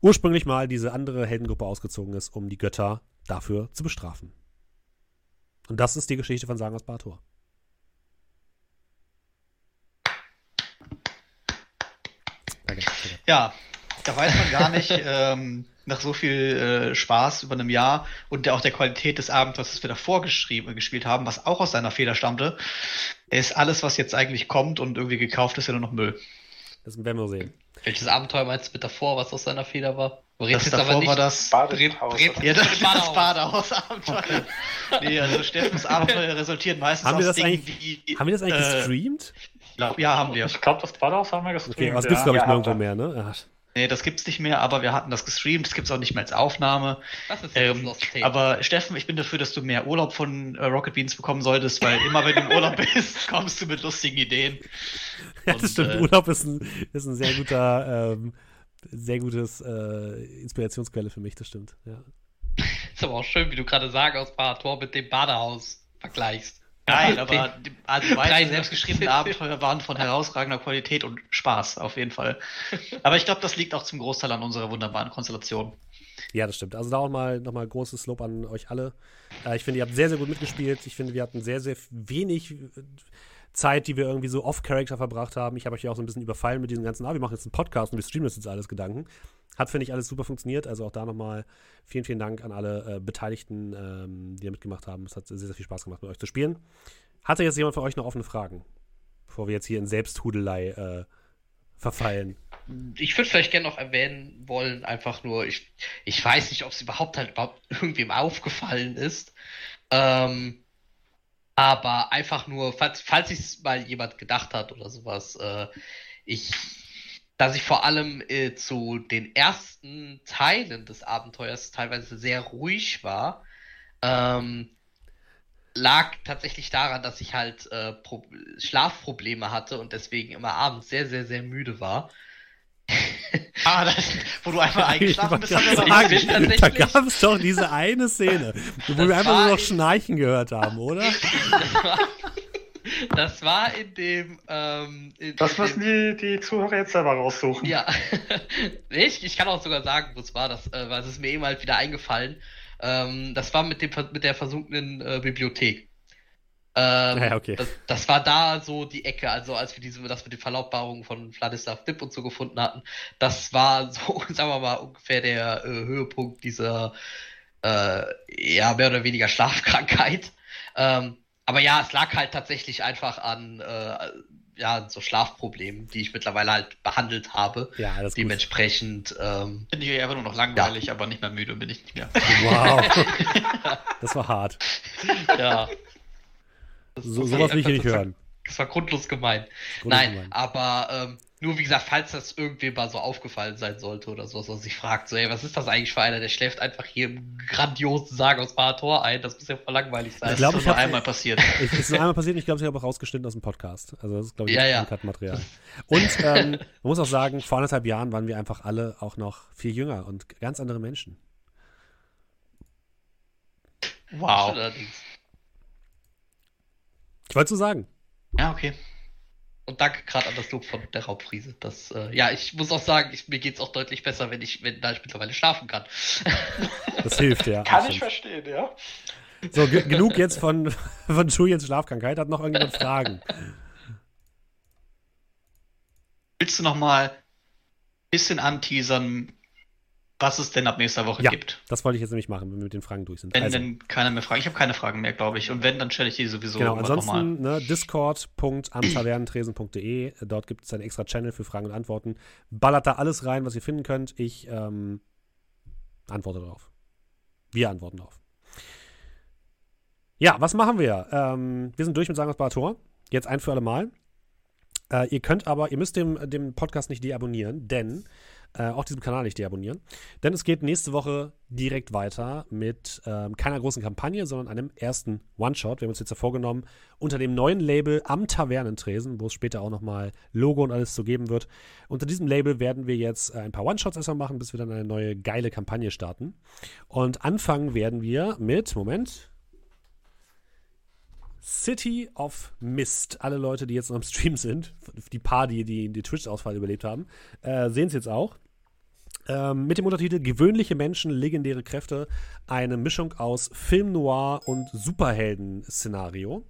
ursprünglich mal diese andere Heldengruppe ausgezogen ist, um die Götter dafür zu bestrafen. Und das ist die Geschichte von Sagas Bator. Ja, da weiß man gar nicht, ähm, nach so viel äh, Spaß über einem Jahr und der, auch der Qualität des Abenteuers, das wir davor geschrieben, gespielt haben, was auch aus seiner Feder stammte, ist alles, was jetzt eigentlich kommt und irgendwie gekauft ist, ja nur noch Müll. Das werden wir sehen. Welches Abenteuer meinst du mit davor, was aus seiner Feder war? Das davor war das Badehaus. Ja, das, das Badehaus-Abenteuer. Okay. nee, also Steffens Abenteuer resultiert meistens haben aus Dingen, die... Haben wir das eigentlich äh, gestreamt? Ja, haben wir. Ich glaube, das Badehaus haben wir gestreamt. Okay, was ja. gibt's, glaube ich, ja, nirgendwo mehr, ne? Ach. Nee, das gibt's nicht mehr, aber wir hatten das gestreamt, das gibt's auch nicht mehr als Aufnahme. Das ist ähm, aber Steffen, ich bin dafür, dass du mehr Urlaub von äh, Rocket Beans bekommen solltest, weil immer wenn du im Urlaub bist, kommst du mit lustigen Ideen. Ja, das Und, stimmt. Äh, Urlaub ist ein, ist ein sehr guter, ähm, sehr gutes äh, Inspirationsquelle für mich, das stimmt. Ja. Ist aber auch schön, wie du gerade sagst, aus Parator mit dem Badehaus vergleichst. Nein, aber die, also beide selbstgeschriebenen Abenteuer waren von herausragender Qualität und Spaß, auf jeden Fall. Aber ich glaube, das liegt auch zum Großteil an unserer wunderbaren Konstellation. Ja, das stimmt. Also da auch mal nochmal großes Lob an euch alle. Äh, ich finde, ihr habt sehr, sehr gut mitgespielt. Ich finde, wir hatten sehr, sehr wenig Zeit, die wir irgendwie so off-Character verbracht haben. Ich habe euch ja auch so ein bisschen überfallen mit diesem ganzen, ah, wir machen jetzt einen Podcast und wir streamen das jetzt alles Gedanken. Hat, finde ich, alles super funktioniert. Also auch da nochmal vielen, vielen Dank an alle äh, Beteiligten, ähm, die da mitgemacht haben. Es hat sehr, sehr viel Spaß gemacht, mit euch zu spielen. Hatte jetzt jemand von euch noch offene Fragen? Bevor wir jetzt hier in Selbsthudelei äh, verfallen. Ich würde vielleicht gerne noch erwähnen wollen, einfach nur, ich, ich weiß nicht, ob es überhaupt halt überhaupt irgendwem aufgefallen ist. Ähm, aber einfach nur, falls, falls sich mal jemand gedacht hat oder sowas, äh, ich dass ich vor allem äh, zu den ersten Teilen des Abenteuers teilweise sehr ruhig war, ähm, lag tatsächlich daran, dass ich halt äh, Schlafprobleme hatte und deswegen immer abends sehr, sehr, sehr müde war. Ah, das, wo du einfach eingeschlafen bist, haben wir sagen, Da gab es doch diese eine Szene, wo das wir einfach nur noch Schnarchen gehört haben, oder? Das war in dem. Ähm, in, das müssen die, die Zuhörer jetzt selber raussuchen. Ja. ich, ich kann auch sogar sagen, wo es war, das, äh, weil es ist mir eben halt wieder eingefallen. Ähm, das war mit, dem, mit der versunkenen äh, Bibliothek. Ähm, ja, okay. das, das, war da so die Ecke, also als wir diese, das mit den Verlautbarungen von Vladislav Dipp und so gefunden hatten, das war so, sagen wir mal, ungefähr der äh, Höhepunkt dieser, äh, ja, mehr oder weniger Schlafkrankheit. Ähm, Aber ja, es lag halt tatsächlich einfach an äh, ja, so Schlafproblemen, die ich mittlerweile halt behandelt habe. Ja, gut. Dementsprechend, ähm, Bin ich einfach nur noch langweilig, aber nicht mehr müde bin ich nicht mehr. Wow. das war hart. ja. So, sowas will ich hier nicht hören. Das war grundlos gemein. Grundlos Nein, gemein. aber ähm, nur wie gesagt, falls das irgendwem mal so aufgefallen sein sollte oder so, was sich fragt, so, ey, was ist das eigentlich für einer, der schläft einfach hier im grandiosen Sarg aus Barator ein, das muss ja voll langweilig sein. Ich glaub, das ist ich nur hab- einmal passiert. Ich, ist nur einmal passiert und ich glaube, ich habe auch rausgeschnitten aus dem Podcast. Also das ist, glaube ich, Ja, ja. Uncut-Material. Und ähm, man muss auch sagen, vor anderthalb Jahren waren wir einfach alle auch noch viel jünger und ganz andere Menschen. Wow. Allerdings. Ich wollte so sagen. Ja, okay. Und danke gerade an das Lob von der Raubfriese. Das, äh, ja, ich muss auch sagen, ich, mir geht's auch deutlich besser, wenn ich, wenn da ich mittlerweile schlafen kann. Das hilft, ja. Kann ich verstehen, ja. So, ge genug jetzt von, von Julians Schlafkrankheit. Hat noch irgendjemand Fragen? Willst du noch mal ein bisschen anteasern, was es denn ab nächster Woche Ja. gibt? Das wollte ich jetzt nämlich machen, wenn wir mit den Fragen durch sind. Wenn Also, denn keiner mehr fragt. Ich habe keine Fragen mehr, glaube ich. Und wenn, dann stelle ich die sowieso genau, ansonsten ne, discord.amtavernentresen.de. Dort gibt es einen extra Channel für Fragen und Antworten. Ballert da alles rein, was ihr finden könnt. Ich ähm, antworte darauf. Wir antworten darauf. Ja, was machen wir? Ähm, wir sind durch mit Sagen aus Barator. Jetzt ein für alle Mal. Äh, ihr könnt aber, ihr müsst dem, dem Podcast nicht deabonnieren, denn äh, auch diesem Kanal nicht deabonnieren. Denn es geht nächste Woche direkt weiter mit ähm, keiner großen Kampagne, sondern einem ersten One-Shot. Wir haben uns jetzt ja vorgenommen, unter dem neuen Label am Tavernentresen, wo es später auch nochmal Logo und alles zu geben wird. Unter diesem Label werden wir jetzt äh, ein paar One-Shots erstmal machen, bis wir dann eine neue geile Kampagne starten. Und anfangen werden wir mit, Moment, City of Mist. Alle Leute, die jetzt noch im Stream sind, die paar, die die, die Twitch-Ausfall überlebt haben, äh, sehen es jetzt auch. Ähm, mit dem Untertitel Gewöhnliche Menschen, legendäre Kräfte. Eine Mischung aus Film Noir und Superhelden-Szenario.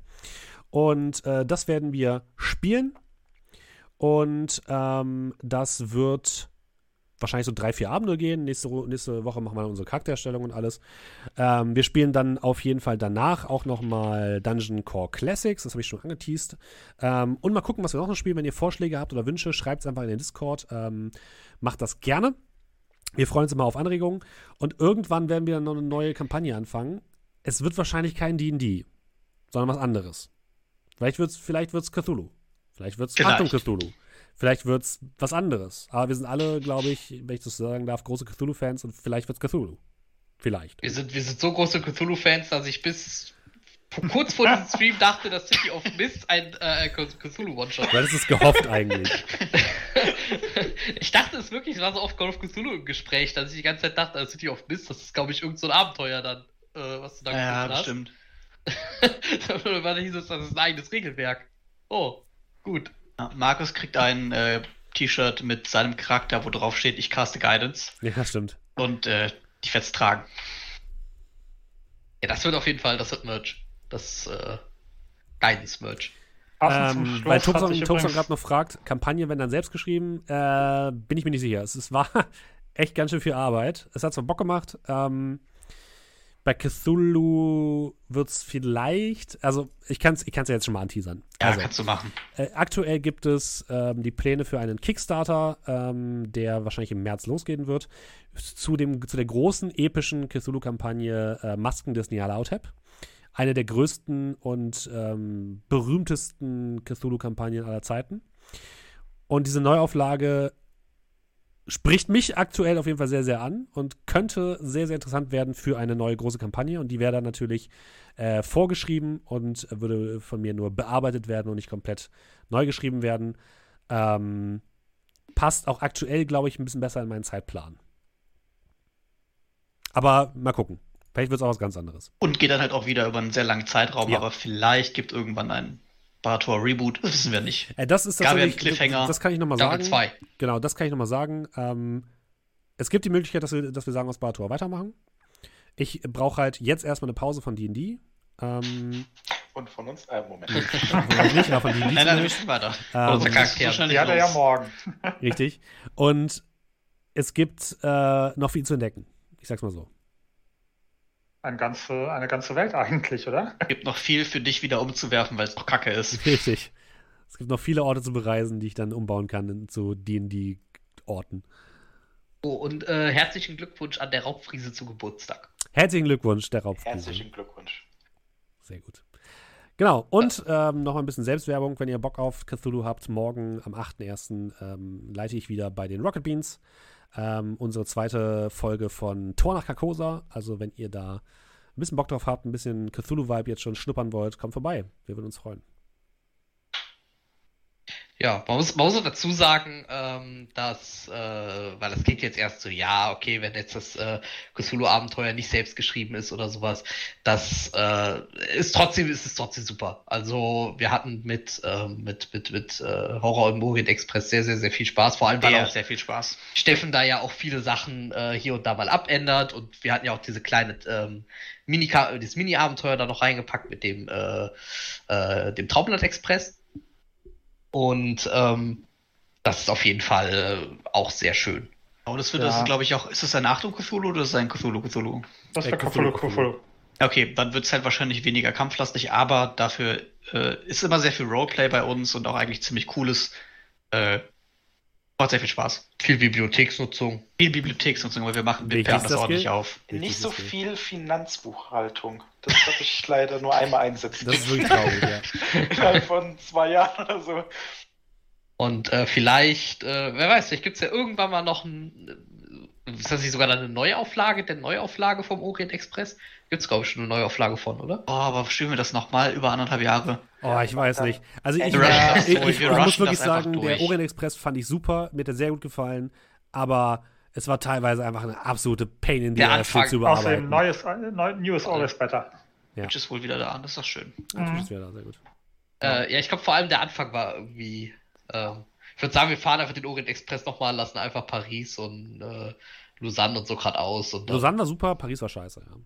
Und äh, das werden wir spielen. Und ähm, das wird wahrscheinlich so drei, vier Abende gehen. Nächste, nächste Woche machen wir unsere Charaktererstellung und alles. Ähm, wir spielen dann auf jeden Fall danach auch nochmal Dungeon Core Classics. Das habe ich schon angeteased. Ähm, und mal gucken, was wir noch spielen. Wenn ihr Vorschläge habt oder Wünsche, schreibt es einfach in den Discord. Ähm, macht das gerne. Wir freuen uns immer auf Anregungen. Und irgendwann werden wir dann noch eine neue Kampagne anfangen. Es wird wahrscheinlich kein D&D, sondern was anderes. Vielleicht wird es vielleicht wird's Cthulhu. Vielleicht wird es. Achtung Cthulhu. Vielleicht wird es was anderes. Aber wir sind alle, glaube ich, wenn ich das so sagen darf, große Cthulhu-Fans und vielleicht wird es Cthulhu. Vielleicht. Wir sind, wir sind so große Cthulhu-Fans, dass ich bis kurz vor diesem Stream dachte, dass City of Mist ein äh, Cthulhu-One-Shot Du hattest es gehofft eigentlich. ich dachte es wirklich, es war so oft Call of Cthulhu im Gespräch, dass ich die ganze Zeit dachte, äh, City of Mist, das ist, glaube ich, irgendein so ein Abenteuer dann, äh, was du da Ja, das hast. stimmt. Dann war da hieß es, das ist ein eigenes Regelwerk. Oh, gut. Markus kriegt ein äh, T-Shirt mit seinem Charakter, wo drauf steht, ich caste Guidance. Ja, stimmt. Und äh, ich werde es tragen. Ja, das wird auf jeden Fall, das wird Merch. Das, äh, Guidance-Merch. Ähm, weil Tobson übrigens- gerade noch fragt, Kampagne, wenn dann selbst geschrieben, äh, bin ich mir nicht sicher. Es ist, war echt ganz schön viel Arbeit. Es hat zwar Bock gemacht. Ähm, bei Cthulhu wird es vielleicht, also ich kann es ich kann's ja jetzt schon mal anteasern. Ja, also, kannst du machen. äh, aktuell gibt es ähm, die Pläne für einen Kickstarter, ähm, der wahrscheinlich im März losgehen wird, zu, dem, zu der großen epischen Cthulhu-Kampagne äh, Masken des Nyarlathotep. Eine der größten und ähm, berühmtesten Cthulhu-Kampagnen aller Zeiten. Und diese Neuauflage spricht mich aktuell auf jeden Fall sehr, sehr an und könnte sehr, sehr interessant werden für eine neue große Kampagne. Und die wäre dann natürlich äh, vorgeschrieben und würde von mir nur bearbeitet werden und nicht komplett neu geschrieben werden. Ähm, passt auch aktuell, glaube ich, ein bisschen besser in meinen Zeitplan. Aber mal gucken. Vielleicht wird es auch was ganz anderes. Und geht dann halt auch wieder über einen sehr langen Zeitraum, Ja. aber vielleicht gibt irgendwann ein Barator Reboot. Wissen wir nicht. Äh, das ist tatsächlich, Cliffhanger. das kann ich nochmal sagen. 2. Genau, das kann ich nochmal sagen. Ähm, es gibt die Möglichkeit, dass wir, dass wir sagen, aus Barator weitermachen. Ich brauche halt jetzt erstmal eine Pause von D&D. Ähm, Und von uns, äh, Moment. nicht, aber von D&D Nein, nein, wir spielen weiter. Ähm, Unser Charakter. So Die hat er ja morgen. Richtig. Und es gibt äh, noch viel zu entdecken. Ich sag's mal so. Eine ganze, eine ganze Welt eigentlich, oder? Gibt noch viel für dich wieder umzuwerfen, weil es noch kacke ist. Richtig. Es gibt noch viele Orte zu bereisen, die ich dann umbauen kann zu D&D-Orten. Oh, und äh, herzlichen Glückwunsch an der Raubfriese zu Geburtstag. Herzlichen Glückwunsch, der Raubfriese. Herzlichen Glückwunsch. Sehr gut. Genau, und ähm, noch ein bisschen Selbstwerbung, wenn ihr Bock auf Cthulhu habt. Morgen am 8.1. Ähm, leite ich wieder bei den Rocket Beans ähm, unsere zweite Folge von Tor nach Carcosa. Also wenn ihr da ein bisschen Bock drauf habt, ein bisschen Cthulhu-Vibe jetzt schon schnuppern wollt, kommt vorbei. Wir würden uns freuen. Ja, man muss, man muss auch dazu sagen, ähm, dass, äh, weil das klingt jetzt erst so, ja, okay, wenn jetzt das äh, Cthulhu-Abenteuer nicht selbst geschrieben ist oder sowas, das äh, ist trotzdem, ist es trotzdem super. Also wir hatten mit, äh, mit, mit, mit äh, Horror im Orient Express sehr, sehr, sehr viel Spaß, vor allem weil Sehr, auch sehr viel Spaß. Steffen da ja auch viele Sachen äh, hier und da mal abändert und wir hatten ja auch diese kleine ähm, Mini dieses Mini-Abenteuer da noch reingepackt mit dem, äh, äh, dem Traumland Express. Und ähm, das ist auf jeden Fall äh, auch sehr schön. Aber das wird, Ja. das glaube ich auch, ist das ein Achtung Cthulhu oder ist das ein Cthulhu Cthulhu? Das Äh, wäre Cthulhu, Cthulhu. Okay, dann wird es halt wahrscheinlich weniger kampflastig, aber dafür äh, ist immer sehr viel Roleplay bei uns und auch eigentlich ziemlich cooles. Äh, macht sehr viel Spaß. Viel Bibliotheksnutzung. Viel Bibliotheksnutzung, weil wir machen, wir das das ordentlich gilt? auf. Nicht so ist viel Finanzbuchhaltung. Das habe ich leider nur einmal einsetzen Das ist wirklich traurig, ja. Innerhalb von zwei Jahren oder so. Und äh, vielleicht, äh, wer weiß, vielleicht gibt's ja irgendwann mal noch ein, ist das nicht sogar dann eine Neuauflage, der Neuauflage vom Orient Express? Gibt's, glaube ich, schon eine Neuauflage von, oder? Oh, aber spielen wir das nochmal über anderthalb Jahre? Oh, ich weiß nicht. Also ich, ich, ich, ich muss wirklich sagen, der durch. Orient Express fand ich super, mir hat er sehr gut gefallen, aber es war teilweise einfach eine absolute Pain in the Der ass, zu Außerdem, bearbeiten. neues, äh, New is always better. Ja. Twitch ist wohl wieder da, das ist doch schön. Natürlich ist wieder da, sehr gut. Äh, ja, ich glaube vor allem der Anfang war irgendwie. Ähm, ich würde sagen, wir fahren einfach den Orient Express nochmal, lassen einfach Paris und äh, Lausanne und so gerade aus. Und Lausanne war super, Paris war scheiße, ja.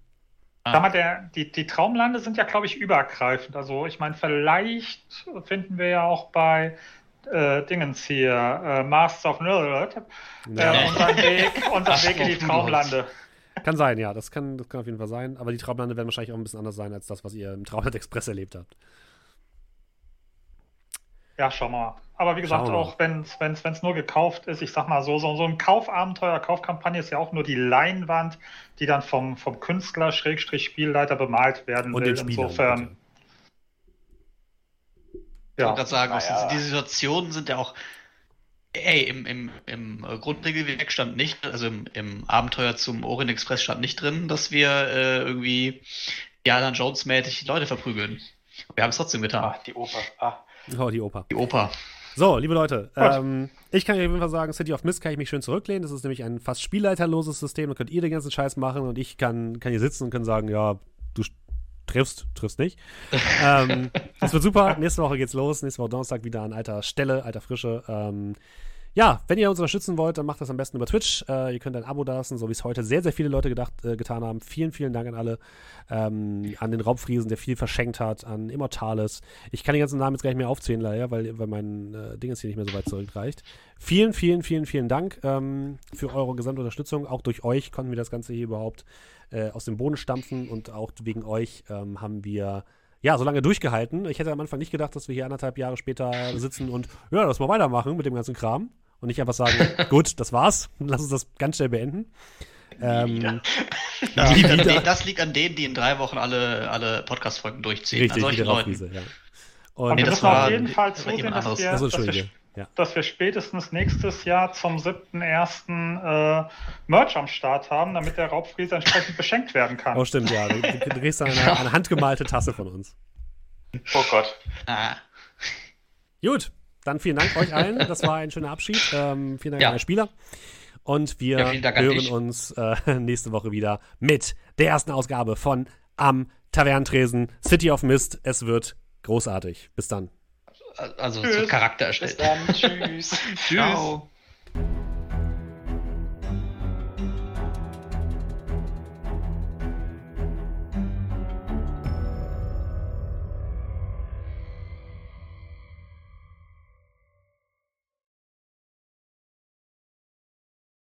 Ah. Sag mal, der, die, die Traumlande sind ja, glaube ich, übergreifend. Also ich meine, vielleicht finden wir ja auch bei äh, Dingens hier, äh, Masters of Nerd, Ja. äh, unseren Weg, unseren Weg in die Traumlande. Kann sein, ja, das kann, das kann auf jeden Fall sein, aber die Traumlande werden wahrscheinlich auch ein bisschen anders sein als das, was ihr im Traumland Express erlebt habt. Ja, schauen wir mal. Aber wie gesagt, auch wenn es nur gekauft ist, ich sag mal so, so, so ein Kaufabenteuer, Kaufkampagne ist ja auch nur die Leinwand, die dann vom, vom Künstler, Schrägstrich Spielleiter bemalt werden Und will. den Spielern. Insofern, Ich wollte ja. gerade sagen, Naja. die Situationen sind ja auch. Ey, im, im, im Grundregelwerk stand nicht, also im, im Abenteuer zum Orient Express stand nicht drin, dass wir äh, irgendwie Diana Jones-mäßig Leute verprügeln. Wir haben es trotzdem getan. Ah, die Oper. Ah, Oh, die Oper. Die Oper. So, liebe Leute, ähm, ich kann euch auf jeden Fall sagen, City of Mist kann ich mich schön zurücklehnen. Das ist nämlich ein fast spielleiterloses System. Da könnt ihr den ganzen Scheiß machen und ich kann, kann hier sitzen und kann sagen, ja, du triffst, triffst nicht. ähm, das wird super. Nächste Woche geht's los. Nächste Woche Donnerstag wieder an alter Stelle, alter Frische. Ähm, ja, wenn ihr uns unterstützen wollt, dann macht das am besten über Twitch. Äh, ihr könnt ein Abo dalassen, so wie es heute sehr, sehr viele Leute gedacht, äh, getan haben. Vielen, vielen Dank an alle. Ähm, an den Raubfriesen, der viel verschenkt hat, an Immortales. Ich kann die ganzen Namen jetzt gar nicht mehr aufzählen, leider, weil, weil mein äh, Ding jetzt hier nicht mehr so weit zurückreicht. Vielen, vielen, vielen, vielen Dank ähm, für eure gesamte Unterstützung. Auch durch euch konnten wir das Ganze hier überhaupt äh, aus dem Boden stampfen und auch wegen euch ähm, haben wir ja, so lange durchgehalten. Ich hätte am Anfang nicht gedacht, dass wir hier anderthalb Jahre später sitzen und ja, lass mal weitermachen mit dem ganzen Kram. Und nicht einfach sagen, gut, das war's, lass uns das ganz schnell beenden. Ähm, Das, liegt denen, das liegt an denen, die in drei Wochen alle, alle Podcast-Folgen durchziehen. richtig, an solchen Leuten. Raubfiese, ja. Und Nee, wir das müssen auf war- jeden Fall das war zusehen, jemand dass wir, das ist dass, wir, Entschuldige. Ja. dass wir spätestens nächstes Jahr zum 7.1. Äh, Merch am Start haben, damit der Raubfriese entsprechend beschenkt werden kann. Oh, stimmt, ja. Du, du kriegst dann eine, eine handgemalte Tasse von uns. oh Gott. Ah, Gut, dann vielen Dank euch allen. Das war ein schöner Abschied. Ähm, vielen Dank Ja. an alle Spieler. Und wir Ja, hören uns äh, nächste Woche wieder mit der ersten Ausgabe von Am Tavernentresen City of Mist. Es wird großartig. Bis dann. Also Tschüss. so Charakter Bis erstellt. dann. Tschüss. ciao.